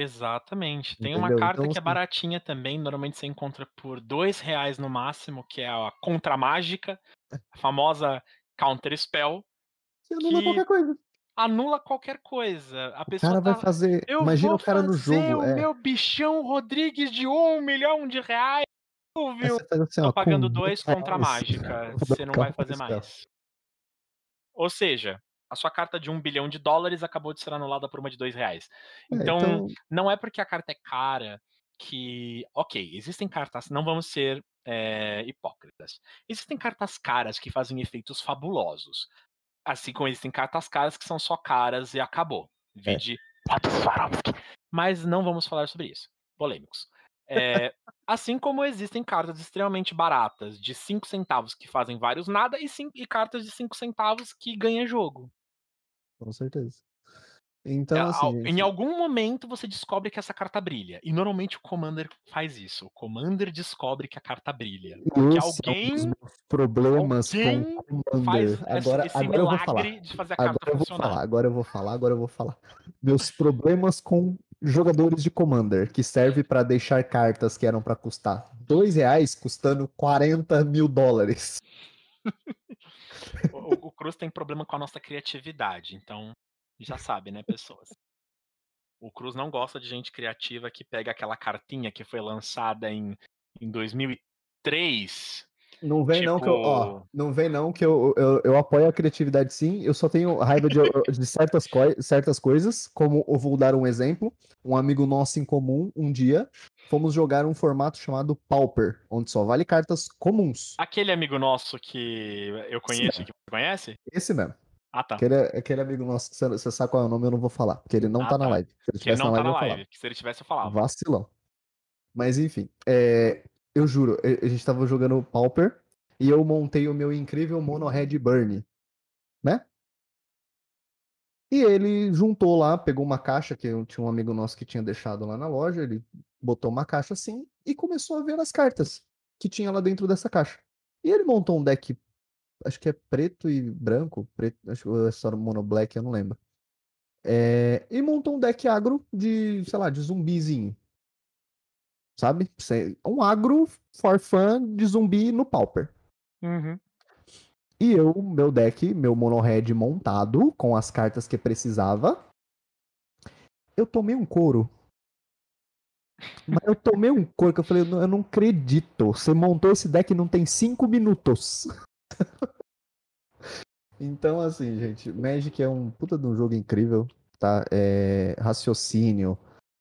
Exatamente. Tem uma Entendeu? carta Então, que é assim- baratinha também, normalmente você encontra por dois reais no máximo, que é a Contra Mágica, a famosa Counter Spell, Você anula que qualquer coisa. anula qualquer coisa. A O pessoa cara vai tá. fazer. Eu Imagina vou o cara no fazer jogo. o É, meu bichão Rodrigues de um milhão de reais. Viu? assim, Tô pagando dois contra mágica. Você não vai fazer mais. Ou seja, a sua carta de um bilhão de dólares acabou de ser anulada por uma de dois reais. É, Então, então, não é porque a carta é cara que. Ok, existem cartas. Não vamos ser é, hipócritas. Existem cartas caras que fazem efeitos fabulosos. Assim como existem cartas caras que são só caras e acabou. É. Vide Swarovski. Mas não vamos falar sobre isso. Polêmicos. É, assim como existem cartas extremamente baratas, de 5 centavos, que fazem vários nada, e, cin- e cartas de 5 centavos que ganham jogo. Com certeza. É, Então, assim, ao- em gente, algum momento você descobre que essa carta brilha. E normalmente o Commander faz isso. O Commander descobre que a carta brilha. Porque esse é um alguém problemas alguém com faz Commander. Agora, esse agora eu vou falar. Agora eu vou falar, agora eu vou falar, agora eu vou falar. Meus problemas com jogadores de Commander, que serve pra deixar cartas que eram pra custar dois reais, custando 40 mil dólares. O, o Cruz tem problema com a nossa criatividade, então já sabe, né, pessoas? O Cruz não gosta de gente criativa que pega aquela cartinha que foi lançada em, em 2003. Não vem não que eu, ó, Tipo- não vem não que eu, eu, eu apoio a criatividade sim, eu só tenho raiva de, de certas, coi- certas coisas, como eu vou dar um exemplo, um amigo nosso em comum, um dia, fomos jogar um formato chamado Pauper, onde só vale cartas comuns. Aquele amigo nosso que eu conheço, que você conhece? Esse mesmo. Ah, tá. Aquele, aquele amigo nosso, você, sabe qual é o nome, eu não vou falar, porque ele não Ah, tá na tá. live. Se ele ele não na tá live, na eu live. Se ele tivesse, eu falava. falava. Vacilão. Mas enfim, é, eu juro, a gente tava jogando Pauper e eu montei o meu incrível Mono Red Burn, né? E ele juntou lá, pegou uma caixa que eu tinha um amigo nosso que tinha deixado lá na loja, ele botou uma caixa assim e começou a ver as cartas que tinha lá dentro dessa caixa. E ele montou um deck, acho que é preto e branco, preto, acho que é só mono black, eu não lembro. É, e montou um deck agro de, sei lá, de zumbizinho. Sabe? Um agro for fun de zumbi no Pauper. Uhum. E eu, meu deck, meu mono red montado, com as cartas que precisava. Eu tomei um couro. Mas eu tomei um couro que eu falei, eu não acredito. Você montou esse deck não tem 5 minutos. então, assim, gente, Magic é um puta de um jogo incrível, tá? É, raciocínio,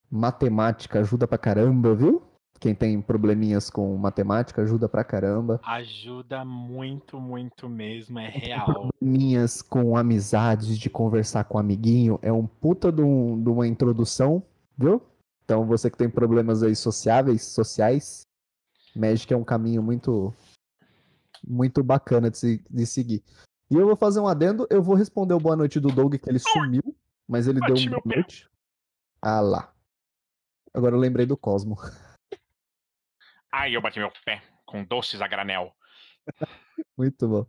matemática ajuda pra caramba, viu? Quem tem probleminhas com matemática ajuda pra caramba. Ajuda muito, muito mesmo, é real. Probleminhas com amizades, de conversar com um amiguinho, é um puta de, um, de uma introdução, viu? Então você que tem problemas aí sociáveis, sociais, Magic é um caminho muito muito bacana de, se, de seguir. E eu vou fazer um adendo, eu vou responder o boa noite do Doug, que ele sumiu, mas ele deu um boa noite. Ah lá. Agora eu lembrei do Cosmo. Ai, eu bati meu pé com doces a granel. Muito bom.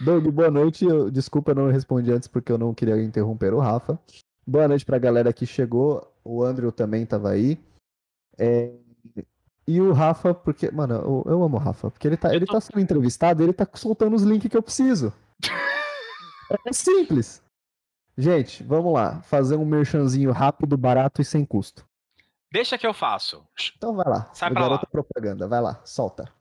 Doug, boa noite. Eu, desculpa, eu não respondi antes porque eu não queria interromper o Rafa. Boa noite pra galera que chegou. O Andrew também tava aí. É... E o Rafa, porque. Mano, eu, eu amo o Rafa, porque ele tá, ele tô... tá sendo entrevistado ele tá soltando os links que eu preciso. é simples. Gente, vamos lá. Fazer um merchanzinho rápido, barato e sem custo. Deixa que eu faço. Então vai lá. Sai pra lá. propaganda. Vai lá, solta.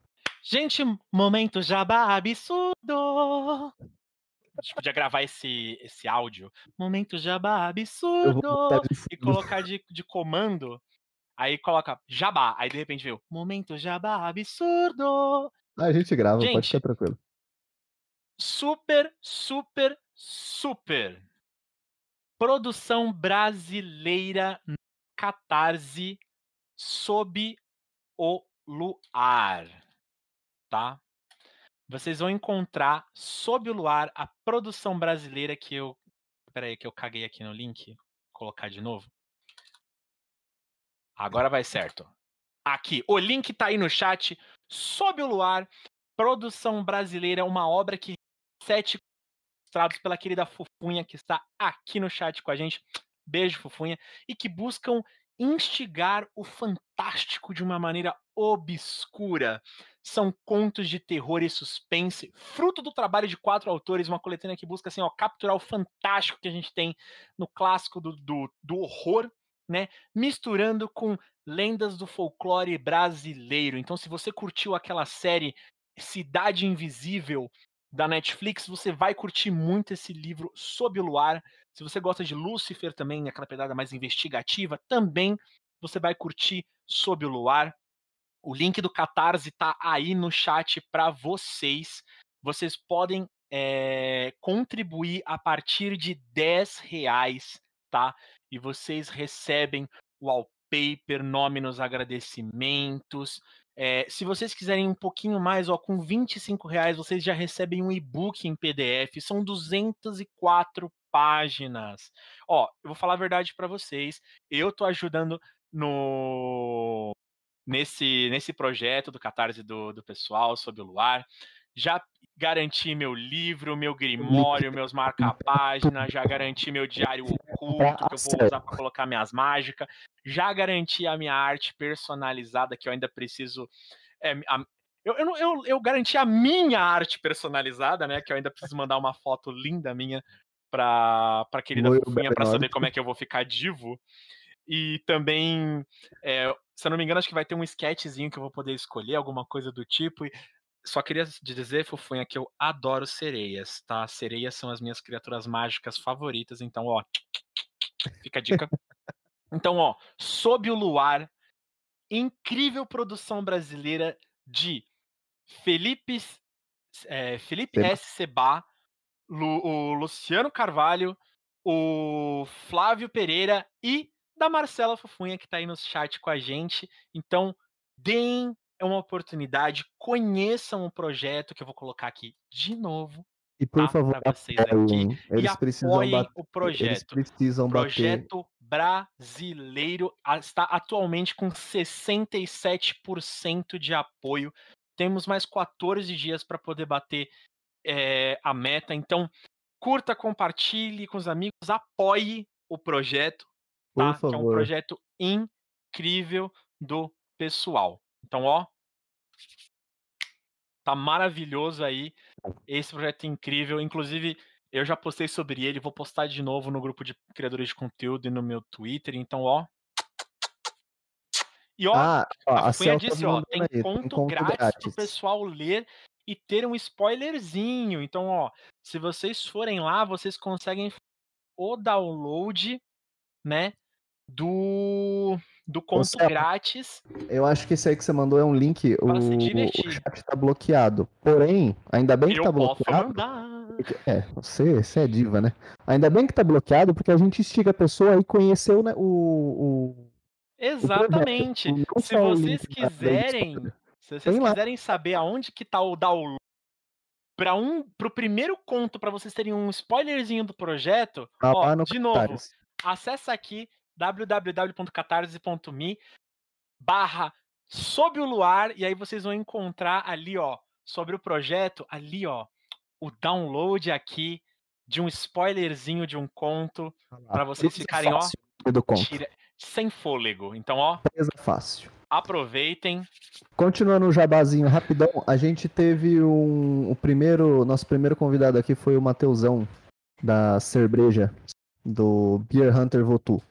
Gente, momento jabá absurdo. A gente podia gravar esse, esse áudio. Momento jabá absurdo. E colocar de, de comando. Aí coloca jabá. Aí de repente veio momento jabá absurdo. A gente grava, gente, pode ficar tranquilo. Super, super, super. Produção brasileira Catarse sob o luar, tá? Vocês vão encontrar sob o luar a produção brasileira que eu, espera aí que eu caguei aqui no link, Vou colocar de novo. Agora vai certo. Aqui, o link tá aí no chat. Sob o luar, produção brasileira, uma obra que sete ilustrados pela querida Fufunha que está aqui no chat com a gente beijo, fofunha, e que buscam instigar o fantástico de uma maneira obscura. São contos de terror e suspense, fruto do trabalho de quatro autores, uma coletânea que busca assim, ó, capturar o fantástico que a gente tem no clássico do, do, do horror, né? Misturando com lendas do folclore brasileiro. Então, se você curtiu aquela série Cidade Invisível da Netflix, você vai curtir muito esse livro Sob o Luar. Se você gosta de Lucifer também, aquela pegada mais investigativa, também você vai curtir Sob o Luar. O link do Catarse está aí no chat para vocês. Vocês podem é, contribuir a partir de 10 reais, tá? E vocês recebem wallpaper, nome nos agradecimentos. É, se vocês quiserem um pouquinho mais, ó, com 25 reais vocês já recebem um e-book em PDF. São 204 páginas. Ó, eu vou falar a verdade para vocês. Eu tô ajudando no nesse nesse projeto do Catarse do, do pessoal sobre o luar. Já garanti meu livro, meu grimório, meus marca-página, já garanti meu diário oculto que eu vou usar para colocar minhas mágicas, já garanti a minha arte personalizada que eu ainda preciso é, a, eu, eu, eu, eu, garanti a minha arte personalizada, né? Que eu ainda preciso mandar uma foto linda minha pra, pra querida Fofinha pra saber como é que eu vou ficar divo. E também, é, se eu não me engano, acho que vai ter um sketchzinho que eu vou poder escolher, alguma coisa do tipo. E só queria dizer, Fofinha, que eu adoro sereias, tá? Sereias são as minhas criaturas mágicas favoritas, então, ó, fica a dica. Então, ó, Sob o Luar, incrível produção brasileira de Felipe, é, Felipe S. Seba, Lu, o Luciano Carvalho, o Flávio Pereira e da Marcela Fofunha, que está aí no chat com a gente. Então, deem uma oportunidade, conheçam o projeto que eu vou colocar aqui de novo E por tá? favor, vocês aqui. apoiem. Eles e precisam apoiem bater. o Eles projeto. precisam bater. Projeto brasileiro a- está atualmente com 67% de apoio. Temos mais 14 dias para poder bater eh, a meta. Então, curta, compartilhe com os amigos, apoie o projeto, Por tá? Que é um projeto incrível do pessoal. Então, ó, tá maravilhoso aí. Esse projeto é incrível. Inclusive, eu já postei sobre ele, vou postar de novo no grupo de criadores de conteúdo e no meu Twitter. Então, ó. E ó, Ah, ó, a a Fuinha Cel tá disse, ó, tem aí, conto, grátis, pro pessoal ler e ter um spoilerzinho. Então, ó, se vocês forem lá, vocês conseguem o download, né, do do conto grátis. Eu acho que esse aí que você mandou é um link. O, o chat tá bloqueado. Porém, ainda bem que Eu tá posso bloqueado. mandar. É, você, você é diva, né? Ainda bem que tá bloqueado, porque a gente instiga a pessoa a conhecer o, né, o, o- Exatamente. Não Se o vocês quiserem, se vocês quiserem saber aonde que tá o download para um pro primeiro conto para vocês terem um spoilerzinho do projeto, Tá ó, de novo, acessa aqui www.catarse.me barra sob o luar e aí vocês vão encontrar ali, ó, sobre o projeto, ali, ó, o download aqui de um spoilerzinho de um conto para vocês ficarem, ó, fácil do conto. tira- sem fôlego. Então, ó, Presa fácil. aproveitem. Continuando o jabazinho rapidão, a gente teve um. O primeiro. Nosso primeiro convidado aqui foi o Mateusão, da Cerveja, do Beer Hunter Votu.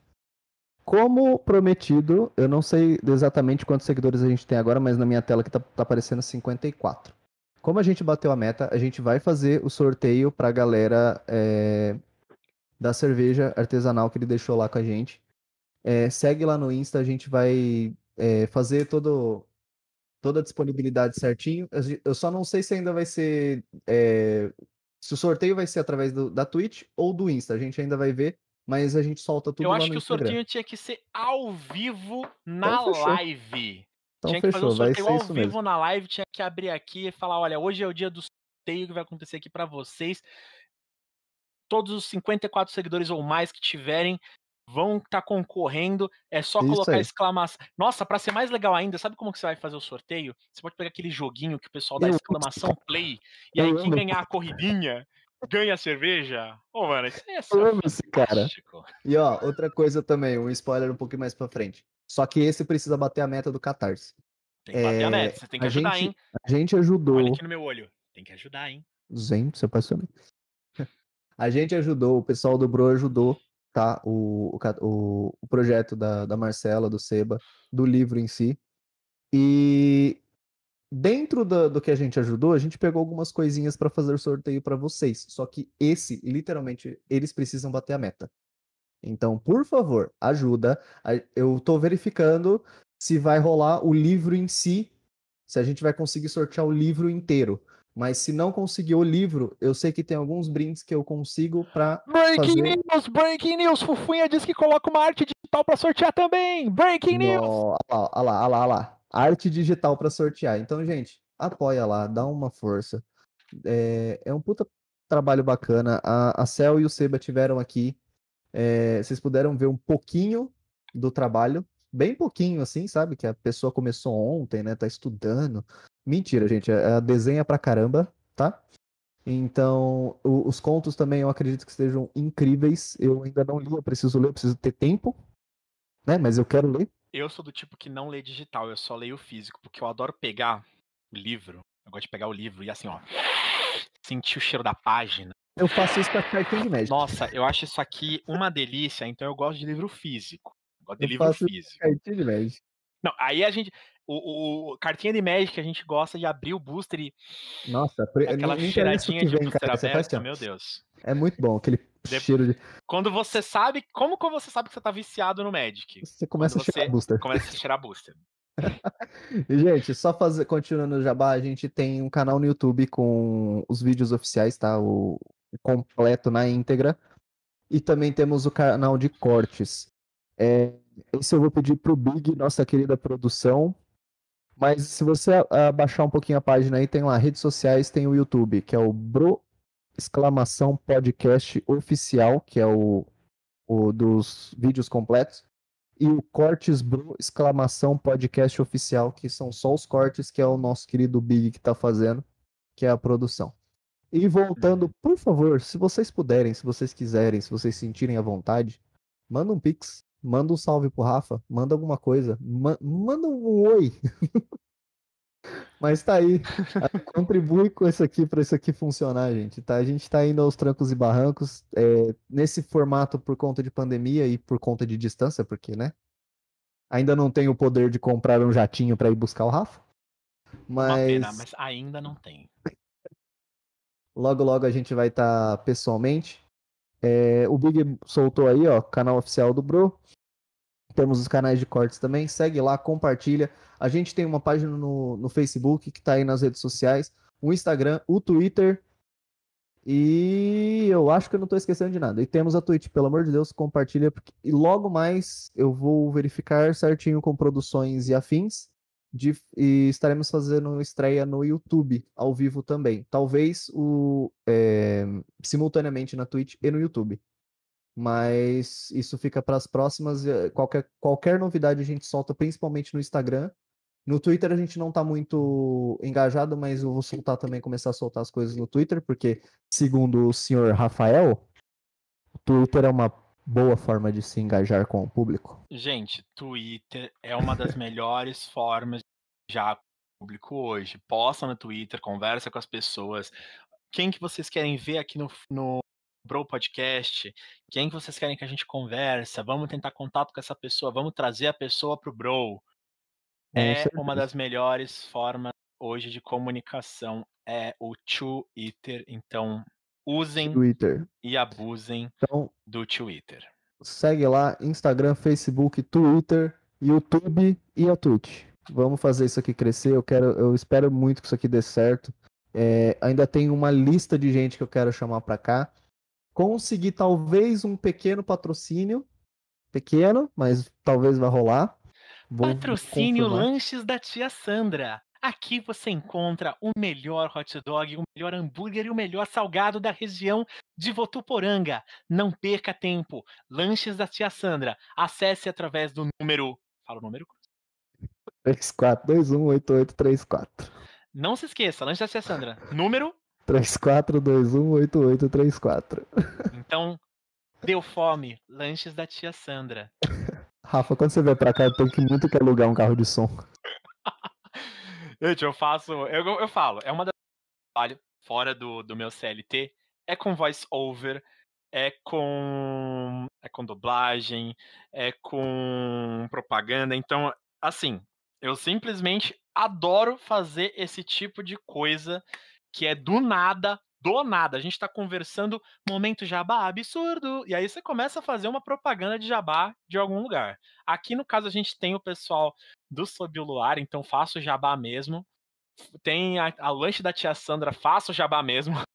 Como prometido, eu não sei exatamente quantos seguidores a gente tem agora, mas na minha tela que tá, tá aparecendo 54. Como a gente bateu a meta, a gente vai fazer o sorteio pra galera é, da cerveja artesanal que ele deixou lá com a gente. É, segue lá no Insta, a gente vai é, fazer todo, toda a disponibilidade certinho. Eu só não sei se ainda vai ser. é, se o sorteio vai ser através do- da Twitch ou do Insta. A gente ainda vai ver, mas a gente solta tudo Eu acho que o Instagram. sorteio tinha que ser ao vivo na Então live. Então tinha que fazer o sorteio ao vivo mesmo. na live, tinha que abrir aqui e falar, olha, hoje é o dia do sorteio que vai acontecer aqui pra vocês. Todos os 54 seguidores ou mais que tiverem vão estar concorrendo. É só Isso colocar aí. exclamação. Nossa, pra ser mais legal ainda, sabe como que você vai fazer o sorteio? Você pode pegar aquele joguinho que o pessoal dá exclamação play e aí quem ganhar a corridinha ganha a cerveja. Ô, mano, isso é esse cara. E ó, outra coisa também, um spoiler um pouquinho mais pra frente. Só que esse precisa bater a meta do Catarse. Tem que bater a É, meta, você tem que ajudar, gente- hein? A gente ajudou. Olha aqui no meu olho. Tem que ajudar, hein? Gente, você apaixonou. A gente ajudou, o pessoal do Bro ajudou, tá? O, o, o projeto da, da Marcela, do Seba, do livro em si. E dentro do, do que a gente ajudou, a gente pegou algumas coisinhas para fazer o sorteio para vocês. Só que esse, literalmente, eles precisam bater a meta. Então, por favor, ajuda. Eu tô verificando se vai rolar o livro em si, se a gente vai conseguir sortear o livro inteiro. Mas se não conseguir o livro, eu sei que tem alguns brindes que eu consigo pra. Breaking fazer- news, breaking news. Fufunha diz que coloca uma arte digital pra sortear também. Breaking news. Olha lá, olha lá, olha lá. Arte digital pra sortear. Então, gente, apoia lá, dá uma força. É, é um puta trabalho bacana. A, a Cel e o Seba tiveram aqui. É, vocês puderam ver um pouquinho do trabalho. Bem pouquinho, assim, sabe? Que a pessoa começou ontem, né? Tá estudando. Mentira, gente. Ela desenha pra caramba, tá? Então, o- os contos também eu acredito que estejam incríveis. Eu ainda não li, eu preciso ler, eu preciso ter tempo, né? Mas eu quero ler. Eu sou do tipo que não lê digital, eu só leio físico, porque eu adoro pegar o livro. Eu gosto de pegar o livro e assim, ó. Sentir o cheiro da página. Eu faço isso com a cartinha de médico. Nossa, eu acho isso aqui uma delícia, então eu gosto de livro físico. Eu gosto de Eu livro faço físico. Cartinha de médico. Não, aí a gente. O, o- cartinha de Magic, a gente gosta de abrir o booster e Nossa, aquela o cheiradinha de vem, booster cara. Assim, meu Deus. É muito bom, aquele De- cheiro de. Quando você sabe. Como que você sabe que você tá viciado no Magic? Você começa Quando a cheirar booster. Começa a cheirar booster. Gente, só fazer, continuando o jabá, a gente tem um canal no YouTube com os vídeos oficiais, tá? O completo na íntegra. E também temos o canal de cortes. É, esse eu vou pedir pro Big, nossa querida produção, Mas se você abaixar um pouquinho a página aí, tem lá redes sociais, tem o YouTube, que é o Bro exclamação podcast oficial, que é o, o dos vídeos completos, e o Cortes Bro exclamação podcast oficial, que são só os cortes, que é o nosso querido Big que tá fazendo, que é a produção. E voltando, por favor, se vocês puderem, se vocês quiserem, se vocês sentirem à vontade, manda um pix, manda um salve pro Rafa, manda alguma coisa, ma- manda um oi. Mas tá aí, contribui com isso aqui para isso aqui funcionar, gente. Tá? A gente tá indo aos trancos e barrancos é, nesse formato por conta de pandemia e por conta de distância, porque, né? Ainda não tenho o poder de comprar um jatinho para ir buscar o Rafa. Uma pena, Mas mas ainda não tem. logo logo a gente vai estar pessoalmente. É, o Big soltou aí, ó, canal oficial do Bro. Temos os canais de cortes também. Segue lá, compartilha. A gente tem uma página no, no Facebook que tá aí nas redes sociais, o Instagram, o Twitter. E eu acho que eu não tô esquecendo de nada. E temos a Twitch, pelo amor de Deus, compartilha. porque- E logo mais eu vou verificar certinho com produções e afins. de- E estaremos fazendo estreia no YouTube, ao vivo também. Talvez o é, simultaneamente na Twitch e no YouTube. Mas isso fica para as próximas. eh, Qualquer, qualquer novidade a gente solta, principalmente no Instagram. No Twitter a gente não tá muito engajado, mas eu vou soltar também, começar a soltar as coisas no Twitter, porque, segundo o senhor Rafael, o Twitter é uma boa forma de se engajar com o público. Gente, Twitter é uma das melhores formas de já público hoje. Posta no Twitter, conversa com as pessoas. Quem que vocês querem ver aqui no, no Bro Podcast? Quem que vocês querem que a gente conversa? Vamos tentar contato com essa pessoa, vamos trazer a pessoa pro Bro. Com É certeza. uma das melhores formas hoje de comunicação, é o Twitter. Então, usem Twitter. e abusem Então, do Twitter. segue lá, Instagram, Facebook, Twitter, YouTube e a Twitch. Vamos fazer isso aqui crescer. Eu quero, eu espero muito que isso aqui dê certo. É, ainda tem uma lista de gente que eu quero chamar pra cá. Conseguir talvez um pequeno patrocínio, pequeno, mas talvez vai rolar. Vou Patrocínio confirmar. Lanches da Tia Sandra. Aqui você encontra o melhor hot dog, o melhor hambúrguer e o melhor salgado da região de Votuporanga. Não perca tempo. Lanches da Tia Sandra. Acesse através do número. Fala o número. 34218834. Não se esqueça, Lanches da Tia Sandra. Número. 34218834. Então, deu fome. Lanches da Tia Sandra. Rafa, quando você vier pra cá, eu tenho que muito que alugar um carro de som. Gente, eu faço. Eu, eu falo, é uma das trabalho fora do, do meu CLT. É com voice over, é com. É com dublagem, é com propaganda. Então, assim, eu simplesmente adoro fazer esse tipo de coisa que é do nada, do nada. A gente tá conversando, momento jabá absurdo. E aí você começa a fazer uma propaganda de jabá de algum lugar. Aqui, no caso, a gente tem o pessoal do Sob o Luar, então faço jabá mesmo. Tem a, a lanche da tia Sandra, faço jabá mesmo.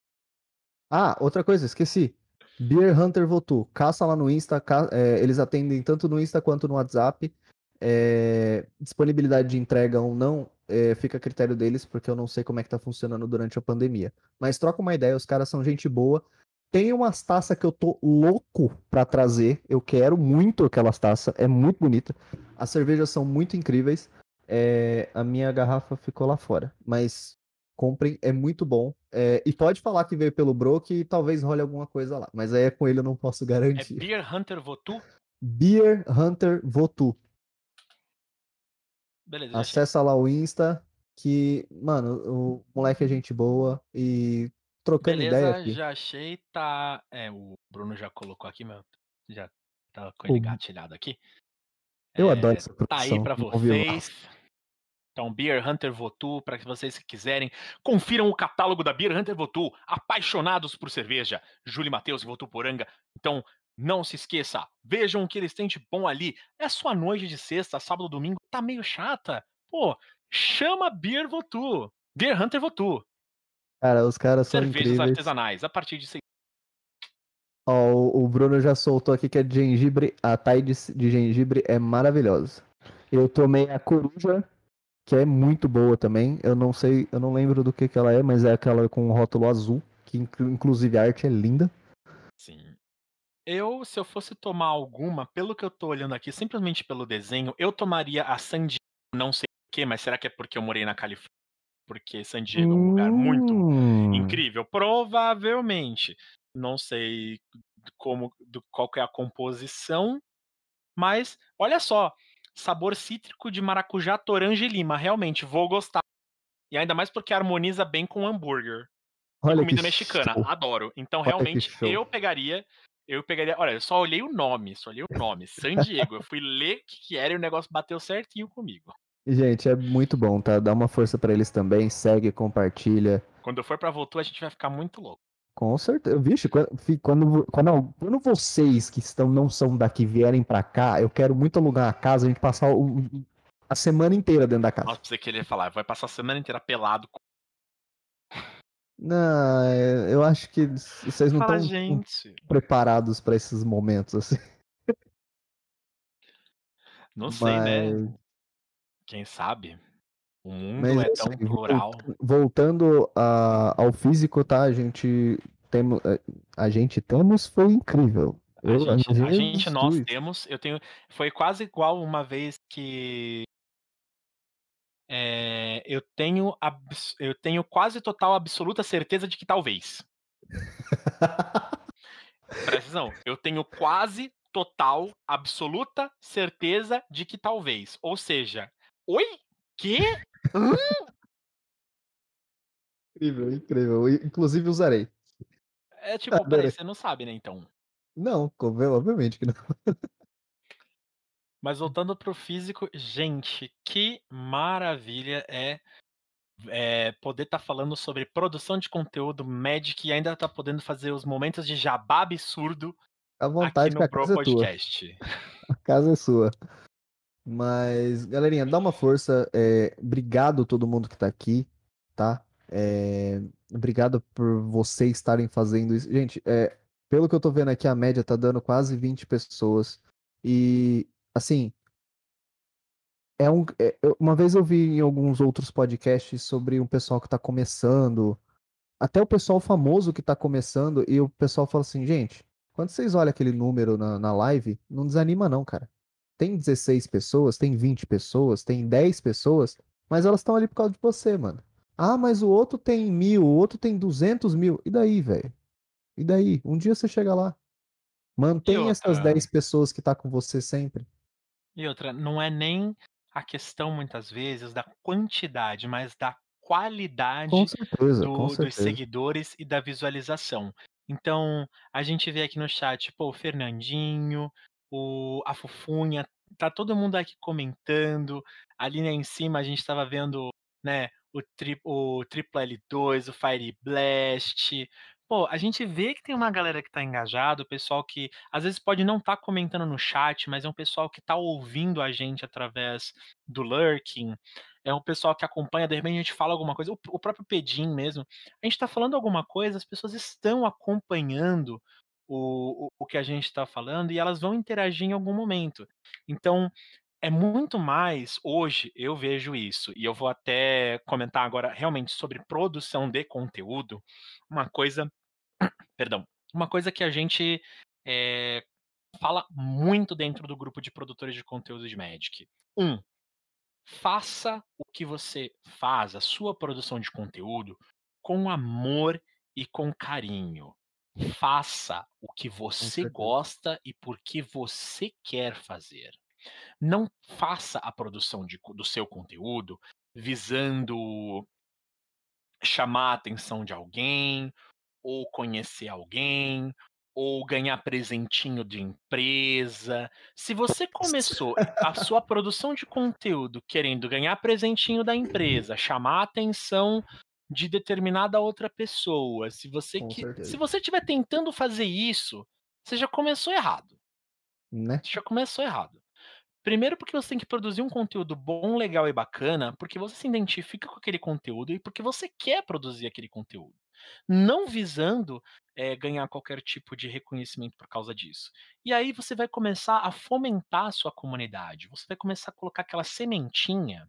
Ah, outra coisa, esqueci. Beer Hunter Votu. Caça lá no Insta. ca- é, eles atendem tanto no Insta quanto no WhatsApp. É, disponibilidade de entrega ou não é, fica a critério deles, porque eu não sei como é que tá funcionando durante a pandemia. Mas troca uma ideia, os caras são gente boa. Tem umas taças que eu tô louco pra trazer. Eu quero muito aquelas taças. É muito bonita. As cervejas são muito incríveis. É, a minha garrafa ficou lá fora. Mas comprem, é muito bom. É, e pode falar que veio pelo Bro que talvez role alguma coisa lá. Mas aí é com ele eu não posso É garantir. Beer Hunter Votu? Beer Hunter Votu. Beleza. Acessa lá o Insta. Que, mano, o moleque é gente boa. E trocando ideia Beleza, aqui. já achei, tá. É, o Bruno já colocou aqui, meu. Já tá com ele gatilhado aqui. Eu É, adoro essa Tá produção. aí pra vocês. Então, Beer Hunter Votu, para que vocês que quiserem, confiram o catálogo da Beer Hunter Votu, apaixonados por cerveja, Júlio Matheus e Votuporanga. Então, não se esqueça, vejam o que eles têm de bom ali. É sua noite de sexta, sábado, domingo, tá meio chata? Pô, chama Beer Votu. Beer Hunter Votu. Cara, os caras são Cervejas incríveis. artesanais, a partir de. Ó, o, o Bruno já soltou aqui que é de gengibre. A Thai de, de gengibre é maravilhosa. Eu tomei a coruja que é muito boa também. Eu não sei, eu não lembro do que, que ela é, mas é aquela com o rótulo azul, que inclu- inclusive a arte é linda. Sim. Eu, se eu fosse tomar alguma, pelo que eu tô olhando aqui, simplesmente pelo desenho, eu tomaria a San Diego, não sei porquê, mas será que é porque eu morei na Califórnia? Porque San Diego é um lugar muito Hum, incrível. Provavelmente. Não sei como, do, qual que é a composição, mas olha só, sabor cítrico de maracujá, toranja e lima. Realmente, vou gostar. E ainda mais porque harmoniza bem com hambúrguer. Olha comida mexicana, show. adoro. Então, Olha realmente, eu pegaria. Eu pegaria. Olha, eu só olhei o nome, só olhei o nome. San Diego. Eu fui ler o que, que era e o negócio bateu certinho comigo. Gente, é muito bom, tá? Dá uma força pra eles também, segue, compartilha. Quando eu for pra Votu, a gente vai ficar muito louco. Com certeza. Vixe, quando, quando, quando, quando vocês que estão, não são daqui vierem pra cá, eu quero muito alugar uma casa, a gente passar o- a semana inteira dentro da casa. Nossa, pra você querer falar, vai passar a semana inteira pelado. Não, é, eu acho que vocês não Fala, estão preparados pra esses momentos, assim. Não sei, né? Mas, Quem sabe? O mundo mas é é isso tão aí. plural. Voltando, a- ao físico, tá? A gente temos, a gente temos foi incrível. A Eu- gente, a gente, nós temos. Eu tenho. Foi quase igual uma vez que. É, eu tenho eu tenho quase total absoluta certeza de que talvez. Atenção, eu tenho quase total absoluta certeza de que talvez. Ou seja, oi? Que? Incrível, incrível. Inclusive usarei. É tipo, Adorei. peraí, você não sabe, né? Então. Não, obviamente que não. Mas voltando pro físico, gente, que maravilha é, é poder estar falando sobre produção de conteúdo Magic e ainda tá podendo fazer os momentos de jabá absurdo À aqui vontade que no casa é. Podcast. A casa é sua. Mas, galerinha, dá uma força. é, obrigado a todo mundo que tá aqui, tá? É, obrigado por vocês estarem fazendo isso. Gente, é, pelo que eu tô vendo aqui, a média tá dando quase 20 pessoas. E, assim, é um, é- uma vez eu vi em alguns outros podcasts sobre um pessoal que tá começando, até o pessoal famoso que tá começando, e o pessoal fala assim, gente, quando vocês olham aquele número na, na live, não desanima não, cara. Tem 16 pessoas, tem 20 pessoas, tem 10 pessoas, mas elas estão ali por causa de você, mano. Ah, mas o outro tem mil, o outro tem 200 mil. E daí, velho? E daí? Um dia você chega lá. Mantém essas outra? 10 pessoas que tá com você sempre. E outra, não é nem a questão muitas vezes da quantidade, mas da qualidade certeza, do- dos seguidores e da visualização. Então, a gente vê aqui no chat, pô, o Fernandinho, o, a Fufunha, tá todo mundo aqui comentando. Ali né, em cima a gente estava vendo, né, o, tri, o Triple L2, o Fire Blast. Pô, a gente vê que tem uma galera que tá engajado, o pessoal que às vezes pode não estar comentando no chat, mas é um pessoal que tá ouvindo a gente através do lurking. É um pessoal que acompanha, de repente a gente fala alguma coisa, o, próprio Pedim mesmo. A gente está falando alguma coisa, as pessoas estão acompanhando o, o, o que a gente está falando e elas vão interagir em algum momento. Então, é muito mais hoje eu vejo isso e eu vou até comentar agora realmente sobre produção de conteúdo uma coisa perdão. Uma coisa que a gente é, fala muito dentro do grupo de produtores de conteúdo de Magic. Um faça o que você faz a sua produção de conteúdo com amor e com carinho. Faça o que você gosta e porque você quer fazer. Não faça a produção de do seu conteúdo visando chamar a atenção de alguém, ou conhecer alguém, ou ganhar presentinho de empresa. Se você começou a sua produção de conteúdo querendo ganhar presentinho da empresa, chamar a atenção de determinada outra pessoa, se você Com que, certeza. se você estiver tentando fazer isso, você já começou errado Né? já começou errado. Primeiro porque você tem que produzir um conteúdo bom, legal e bacana, porque você se identifica com aquele conteúdo e porque você quer produzir aquele conteúdo. Não visando eh, ganhar qualquer tipo de reconhecimento por causa disso. E aí você vai começar a fomentar a sua comunidade. Você vai começar a colocar aquela sementinha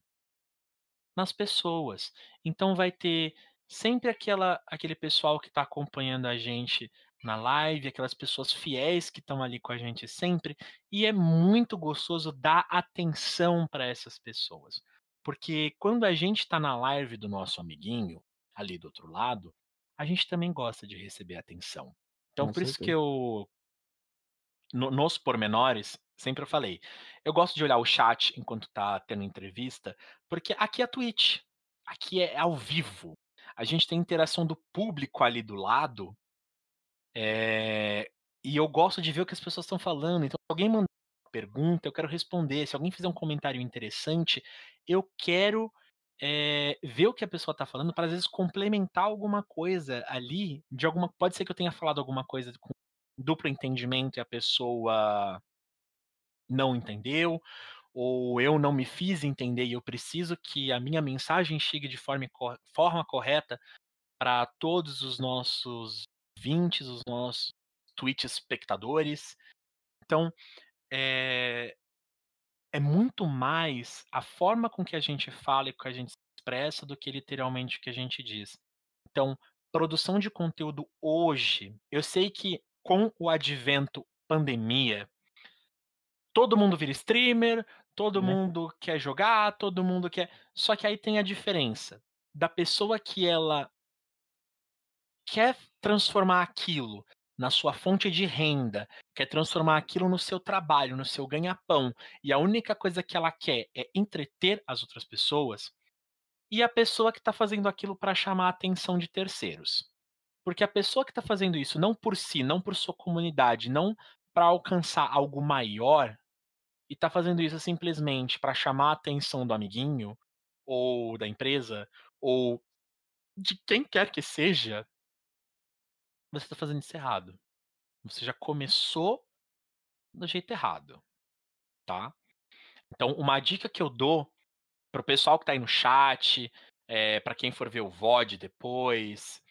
nas pessoas. Então vai ter sempre aquela aquele pessoal que está acompanhando a gente na live, aquelas pessoas fiéis que estão ali com a gente sempre, e é muito gostoso dar atenção para essas pessoas. Porque quando a gente está na live do nosso amiguinho, ali do outro lado, a gente também gosta de receber atenção. Então, Com por isso que certeza. eu, no- nos pormenores, sempre eu falei, eu gosto de olhar o chat enquanto tá tendo entrevista, porque aqui é a Twitch, aqui é ao vivo. A gente tem interação do público ali do lado, é, e eu gosto de ver o que as pessoas estão falando. Então, se alguém mandar uma pergunta, eu quero responder. Se alguém fizer um comentário interessante, eu quero é, ver o que a pessoa está falando para às vezes complementar alguma coisa ali. De alguma, pode ser que eu tenha falado alguma coisa com duplo entendimento e a pessoa não entendeu, ou eu não me fiz entender e eu preciso que a minha mensagem chegue de forma, forma correta para todos os nossos ouvintes, os nossos Twitch espectadores. Então, é, é muito mais a forma com que a gente fala e com que a gente se expressa do que literalmente o que a gente diz. Então, produção de conteúdo hoje, eu sei que com o advento pandemia, todo mundo vira streamer, todo Né? mundo quer jogar, todo mundo quer. Só que aí tem a diferença da pessoa que ela quer transformar aquilo na sua fonte de renda, quer transformar aquilo no seu trabalho, no seu ganha-pão, e a única coisa que ela quer é entreter as outras pessoas, e a pessoa que está fazendo aquilo para chamar a atenção de terceiros. Porque a pessoa que está fazendo isso não por si, não por sua comunidade, não para alcançar algo maior, e está fazendo isso simplesmente para chamar a atenção do amiguinho, ou da empresa, ou de quem quer que seja, você está fazendo isso errado. Você já começou do jeito errado, tá? Então, uma dica que eu dou pro pessoal que tá aí no chat, é, para quem for ver o VOD depois,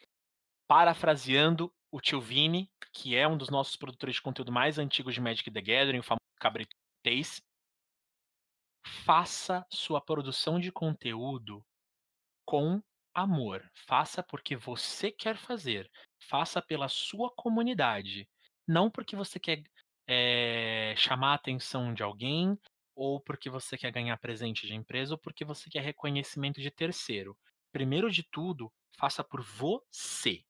parafraseando o tio Vini, que é um dos nossos produtores de conteúdo mais antigos de Magic the Gathering, o famoso Cabrito Tace, faça sua produção de conteúdo com amor. Faça porque você quer fazer. Faça pela sua comunidade. Não porque você quer eh, chamar a atenção de alguém, ou porque você quer ganhar presente de empresa, ou porque você quer reconhecimento de terceiro. Primeiro de tudo, faça por você.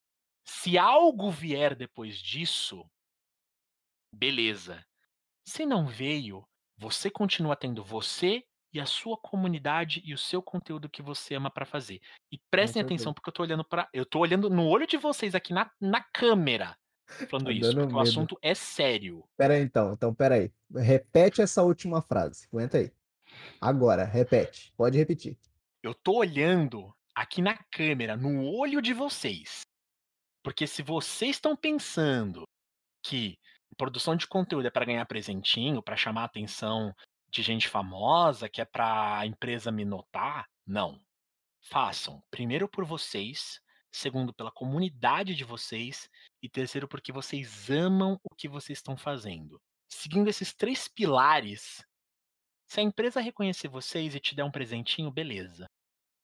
Se algo vier depois disso, beleza. Se não veio, você continua tendo você e a sua comunidade e o seu conteúdo que você ama para fazer. E prestem atenção porque eu tô olhando para, eu tô olhando no olho de vocês aqui na, na câmera falando Tá isso, porque o medo. assunto é sério. Pera aí, então. Então, pera aí. Repete essa última frase. Aguenta aí. Agora, repete. Pode repetir. Eu tô olhando aqui na câmera, no olho de vocês. Porque se vocês estão pensando que produção de conteúdo é para ganhar presentinho, para chamar a atenção de gente famosa, que é para a empresa me notar, não. Façam primeiro por vocês, segundo pela comunidade de vocês e terceiro porque vocês amam o que vocês estão fazendo. Seguindo esses três pilares, se a empresa reconhecer vocês e te der um presentinho, beleza.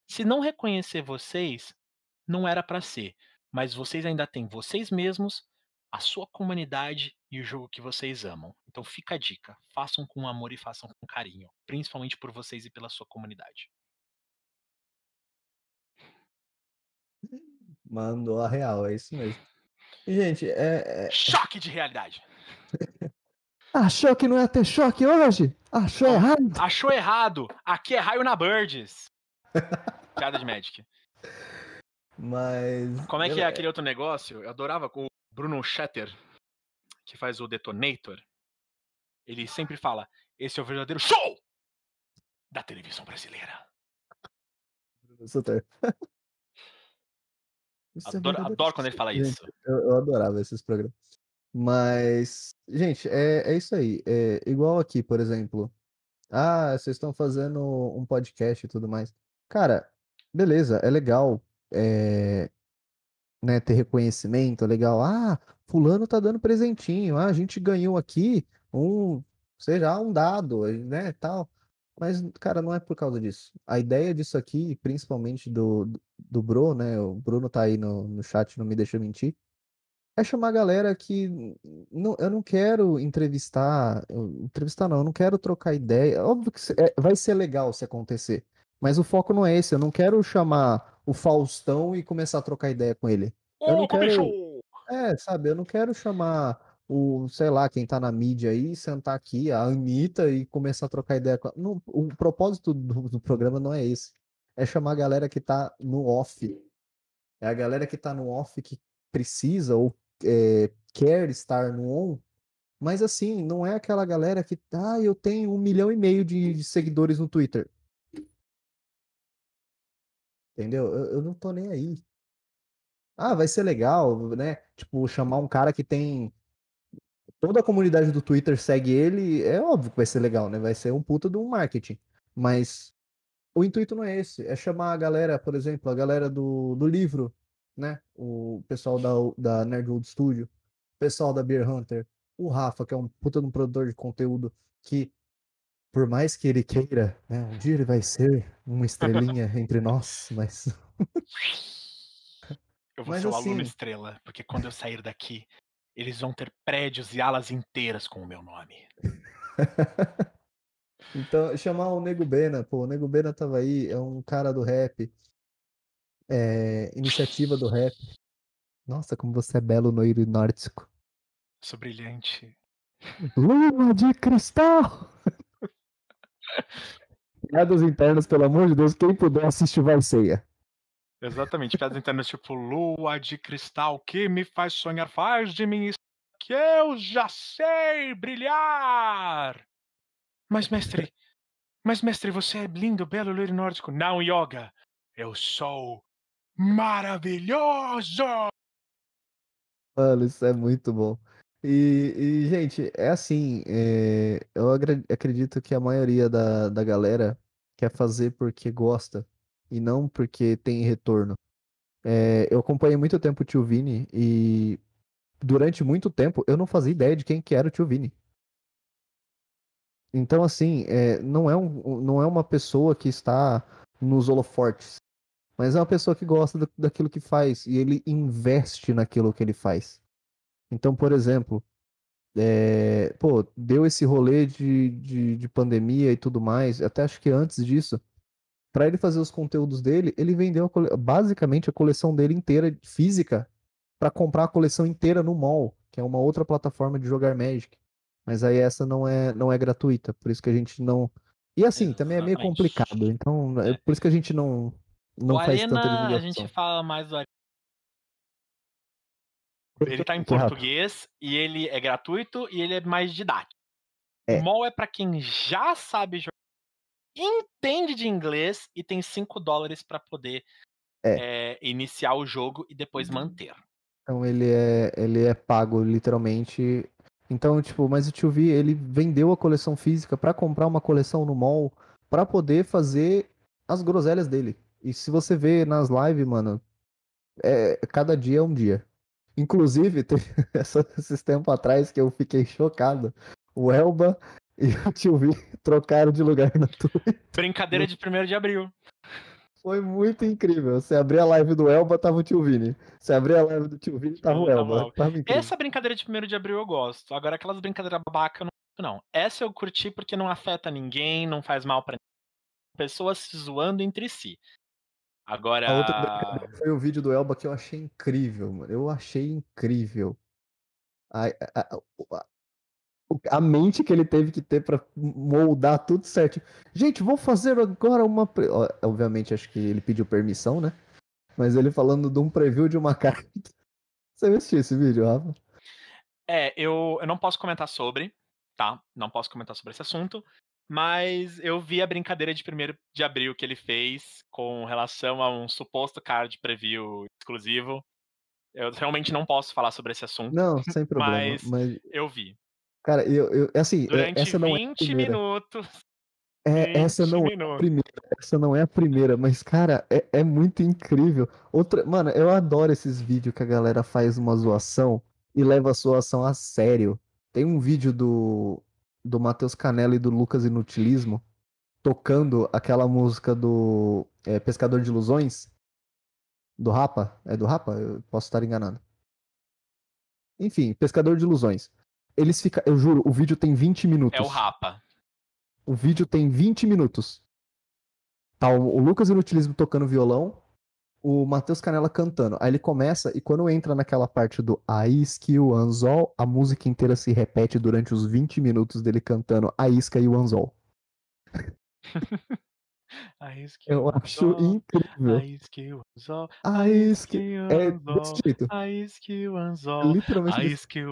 Se não reconhecer vocês, não era para ser, mas vocês ainda têm vocês mesmos, a sua comunidade e o jogo que vocês amam. Então fica a dica, façam com amor e façam com carinho, principalmente por vocês e pela sua comunidade. Mandou a real, é isso mesmo. E, gente, é, é- Choque de realidade. Achou que não ia ter choque hoje? Achou errado? Achou errado. Aqui é raio na Birds. Piada de Magic. Mas. Como é que é aquele outro negócio? Eu adorava com o Bruno Shatter, que faz o Detonator. Ele sempre fala: esse é o verdadeiro show da televisão brasileira. É Adoro, adoro quando ele fala Gente, isso. Eu, eu adorava esses programas. Mas, gente, é, é isso aí. É igual aqui, por exemplo. Ah, vocês estão fazendo um podcast e tudo mais. Cara, beleza, é legal é, né, ter reconhecimento, é legal. Ah, fulano tá dando presentinho. Ah, a gente ganhou aqui um, seja um dado, né, tal. Mas, cara, não é por causa disso. A ideia disso aqui, principalmente do, do, Bro, né? O Bruno tá aí no, no chat, não me deixa mentir. É chamar a galera que. Não, eu não quero entrevistar. entrevistar não, eu não quero trocar ideia. Óbvio que é- vai ser legal se acontecer. Mas o foco não é esse. Eu não quero chamar o Faustão e começar a trocar ideia com ele. Eu não Ô, quero. bicho! É, sabe, eu não quero chamar o, sei lá, quem tá na mídia aí, sentar aqui, a Anitta, e começar a trocar ideia com. Não, o propósito do, do programa não é esse. É chamar a galera que tá no off. É a galera que tá no off que precisa ou é, quer estar no on. Mas assim, não é aquela galera que, ah, eu tenho um milhão e meio de, de seguidores no Twitter. Entendeu? Eu, eu não tô nem aí. Ah, vai ser legal, né? Tipo, chamar um cara que tem. Toda a comunidade do Twitter segue ele, é óbvio que vai ser legal, né? Vai ser um puta de um marketing. Mas o intuito não é esse. É chamar a galera, por exemplo, a galera do, do livro, né? O pessoal da, da Nerdwood Studio, o pessoal da Beer Hunter, o Rafa, que é um puta de um produtor de conteúdo que, por mais que ele queira, né? Um dia ele vai ser uma estrelinha entre nós, mas. Eu vou Mas ser o aluno assim- estrela, porque quando eu sair daqui, eles vão ter prédios e alas inteiras com o meu nome. Então, chamar o Nego Bena, pô, o Nego Bena tava aí, é um cara do rap, é, iniciativa do rap. Nossa, como você é belo no e nórdico. Sou brilhante. Lua de cristal! Piadas internas, pelo amor de Deus, quem puder assistir vai ceia. Exatamente, piadas internas tipo lua de cristal que me faz sonhar, faz de mim que eu já sei brilhar. Mas mestre, mas mestre, você é lindo, belo, loiro nórdico. Não, yoga. Eu sou maravilhoso. Mano, isso é muito bom. E, e, gente, é assim, é, eu acredito que a maioria da, da galera quer fazer porque gosta e não porque tem retorno. É, eu acompanhei muito tempo o Tio Vini e durante muito tempo eu não fazia ideia de quem que era o Tio Vini. Então, assim, é, não é um, não é uma pessoa que está nos holofortes, mas é uma pessoa que gosta da- daquilo que faz e ele investe naquilo que ele faz. Então, por exemplo, é, pô, deu esse rolê de, de, de pandemia e tudo mais, até acho que antes disso, para ele fazer os conteúdos dele, ele vendeu a cole- basicamente a coleção dele inteira física para comprar a coleção inteira no mall, que é uma outra plataforma de jogar Magic. Mas aí essa não é não é gratuita, por isso que a gente não. E assim, também é meio complicado, então é É. por isso que a gente não não o faz tanta Arena, a divulgação. gente fala mais do. Ele tá em português e ele é gratuito e ele é mais didático. É. O mall é pra quem já sabe jogar, entende de inglês e tem 5 dólares pra poder É. é, iniciar o jogo e depois manter. Então ele é, ele é pago literalmente. Então, tipo, mas o Tio V, ele vendeu a coleção física pra comprar uma coleção no mall pra poder fazer as groselhas dele. E se você vê nas lives, mano, é, cada dia é um dia. Inclusive, teve esses tempos atrás que eu fiquei chocado. O Elba e o Tio V trocaram de lugar na Twitch. Brincadeira de 1 de abril. Foi muito incrível. Você abrir a live do Elba, tava o Tio Vini. Você abrir a live do Tio Vini, tava o Tava Elba. Tava. Essa brincadeira de 1 de abril eu gosto. Agora, aquelas brincadeiras babaca, eu não não. Essa eu curti porque não afeta ninguém, não faz mal pra ninguém. Pessoas se zoando entre si. Agora. A outra foi o vídeo do Elba que eu achei incrível, mano. Eu achei incrível. A, a, a- a- mente que ele teve que ter pra moldar tudo certo. Gente, vou fazer agora uma. pre- Obviamente, acho que ele pediu permissão, né? Mas ele falando de um preview de uma carta. Você viu assistir esse vídeo, Rafa? É, eu, eu não posso comentar sobre, tá? Não posso comentar sobre esse assunto. Mas eu vi a brincadeira de 1 de abril que ele fez com relação a um suposto card preview exclusivo. Eu realmente não posso falar sobre esse assunto. Não, sem problema. Mas- Mas, Eu vi. Cara, eu, eu assim, é- Durante essa não é a 20 primeira. minutos. É, essa 20 não é a minutos. primeira, essa não é a primeira, mas cara, é, é muito incrível. Outra, mano, eu adoro esses vídeos que a galera faz uma zoação e leva a zoação a sério. Tem um vídeo do do Matheus Canella e do Lucas Inutilismo tocando aquela música do é, Pescador de Ilusões, do Rapa. É do Rapa? Eu posso estar enganado. Enfim, Pescador de Ilusões. Eles ficam. Eu juro, o vídeo tem 20 minutos. É o Rapa. O vídeo tem 20 minutos. Tá o, o Lucas Inutilismo tocando violão, o Matheus Canela cantando. Aí ele começa e quando entra naquela parte do A isca e o anzol, a música inteira se repete durante os 20 minutos dele cantando A isca e o anzol. A e Eu acho incrível. A o anzol, A o É desse jeito. A o É anzol, literalmente A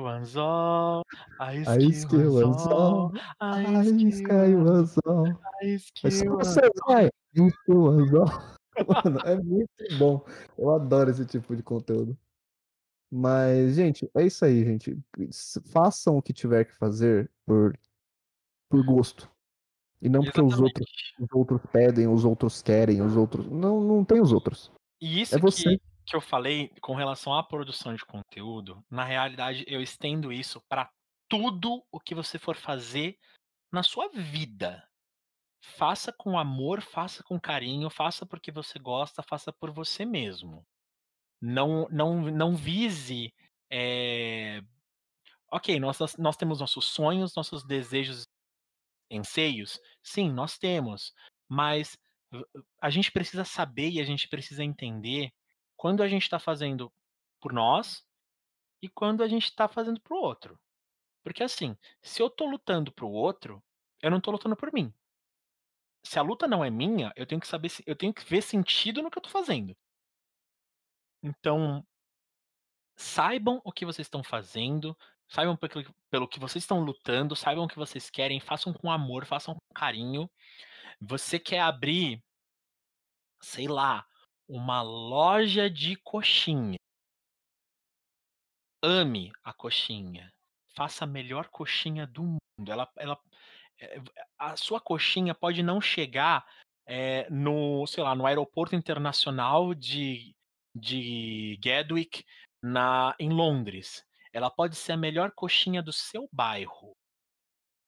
anzol, A A isca isca o o anzol, anzol, A a isca isca o o anzol, anzol. A você, anzol. Mano, é muito bom. Eu adoro esse tipo de conteúdo. Mas, gente, é isso aí, gente. Façam o que tiver que fazer por, por gosto. E não porque os outros, os outros pedem, os outros querem, os outros. Não, não tem os outros. E isso É você. que, que eu falei com relação à produção de conteúdo, na realidade eu estendo isso para tudo o que você for fazer na sua vida. Faça com amor, faça com carinho, faça porque você gosta, faça por você mesmo. Não, não, não vise. eh, Ok, nós- nós temos nossos sonhos, nossos desejos, anseios. Sim, nós temos. Mas a gente precisa saber e a gente precisa entender quando a gente está fazendo por nós e quando a gente está fazendo para o outro. Porque assim, se eu estou lutando para o outro, eu não estou lutando por mim. Se a luta não é minha, eu tenho que saber eu tenho que ver sentido no que eu estou fazendo. Então, saibam o que vocês estão fazendo, saibam pelo, que vocês estão lutando, saibam o que vocês querem, façam com amor, façam com carinho. Você quer abrir, sei lá, uma loja de coxinha. Ame a coxinha. Faça a melhor coxinha do mundo. Ela, ela, eh, v- a sua coxinha pode não chegar eh, no, sei lá, no aeroporto internacional de, de Gatwick, na, em Londres. Ela pode ser a melhor coxinha do seu bairro.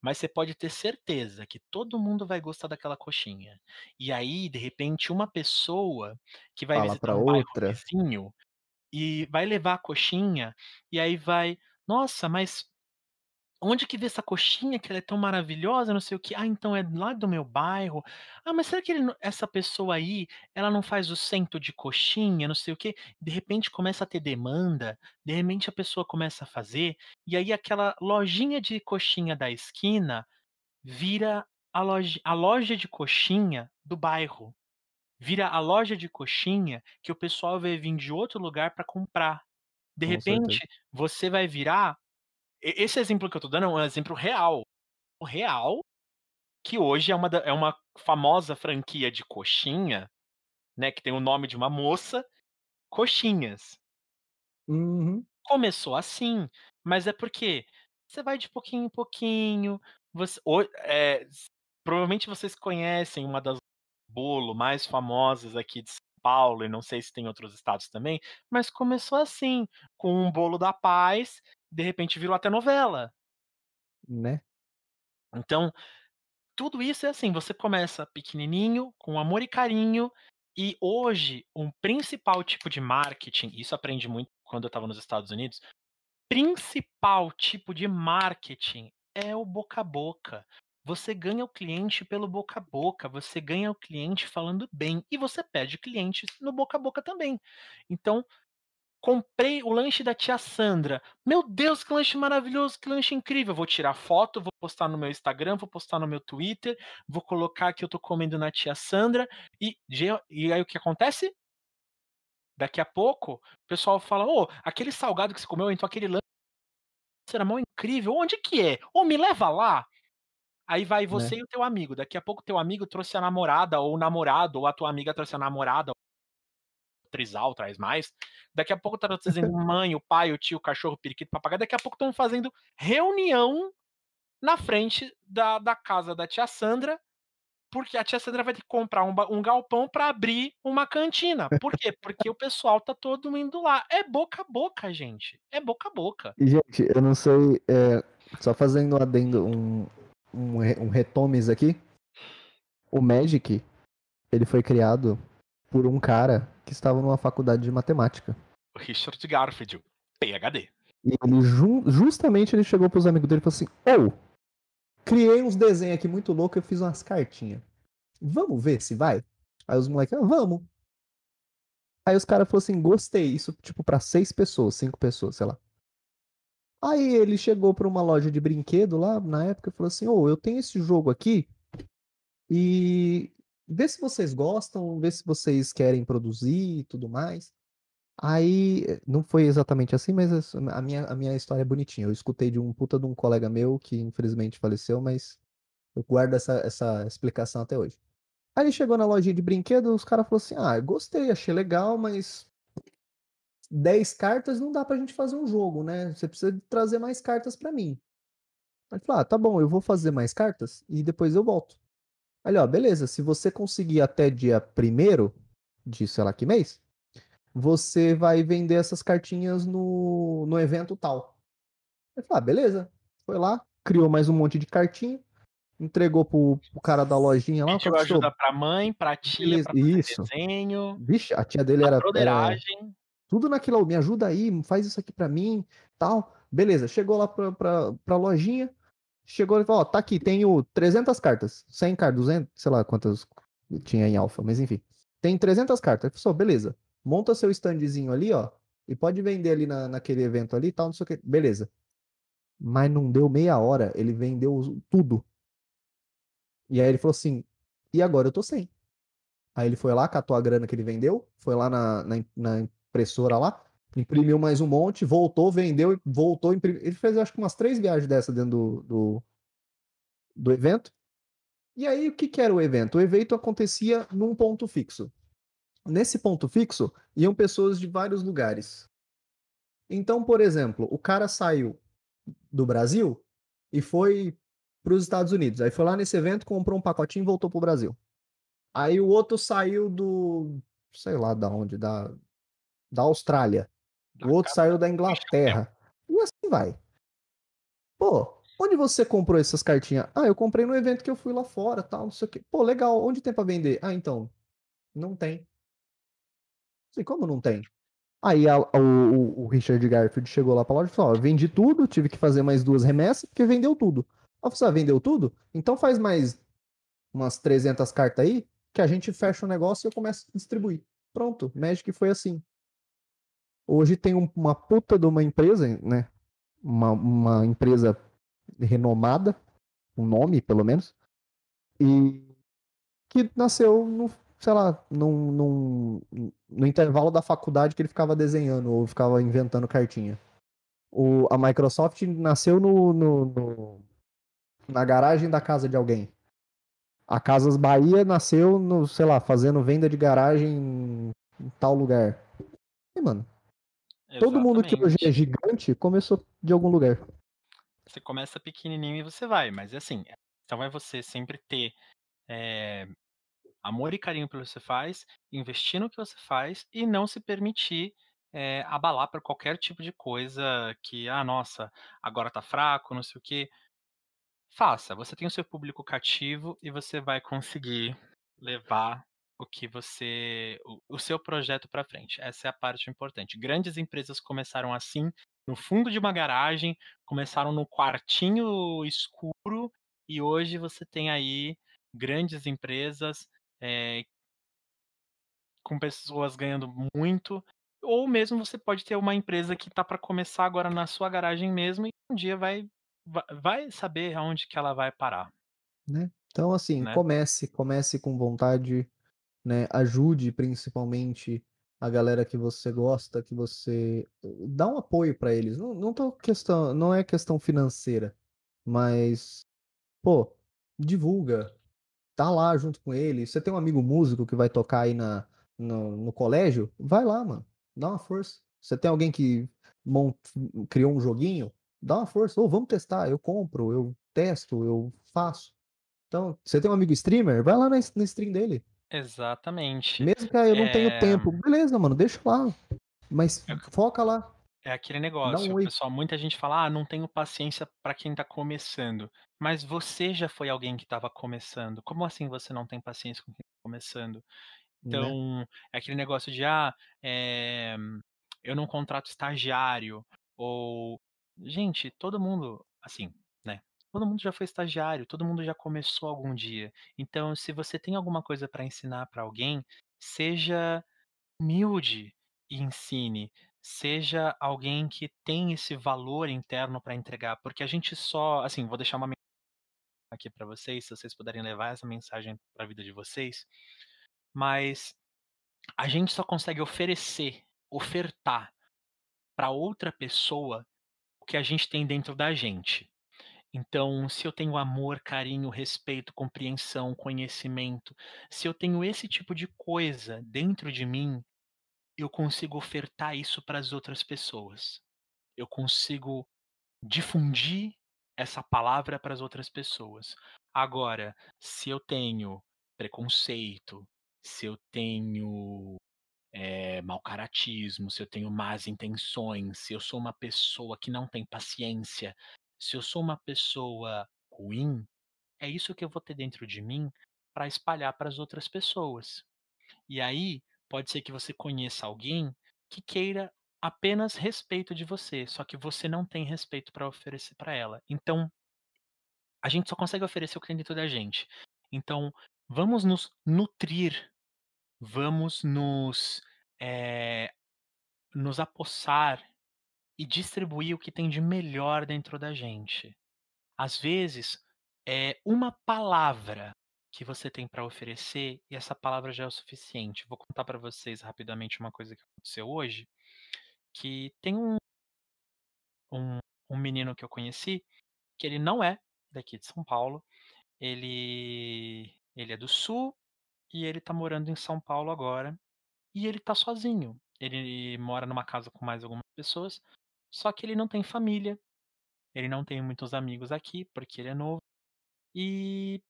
Mas você pode ter certeza que todo mundo vai gostar daquela coxinha. E aí, de repente, uma pessoa que vai Fala visitar um bairro outra. vizinho e vai levar a coxinha, e aí vai, nossa, mas onde que vê essa coxinha que ela é tão maravilhosa, não sei o quê? Ah, então é lá do meu bairro. Ah, mas será que ele essa pessoa aí, ela não faz o centro de coxinha, não sei o quê? De repente começa a ter demanda, de repente a pessoa começa a fazer, e aí aquela lojinha de coxinha da esquina vira a loja, a loja de coxinha do bairro. Vira a loja de coxinha que o pessoal vai vir de outro lugar para comprar. De Com certeza. repente, você vai virar. Esse exemplo que eu tô dando é um exemplo real. O real, que hoje é uma, é uma famosa franquia de coxinha, né? Que tem o nome de uma moça, Coxinhas. Uhum. Começou assim, mas é porque você vai de pouquinho em pouquinho. Você, ho- é, provavelmente vocês conhecem uma das bolo mais famosas aqui de São Paulo, e não sei se tem em outros estados também, mas começou assim, com um bolo da paz, de repente virou até novela. Né? Então, tudo isso é assim, você começa pequenininho, com amor e carinho, e hoje, um principal tipo de marketing, isso aprendi muito quando eu estava nos Estados Unidos, principal tipo de marketing é o boca a boca. Você ganha o cliente pelo boca a boca, você ganha o cliente falando bem e você perde clientes no boca a boca também. Então, comprei o lanche da tia Sandra. Meu Deus, que lanche maravilhoso, que lanche incrível. Vou tirar foto, vou postar no meu Instagram, vou postar no meu Twitter, vou colocar que eu tô comendo na tia Sandra e, e aí o que acontece? Daqui a pouco, o pessoal fala: "Ô, aquele salgado que você comeu, então aquele lanche era mó incrível. Onde que é? Ô, me leva lá". Aí vai você Né? e o teu amigo. Daqui a pouco teu amigo trouxe a namorada ou o namorado, ou a tua amiga trouxe a namorada, trisal traz mais. Daqui a pouco tá trazendo mãe, o pai, o tio, o cachorro, o periquito, o papagaio. Daqui a pouco estão fazendo reunião na frente da, da casa da tia Sandra, porque a tia Sandra vai ter que comprar um, um galpão para abrir uma cantina. Por quê? Porque o pessoal tá todo indo lá. É boca a boca, gente. É boca a boca. E, gente, eu não sei. é, só fazendo um adendo, um, um, um retomes aqui. o Magic, ele foi criado por um cara que estava numa faculdade de matemática. Richard Garfield, PhD. E ele ju- justamente ele chegou pros amigos dele e falou assim: Ô, criei uns desenhos aqui muito loucos, eu fiz umas cartinhas. Vamos ver se vai? Aí os moleques, ah, vamos. Aí os caras falaram assim, gostei. Isso, tipo, pra seis pessoas, cinco pessoas, sei lá. Aí ele chegou pra uma loja de brinquedo lá, na época, e falou assim, ô, eu tenho esse jogo aqui e vê se vocês gostam, vê se vocês querem produzir e tudo mais. Aí, eh, não foi exatamente assim, mas a minha, a minha história é bonitinha. Eu escutei de um puta de um colega meu que infelizmente faleceu, mas eu guardo essa, essa explicação até hoje. Aí ele chegou na lojinha de brinquedo, os caras falaram assim: Ah, gostei, achei legal, mas 10 cartas não dá pra gente fazer um jogo, né? Você precisa trazer mais cartas pra mim. Aí ele falou: Ah, tá bom, eu vou fazer mais cartas e depois eu volto. Ele, ó, beleza, se você conseguir até dia primeiro de sei lá que mês, você vai vender essas cartinhas no, no evento tal. Ele falou: Ah, beleza. Foi lá, criou mais um monte de cartinha, entregou pro, pro cara da lojinha lá. Pediu falou, "Seu, ajuda pra mãe, pra tia, Beleza, pra isso. desenho, Vixe, a tia dele era, era broderagem. tudo naquilo, "Ô, me ajuda aí, faz isso aqui pra mim, tal. Beleza, chegou lá pra, pra, pra lojinha, chegou e falou, ó, tá aqui, tenho 300 cartas, 100 cartas, 200, sei lá quantas tinha em alfa, mas enfim. Tem 300 cartas. Falou, beleza, monta seu standzinho ali, ó, e pode vender ali na, naquele evento ali e tal, não sei o que. Beleza. Mas não deu meia hora, ele vendeu tudo. E aí ele falou assim, e agora eu tô sem. Aí ele foi lá, catou a grana que ele vendeu, foi lá na, na, na impressora lá, imprimiu mais um monte, voltou, vendeu, voltou, imprimiu. Ele fez acho que umas três viagens dessa dentro do, do, do evento. E aí, o que, que era o evento? O evento acontecia num ponto fixo. Nesse ponto fixo, iam pessoas de vários lugares. Então, por exemplo, o cara saiu do Brasil e foi para os Estados Unidos. Aí foi lá nesse evento, comprou um pacotinho e voltou para o Brasil. Aí o outro saiu do, sei lá da onde, da, da Austrália. O outro saiu da Inglaterra. E assim vai. Pô, onde você comprou essas cartinhas? Ah, eu comprei no evento que eu fui lá fora, tal, não sei o quê. Pô, legal. Onde tem pra vender? Ah, então, não tem. Sei como não tem. Aí a- o, o- Richard Garfield chegou lá pra loja e falou: ó, vendi tudo, tive que fazer mais duas remessas, porque vendeu tudo. Aí eu falei, ah, vendeu tudo? Então faz mais umas 300 cartas aí, que a gente fecha o negócio e eu começo a distribuir. Pronto, Magic foi assim. Hoje tem um- uma puta de uma empresa, né? Uma, uma empresa renomada, um nome pelo menos, e que nasceu no, sei lá, num, num- no intervalo da faculdade que ele ficava desenhando ou ficava inventando cartinha. O, a Microsoft nasceu no, no- no- na garagem da casa de alguém. A Casas Bahia nasceu no, sei lá, fazendo venda de garagem em, em tal lugar. E, mano, todo mundo que hoje é gigante começou de algum lugar. Você começa pequenininho e você vai, mas assim, então é você sempre ter eh, amor e carinho pelo que você faz, investir no que você faz e não se permitir eh, abalar por qualquer tipo de coisa que, ah, nossa, agora tá fraco, não sei o quê. Faça, você tem o seu público cativo e você vai conseguir levar o que você, o, o seu projeto para frente. Essa é a parte importante. Grandes empresas começaram assim, no fundo de uma garagem, começaram no quartinho escuro e hoje você tem aí grandes empresas eh, com pessoas ganhando muito, ou mesmo você pode ter uma empresa que está para começar agora na sua garagem mesmo e um dia vai va- vai saber aonde que ela vai parar, né? Então, assim, né? comece, comece com vontade, né? Ajude principalmente a galera que você gosta, que você dá um apoio pra eles. Não, não tô questão, não é questão financeira, mas pô, divulga, tá lá junto com ele. Você tem um amigo músico que vai tocar aí na, no, no colégio? Vai lá, mano. Dá uma força. Você tem alguém que mon- criou um joguinho? Dá uma força. Ô, vamos testar. Eu compro, eu testo, eu faço. Então, você tem um amigo streamer? Vai lá na stream dele. Exatamente. Mesmo que ah, eu não tenho É, tempo. Beleza, mano, deixa lá. Mas É que- foca lá. É aquele negócio, um pessoal muita gente fala: "Ah, não tenho paciência pra quem tá começando", mas você já foi alguém que estava começando, como assim você não tem paciência com quem tá começando? Né. Então, é aquele negócio de: "Ah, eh, eu não contrato estagiário", ou gente, todo mundo assim, né, todo mundo já foi estagiário, todo mundo já começou algum dia. Então, se você tem alguma coisa pra ensinar pra alguém, seja humilde e ensine, seja alguém que tem esse valor interno pra entregar, porque a gente só assim, vou deixar uma men aqui pra vocês, se vocês puderem levar essa mensagem pra vida de vocês, mas a gente só consegue oferecer, ofertar pra outra pessoa o que a gente tem dentro da gente. Então, se eu tenho amor, carinho, respeito, compreensão, conhecimento, se eu tenho esse tipo de coisa dentro de mim, eu consigo ofertar isso para as outras pessoas. Eu consigo difundir essa palavra para as outras pessoas. Agora, se eu tenho preconceito, se eu tenho, eh, mau caratismo, se eu tenho más intenções, se eu sou uma pessoa que não tem paciência, se eu sou uma pessoa ruim, é isso que eu vou ter dentro de mim pra espalhar para as outras pessoas. E aí, pode ser que você conheça alguém que queira apenas respeito de você, só que você não tem respeito pra oferecer pra ela. Então a gente só consegue oferecer o que tem dentro da gente. Então, vamos nos nutrir, vamos nos, eh, nos apossar e distribuir o que tem de melhor dentro da gente. Às vezes, é uma palavra que você tem pra oferecer e essa palavra já é o suficiente. Vou contar pra vocês rapidamente uma coisa que aconteceu hoje, que tem um um um menino que eu conheci, que ele não é daqui de São Paulo, ele ele é do sul e ele tá morando em São Paulo agora, e ele tá sozinho. Ele mora numa casa com mais algumas pessoas, só que ele não tem família, ele não tem muitos amigos aqui, porque ele é novo, e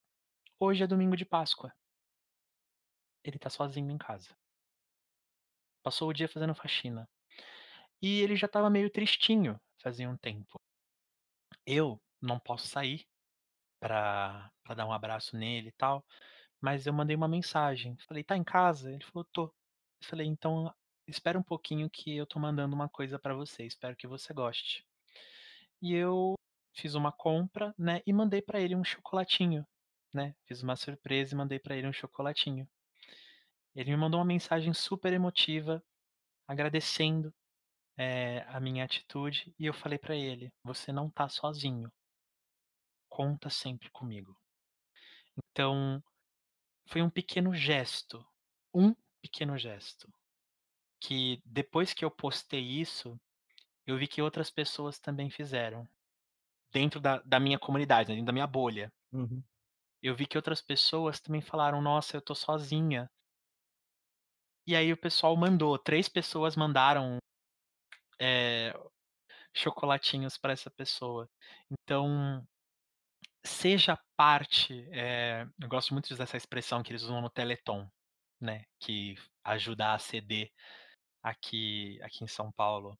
hoje é domingo de Páscoa. Ele tá sozinho em casa. Passou o dia fazendo faxina. E ele já estava meio tristinho, fazia um tempo. Eu não posso sair pra pra dar um abraço nele e tal, mas eu mandei uma mensagem, falei: "Tá em casa?", ele falou: "Tô". Eu falei: "Então espera um pouquinho que eu tô mandando uma coisa pra você, espero que você goste". E eu fiz uma compra, né, e mandei pra ele um chocolatinho, né, fiz uma surpresa e mandei pra ele um chocolatinho. Ele me mandou uma mensagem super emotiva, agradecendo, eh, a minha atitude, e eu falei pra ele: "Você não tá sozinho". "Conta sempre comigo". Então, foi um pequeno gesto, um pequeno gesto, que depois que eu postei isso, eu vi que outras pessoas também fizeram, dentro da da minha comunidade, dentro da minha bolha. Uhum. Eu vi que outras pessoas também falaram: "Nossa, eu tô sozinha". E aí o pessoal mandou, 3 pessoas mandaram, eh, chocolatinhos pra essa pessoa. Então, seja parte, eh, eu gosto muito de usar essa expressão que eles usam no Teleton, né, que ajuda a aceder aqui aqui em São Paulo.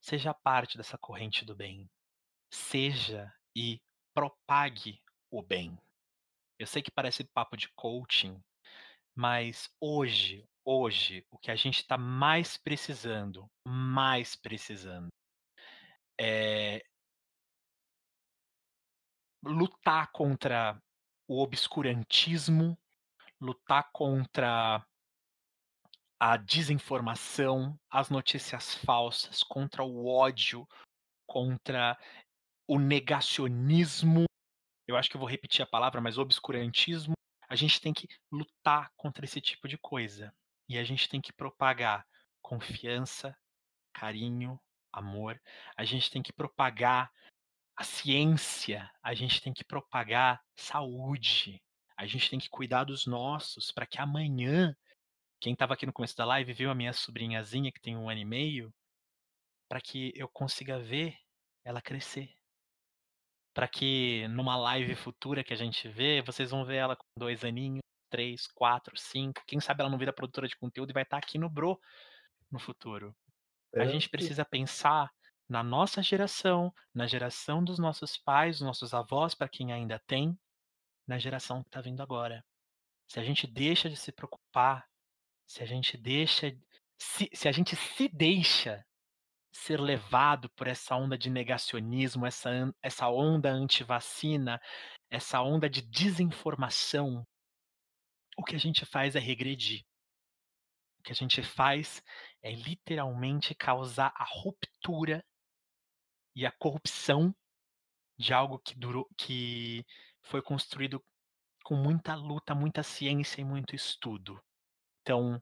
Seja parte dessa corrente do bem. Seja e propague o bem. Eu sei que parece papo de coaching, mas hoje, hoje, o que a gente tá mais precisando, mais precisando é lutar contra o obscurantismo, lutar contra a desinformação, as notícias falsas, contra o ódio, contra o negacionismo. Eu acho que eu vou repetir a palavra, mas obscurantismo. A gente tem que lutar contra esse tipo de coisa. E a gente tem que propagar confiança, carinho, amor. A gente tem que propagar a ciência, a gente tem que propagar saúde, a gente tem que cuidar dos nossos pra que amanhã quem estava aqui no começo da live viu a minha sobrinhazinha que tem 1 ano e meio, pra que eu consiga ver ela crescer. Pra que numa live futura que a gente vê, vocês vão ver ela com 2 aninhos, 3, 4, 5, quem sabe ela não vira produtora de conteúdo e vai estar aqui no Bro no futuro. A É, gente precisa pensar na nossa geração, na geração dos nossos pais, dos nossos avós, para quem ainda tem, na geração que está vindo agora. Se a gente deixa de se preocupar, se a gente deixa, se, se a gente se deixa ser levado por essa onda de negacionismo, essa, essa onda anti-vacina, essa onda de desinformação, o que a gente faz é regredir. O que a gente faz é literalmente causar a ruptura e a corrupção de algo que durou, que foi construído com muita luta, muita ciência e muito estudo. Então,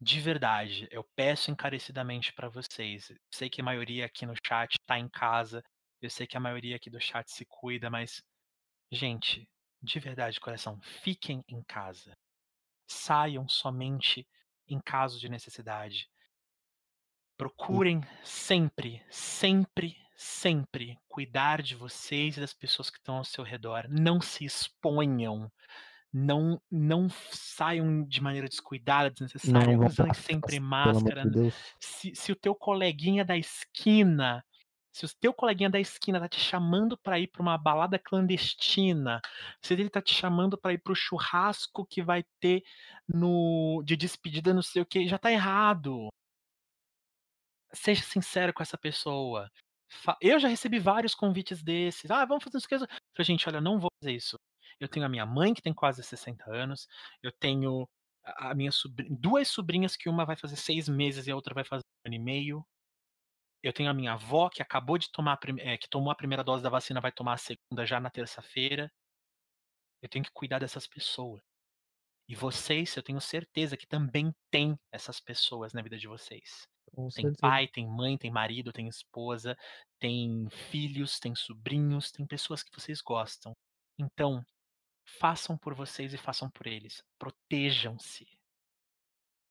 de verdade, eu peço encarecidamente para vocês. Sei que a maioria aqui no chat está em casa, eu sei que a maioria aqui do chat se cuida, mas, gente, de verdade, coração, fiquem em casa. Saiam somente em caso de necessidade. Procurem sempre, sempre, sempre cuidar de vocês e das pessoas que estão ao seu redor. Não se exponham. Não, não saiam de maneira descuidada, desnecessária. Usem pra sempre máscara. Amor de. Se, se o teu coleguinha da esquina, se o teu coleguinha da esquina tá te chamando para ir para uma balada clandestina, se ele tá te chamando para ir para o churrasco que vai ter no de despedida, não sei o que, já tá errado seja sincero com essa pessoa. Eu já recebi vários convites desses. Ah, vamos fazer isso. Falei, gente, olha, não vou fazer isso. Eu tenho a minha mãe, que tem quase 60 anos. Eu tenho a minha sobrinha, duas sobrinhas, que uma vai fazer seis meses e a outra vai fazer um ano e meio. Eu tenho a minha avó, que acabou de tomar, a prim- eh, que tomou a primeira dose da vacina, vai tomar a segunda já na terça-feira. Eu tenho que cuidar dessas pessoas. E vocês, eu tenho certeza que também tem essas pessoas na vida de vocês. Com Tem certeza. pai, tem mãe, tem marido, tem esposa, tem filhos, tem sobrinhos, tem pessoas que vocês gostam. Então, façam por vocês e façam por eles. Protejam-se.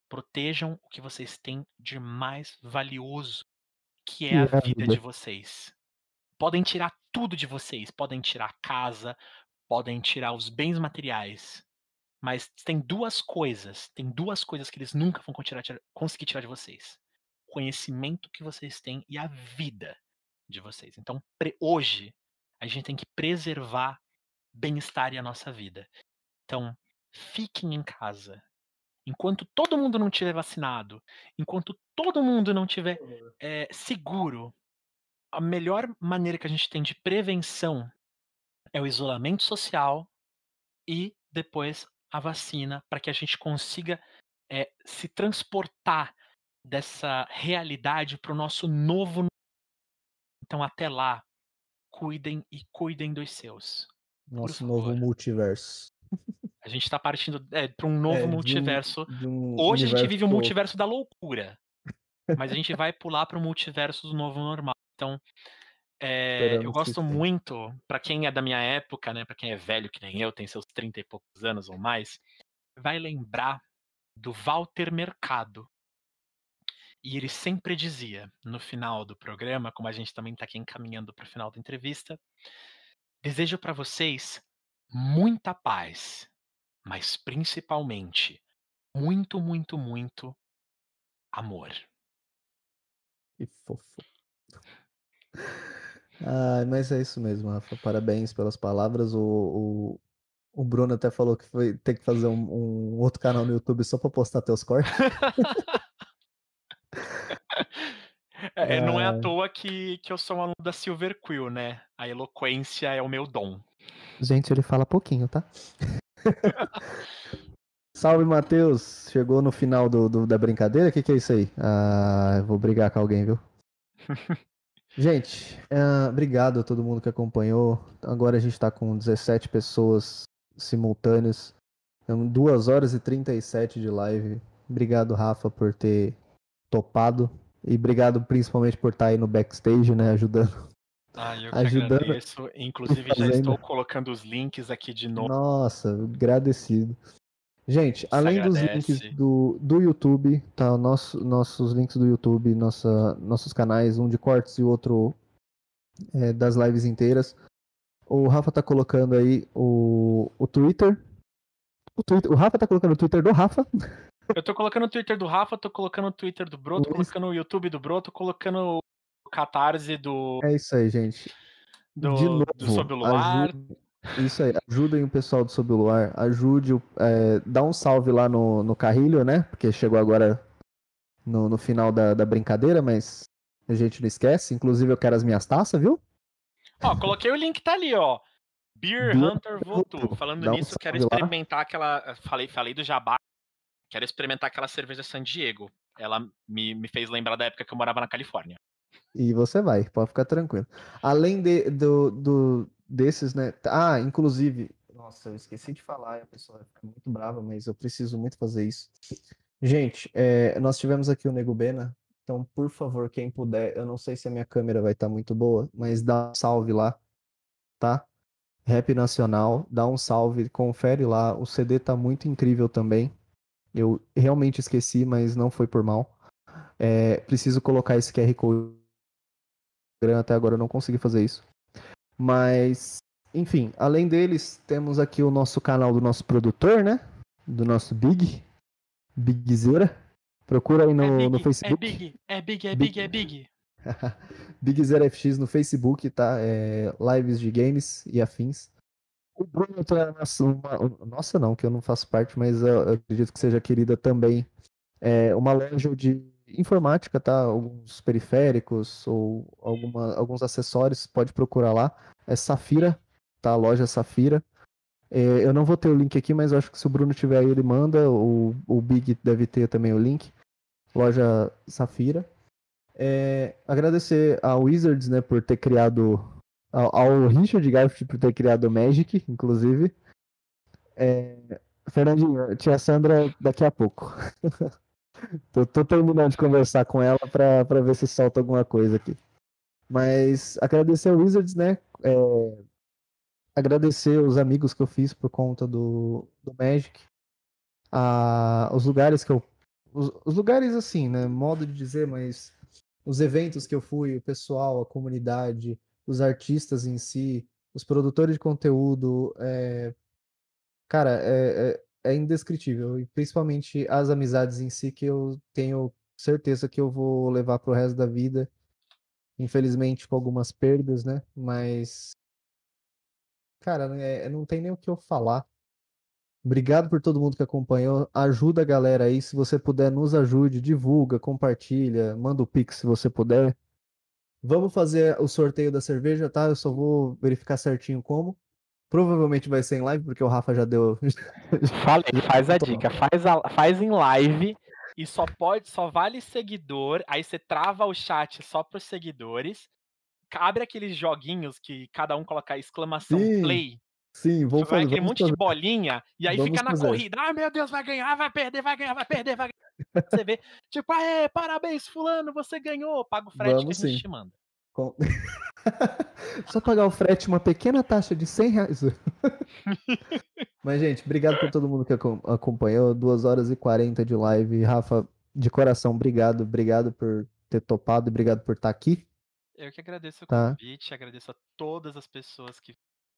Protejam o que vocês têm de mais valioso, que é a é a vida de vocês. Podem tirar tudo de vocês, podem tirar a casa, podem tirar os bens materiais, mas tem duas coisas, tem duas coisas que eles nunca vão conseguir tirar de vocês. O conhecimento que vocês têm e a vida de vocês. Então, hoje, a gente tem que preservar bem-estar e a nossa vida. Então, fiquem em casa. Enquanto todo mundo não tiver vacinado, enquanto todo mundo não tiver eh, seguro, a melhor maneira que a gente tem de prevenção é o isolamento social e depois a vacina, para que a gente consiga eh, se transportar dessa realidade para o nosso novo. Então, até lá, cuidem e cuidem dos seus. Nosso novo multiverso. A gente está partindo para um novo É, de um- multiverso. de um Hoje a gente vive o universo- multiverso da loucura. Mas a gente vai pular para o multiverso do novo normal. Então, é, eu gosto muito, para quem é da minha época, né, para quem é velho que nem eu, tem seus 30 e poucos anos ou mais, vai lembrar do Walter Mercado. E ele sempre dizia, no final do programa, como a gente também está aqui encaminhando para o final da entrevista, desejo para vocês muita paz, mas principalmente muito, muito, muito amor. Que fofo. Ai, mas é isso mesmo, Rafa. Parabéns pelas palavras. O, o, o Bruno até falou que foi ter que fazer um, um outro canal no YouTube só pra postar teus cortes. É, não é à Ai. toa que, que eu sou um aluno da Silver Quill, né? A eloquência é o meu dom. Gente, ele fala pouquinho, tá? Salve, Matheus. Chegou no final do, do- da brincadeira? O que, que é isso aí? Ah, vou brigar com alguém, viu? Gente, ah, obrigado a todo mundo que acompanhou. Agora a gente tá com 17 pessoas simultâneas. Então, 2 horas e 37 de live. Obrigado, Rafa, por ter topado. E obrigado principalmente por estar aí no backstage, né? Ajudando. Ah, eu que Ajudando- agradeço. Inclusive, já estou colocando os links aqui de novo. Nossa, agradecido. Gente, Se além dos agradece. links do, do YouTube, tá? Nosso, nossos links do YouTube, nossa, nossos canais, um de cortes e o outro é, das lives inteiras. O Rafa tá colocando aí o, o Twitter. O, Twitter. o Rafa tá colocando o Twitter do Rafa. Eu tô colocando o Twitter do Rafa, tô colocando o Twitter do Bro, tô Luiz- colocando o YouTube do Bro, tô colocando o Catarse do, É isso aí, gente. do, De novo, do Sob o Luar. Isso aí, ajudem o pessoal do Sob Luar, ajude, é, dá um salve lá no, no Carrilho, né? Porque chegou agora no, no final da, da brincadeira, mas a gente não esquece. Inclusive, eu quero as minhas taças, viu? Ó, coloquei o link, tá ali, ó. Beer Hunter votou. Falando Dá um nisso, quero salve lá. experimentar aquela. Falei, falei do Jabá. Quero experimentar aquela cerveja San Diego. Ela me, me fez lembrar da época que eu morava na Califórnia. E você vai, pode ficar tranquilo. Além de, do, do- desses, né? Ah, inclusive, nossa, eu esqueci de falar, a pessoa vai ficar muito brava, mas eu preciso muito fazer isso. Gente, é, nós tivemos aqui o Nego Bena, então, por favor, quem puder, eu não sei se a minha câmera vai estar muito boa, mas dá um salve lá, tá? Rap Nacional, dá um salve, confere lá, o CD tá muito incrível também. Eu realmente esqueci, mas não foi por mal. É, preciso colocar esse QR Code Instagram, até agora eu não consegui fazer isso. Mas, enfim, além deles, temos aqui o nosso canal do nosso produtor, né? Do nosso Big, Bigzeira. Procura aí no, é big, no Facebook. é big, é big, é Big. big, é big. Bigzera FX no Facebook, tá? É, lives de games e afins. O Bruno nossa, uma- nossa não, que eu não faço parte, mas eu, acredito que seja querida também. É uma loja de informática, tá? Alguns periféricos ou alguma, alguns acessórios, pode procurar lá. É Safira, tá? A loja Safira. É, eu não vou ter o link aqui, mas acho que se o Bruno tiver aí, ele manda. O, o Big deve ter também o link. Loja Safira. É, agradecer ao Wizards, né, por ter criado. Ao, ao Richard Garfield por ter criado o Magic, inclusive. É, Fernandinho, tia Sandra daqui a pouco. tô, tô terminando de conversar com ela pra ver se solta alguma coisa aqui. Mas agradecer ao Wizards, né? é, agradecer os amigos que eu fiz por conta do, do Magic. a- os lugares que eu. Os, os lugares assim, né? Modo de dizer, mas os eventos que eu fui, o pessoal, a comunidade, os artistas em si, os produtores de conteúdo, é, cara, é, é, é indescritível. E principalmente as amizades em si que eu tenho certeza que eu vou levar pro resto da vida. Infelizmente com algumas perdas, né? Mas, cara, é, não tem nem o que eu falar. Obrigado por todo mundo que acompanhou. Ajuda a galera aí. Se você puder, nos ajude. Divulga, compartilha, manda o Pix se você puder. Vamos fazer o sorteio da cerveja, tá? Eu só vou verificar certinho como. Provavelmente vai ser em live, porque o Rafa já deu. Falei, faz a dica, faz, a- faz em live e só pode, só vale seguidor. Aí você trava o chat só pros seguidores. Abre aqueles joguinhos que cada um coloca exclamação Sim, play. Sim, vou Vai fazer. aquele Vamos monte de fazer. bolinha e aí Vamos fica na fazer. corrida. Ah, meu Deus, vai ganhar, vai perder, vai ganhar, vai perder, vai ganhar. Você vê, tipo, aê, parabéns, fulano, você ganhou. Paga o frete Vamos que a gente te manda. Com- Só pagar o frete, uma pequena taxa de 100 reais. Mas, gente, obrigado por todo mundo que acom- acompanhou. 2 horas e 40 de live. Rafa, de coração, obrigado. Obrigado por ter topado, obrigado por estar aqui. Eu que agradeço o Tá. convite, agradeço a todas as pessoas que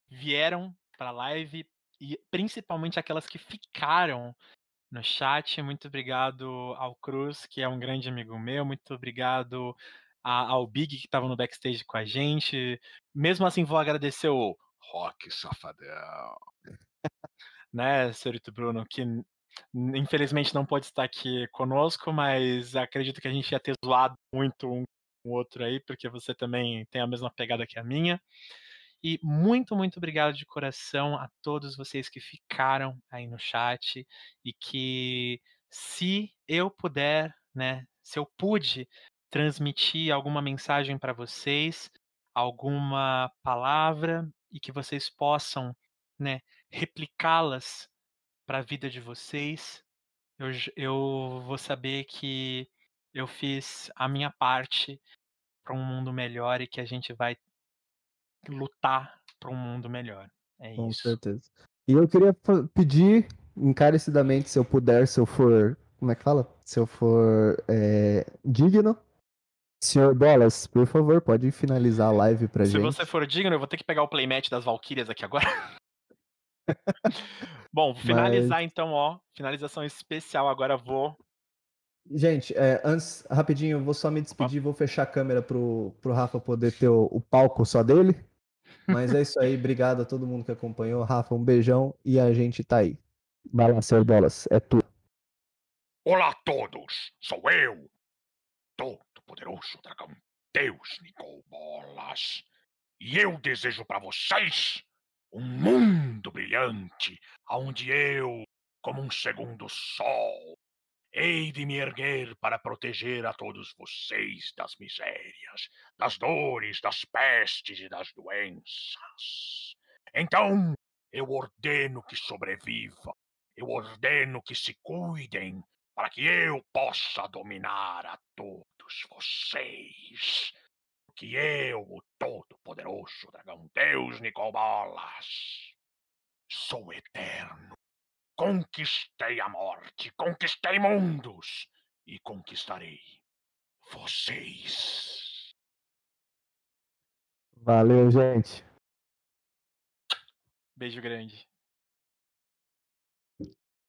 vieram para a live e principalmente aquelas que ficaram no chat. Muito obrigado ao Cruz, que é um grande amigo meu. Muito obrigado a- ao Big, que estava no backstage com a gente. Mesmo assim, vou agradecer o Rock Safadão, né, senhorito Bruno, que infelizmente não pode estar aqui conosco, mas acredito que a gente ia ter zoado muito um com o outro aí, porque você também tem a mesma pegada que a minha. E muito, muito obrigado de coração a todos vocês que ficaram aí no chat e que se eu puder, né, se eu pude transmitir alguma mensagem para vocês, alguma palavra e que vocês possam, né, replicá-las para a vida de vocês, eu, eu vou saber que eu fiz a minha parte para um mundo melhor e que a gente vai lutar para um mundo melhor. É Com isso. certeza. E eu queria pedir encarecidamente, se eu puder, se eu for. Como é que fala? Se eu for é, digno. Senhor Bolas, por favor, pode finalizar a live pra Se gente. você for digno, eu vou ter que pegar o playmat das Valkyrias aqui agora. Bom, vou finalizar então, ó. Finalização especial. Agora vou. Gente, é, antes, rapidinho, eu vou só me despedir, vou fechar a câmera pro, pro Rafa poder ter o, o palco só dele. Mas é isso aí, obrigado a todo mundo que acompanhou. Rafa, um beijão e a gente tá aí. Vai Bolas, é tu. Olá a todos, sou eu, todo poderoso dragão Deus Nicol Bolas. E eu desejo para vocês um mundo brilhante, onde eu, como um segundo sol, hei de me erguer para proteger a todos vocês das misérias, das dores, das pestes e das doenças. Então, eu ordeno que sobrevivam, eu ordeno que se cuidem, para que eu possa dominar a todos vocês que eu, o todo-poderoso dragão Deus Nicobolas, sou eterno. Conquistei a morte, conquistei mundos e conquistarei vocês. Valeu, gente. Beijo grande.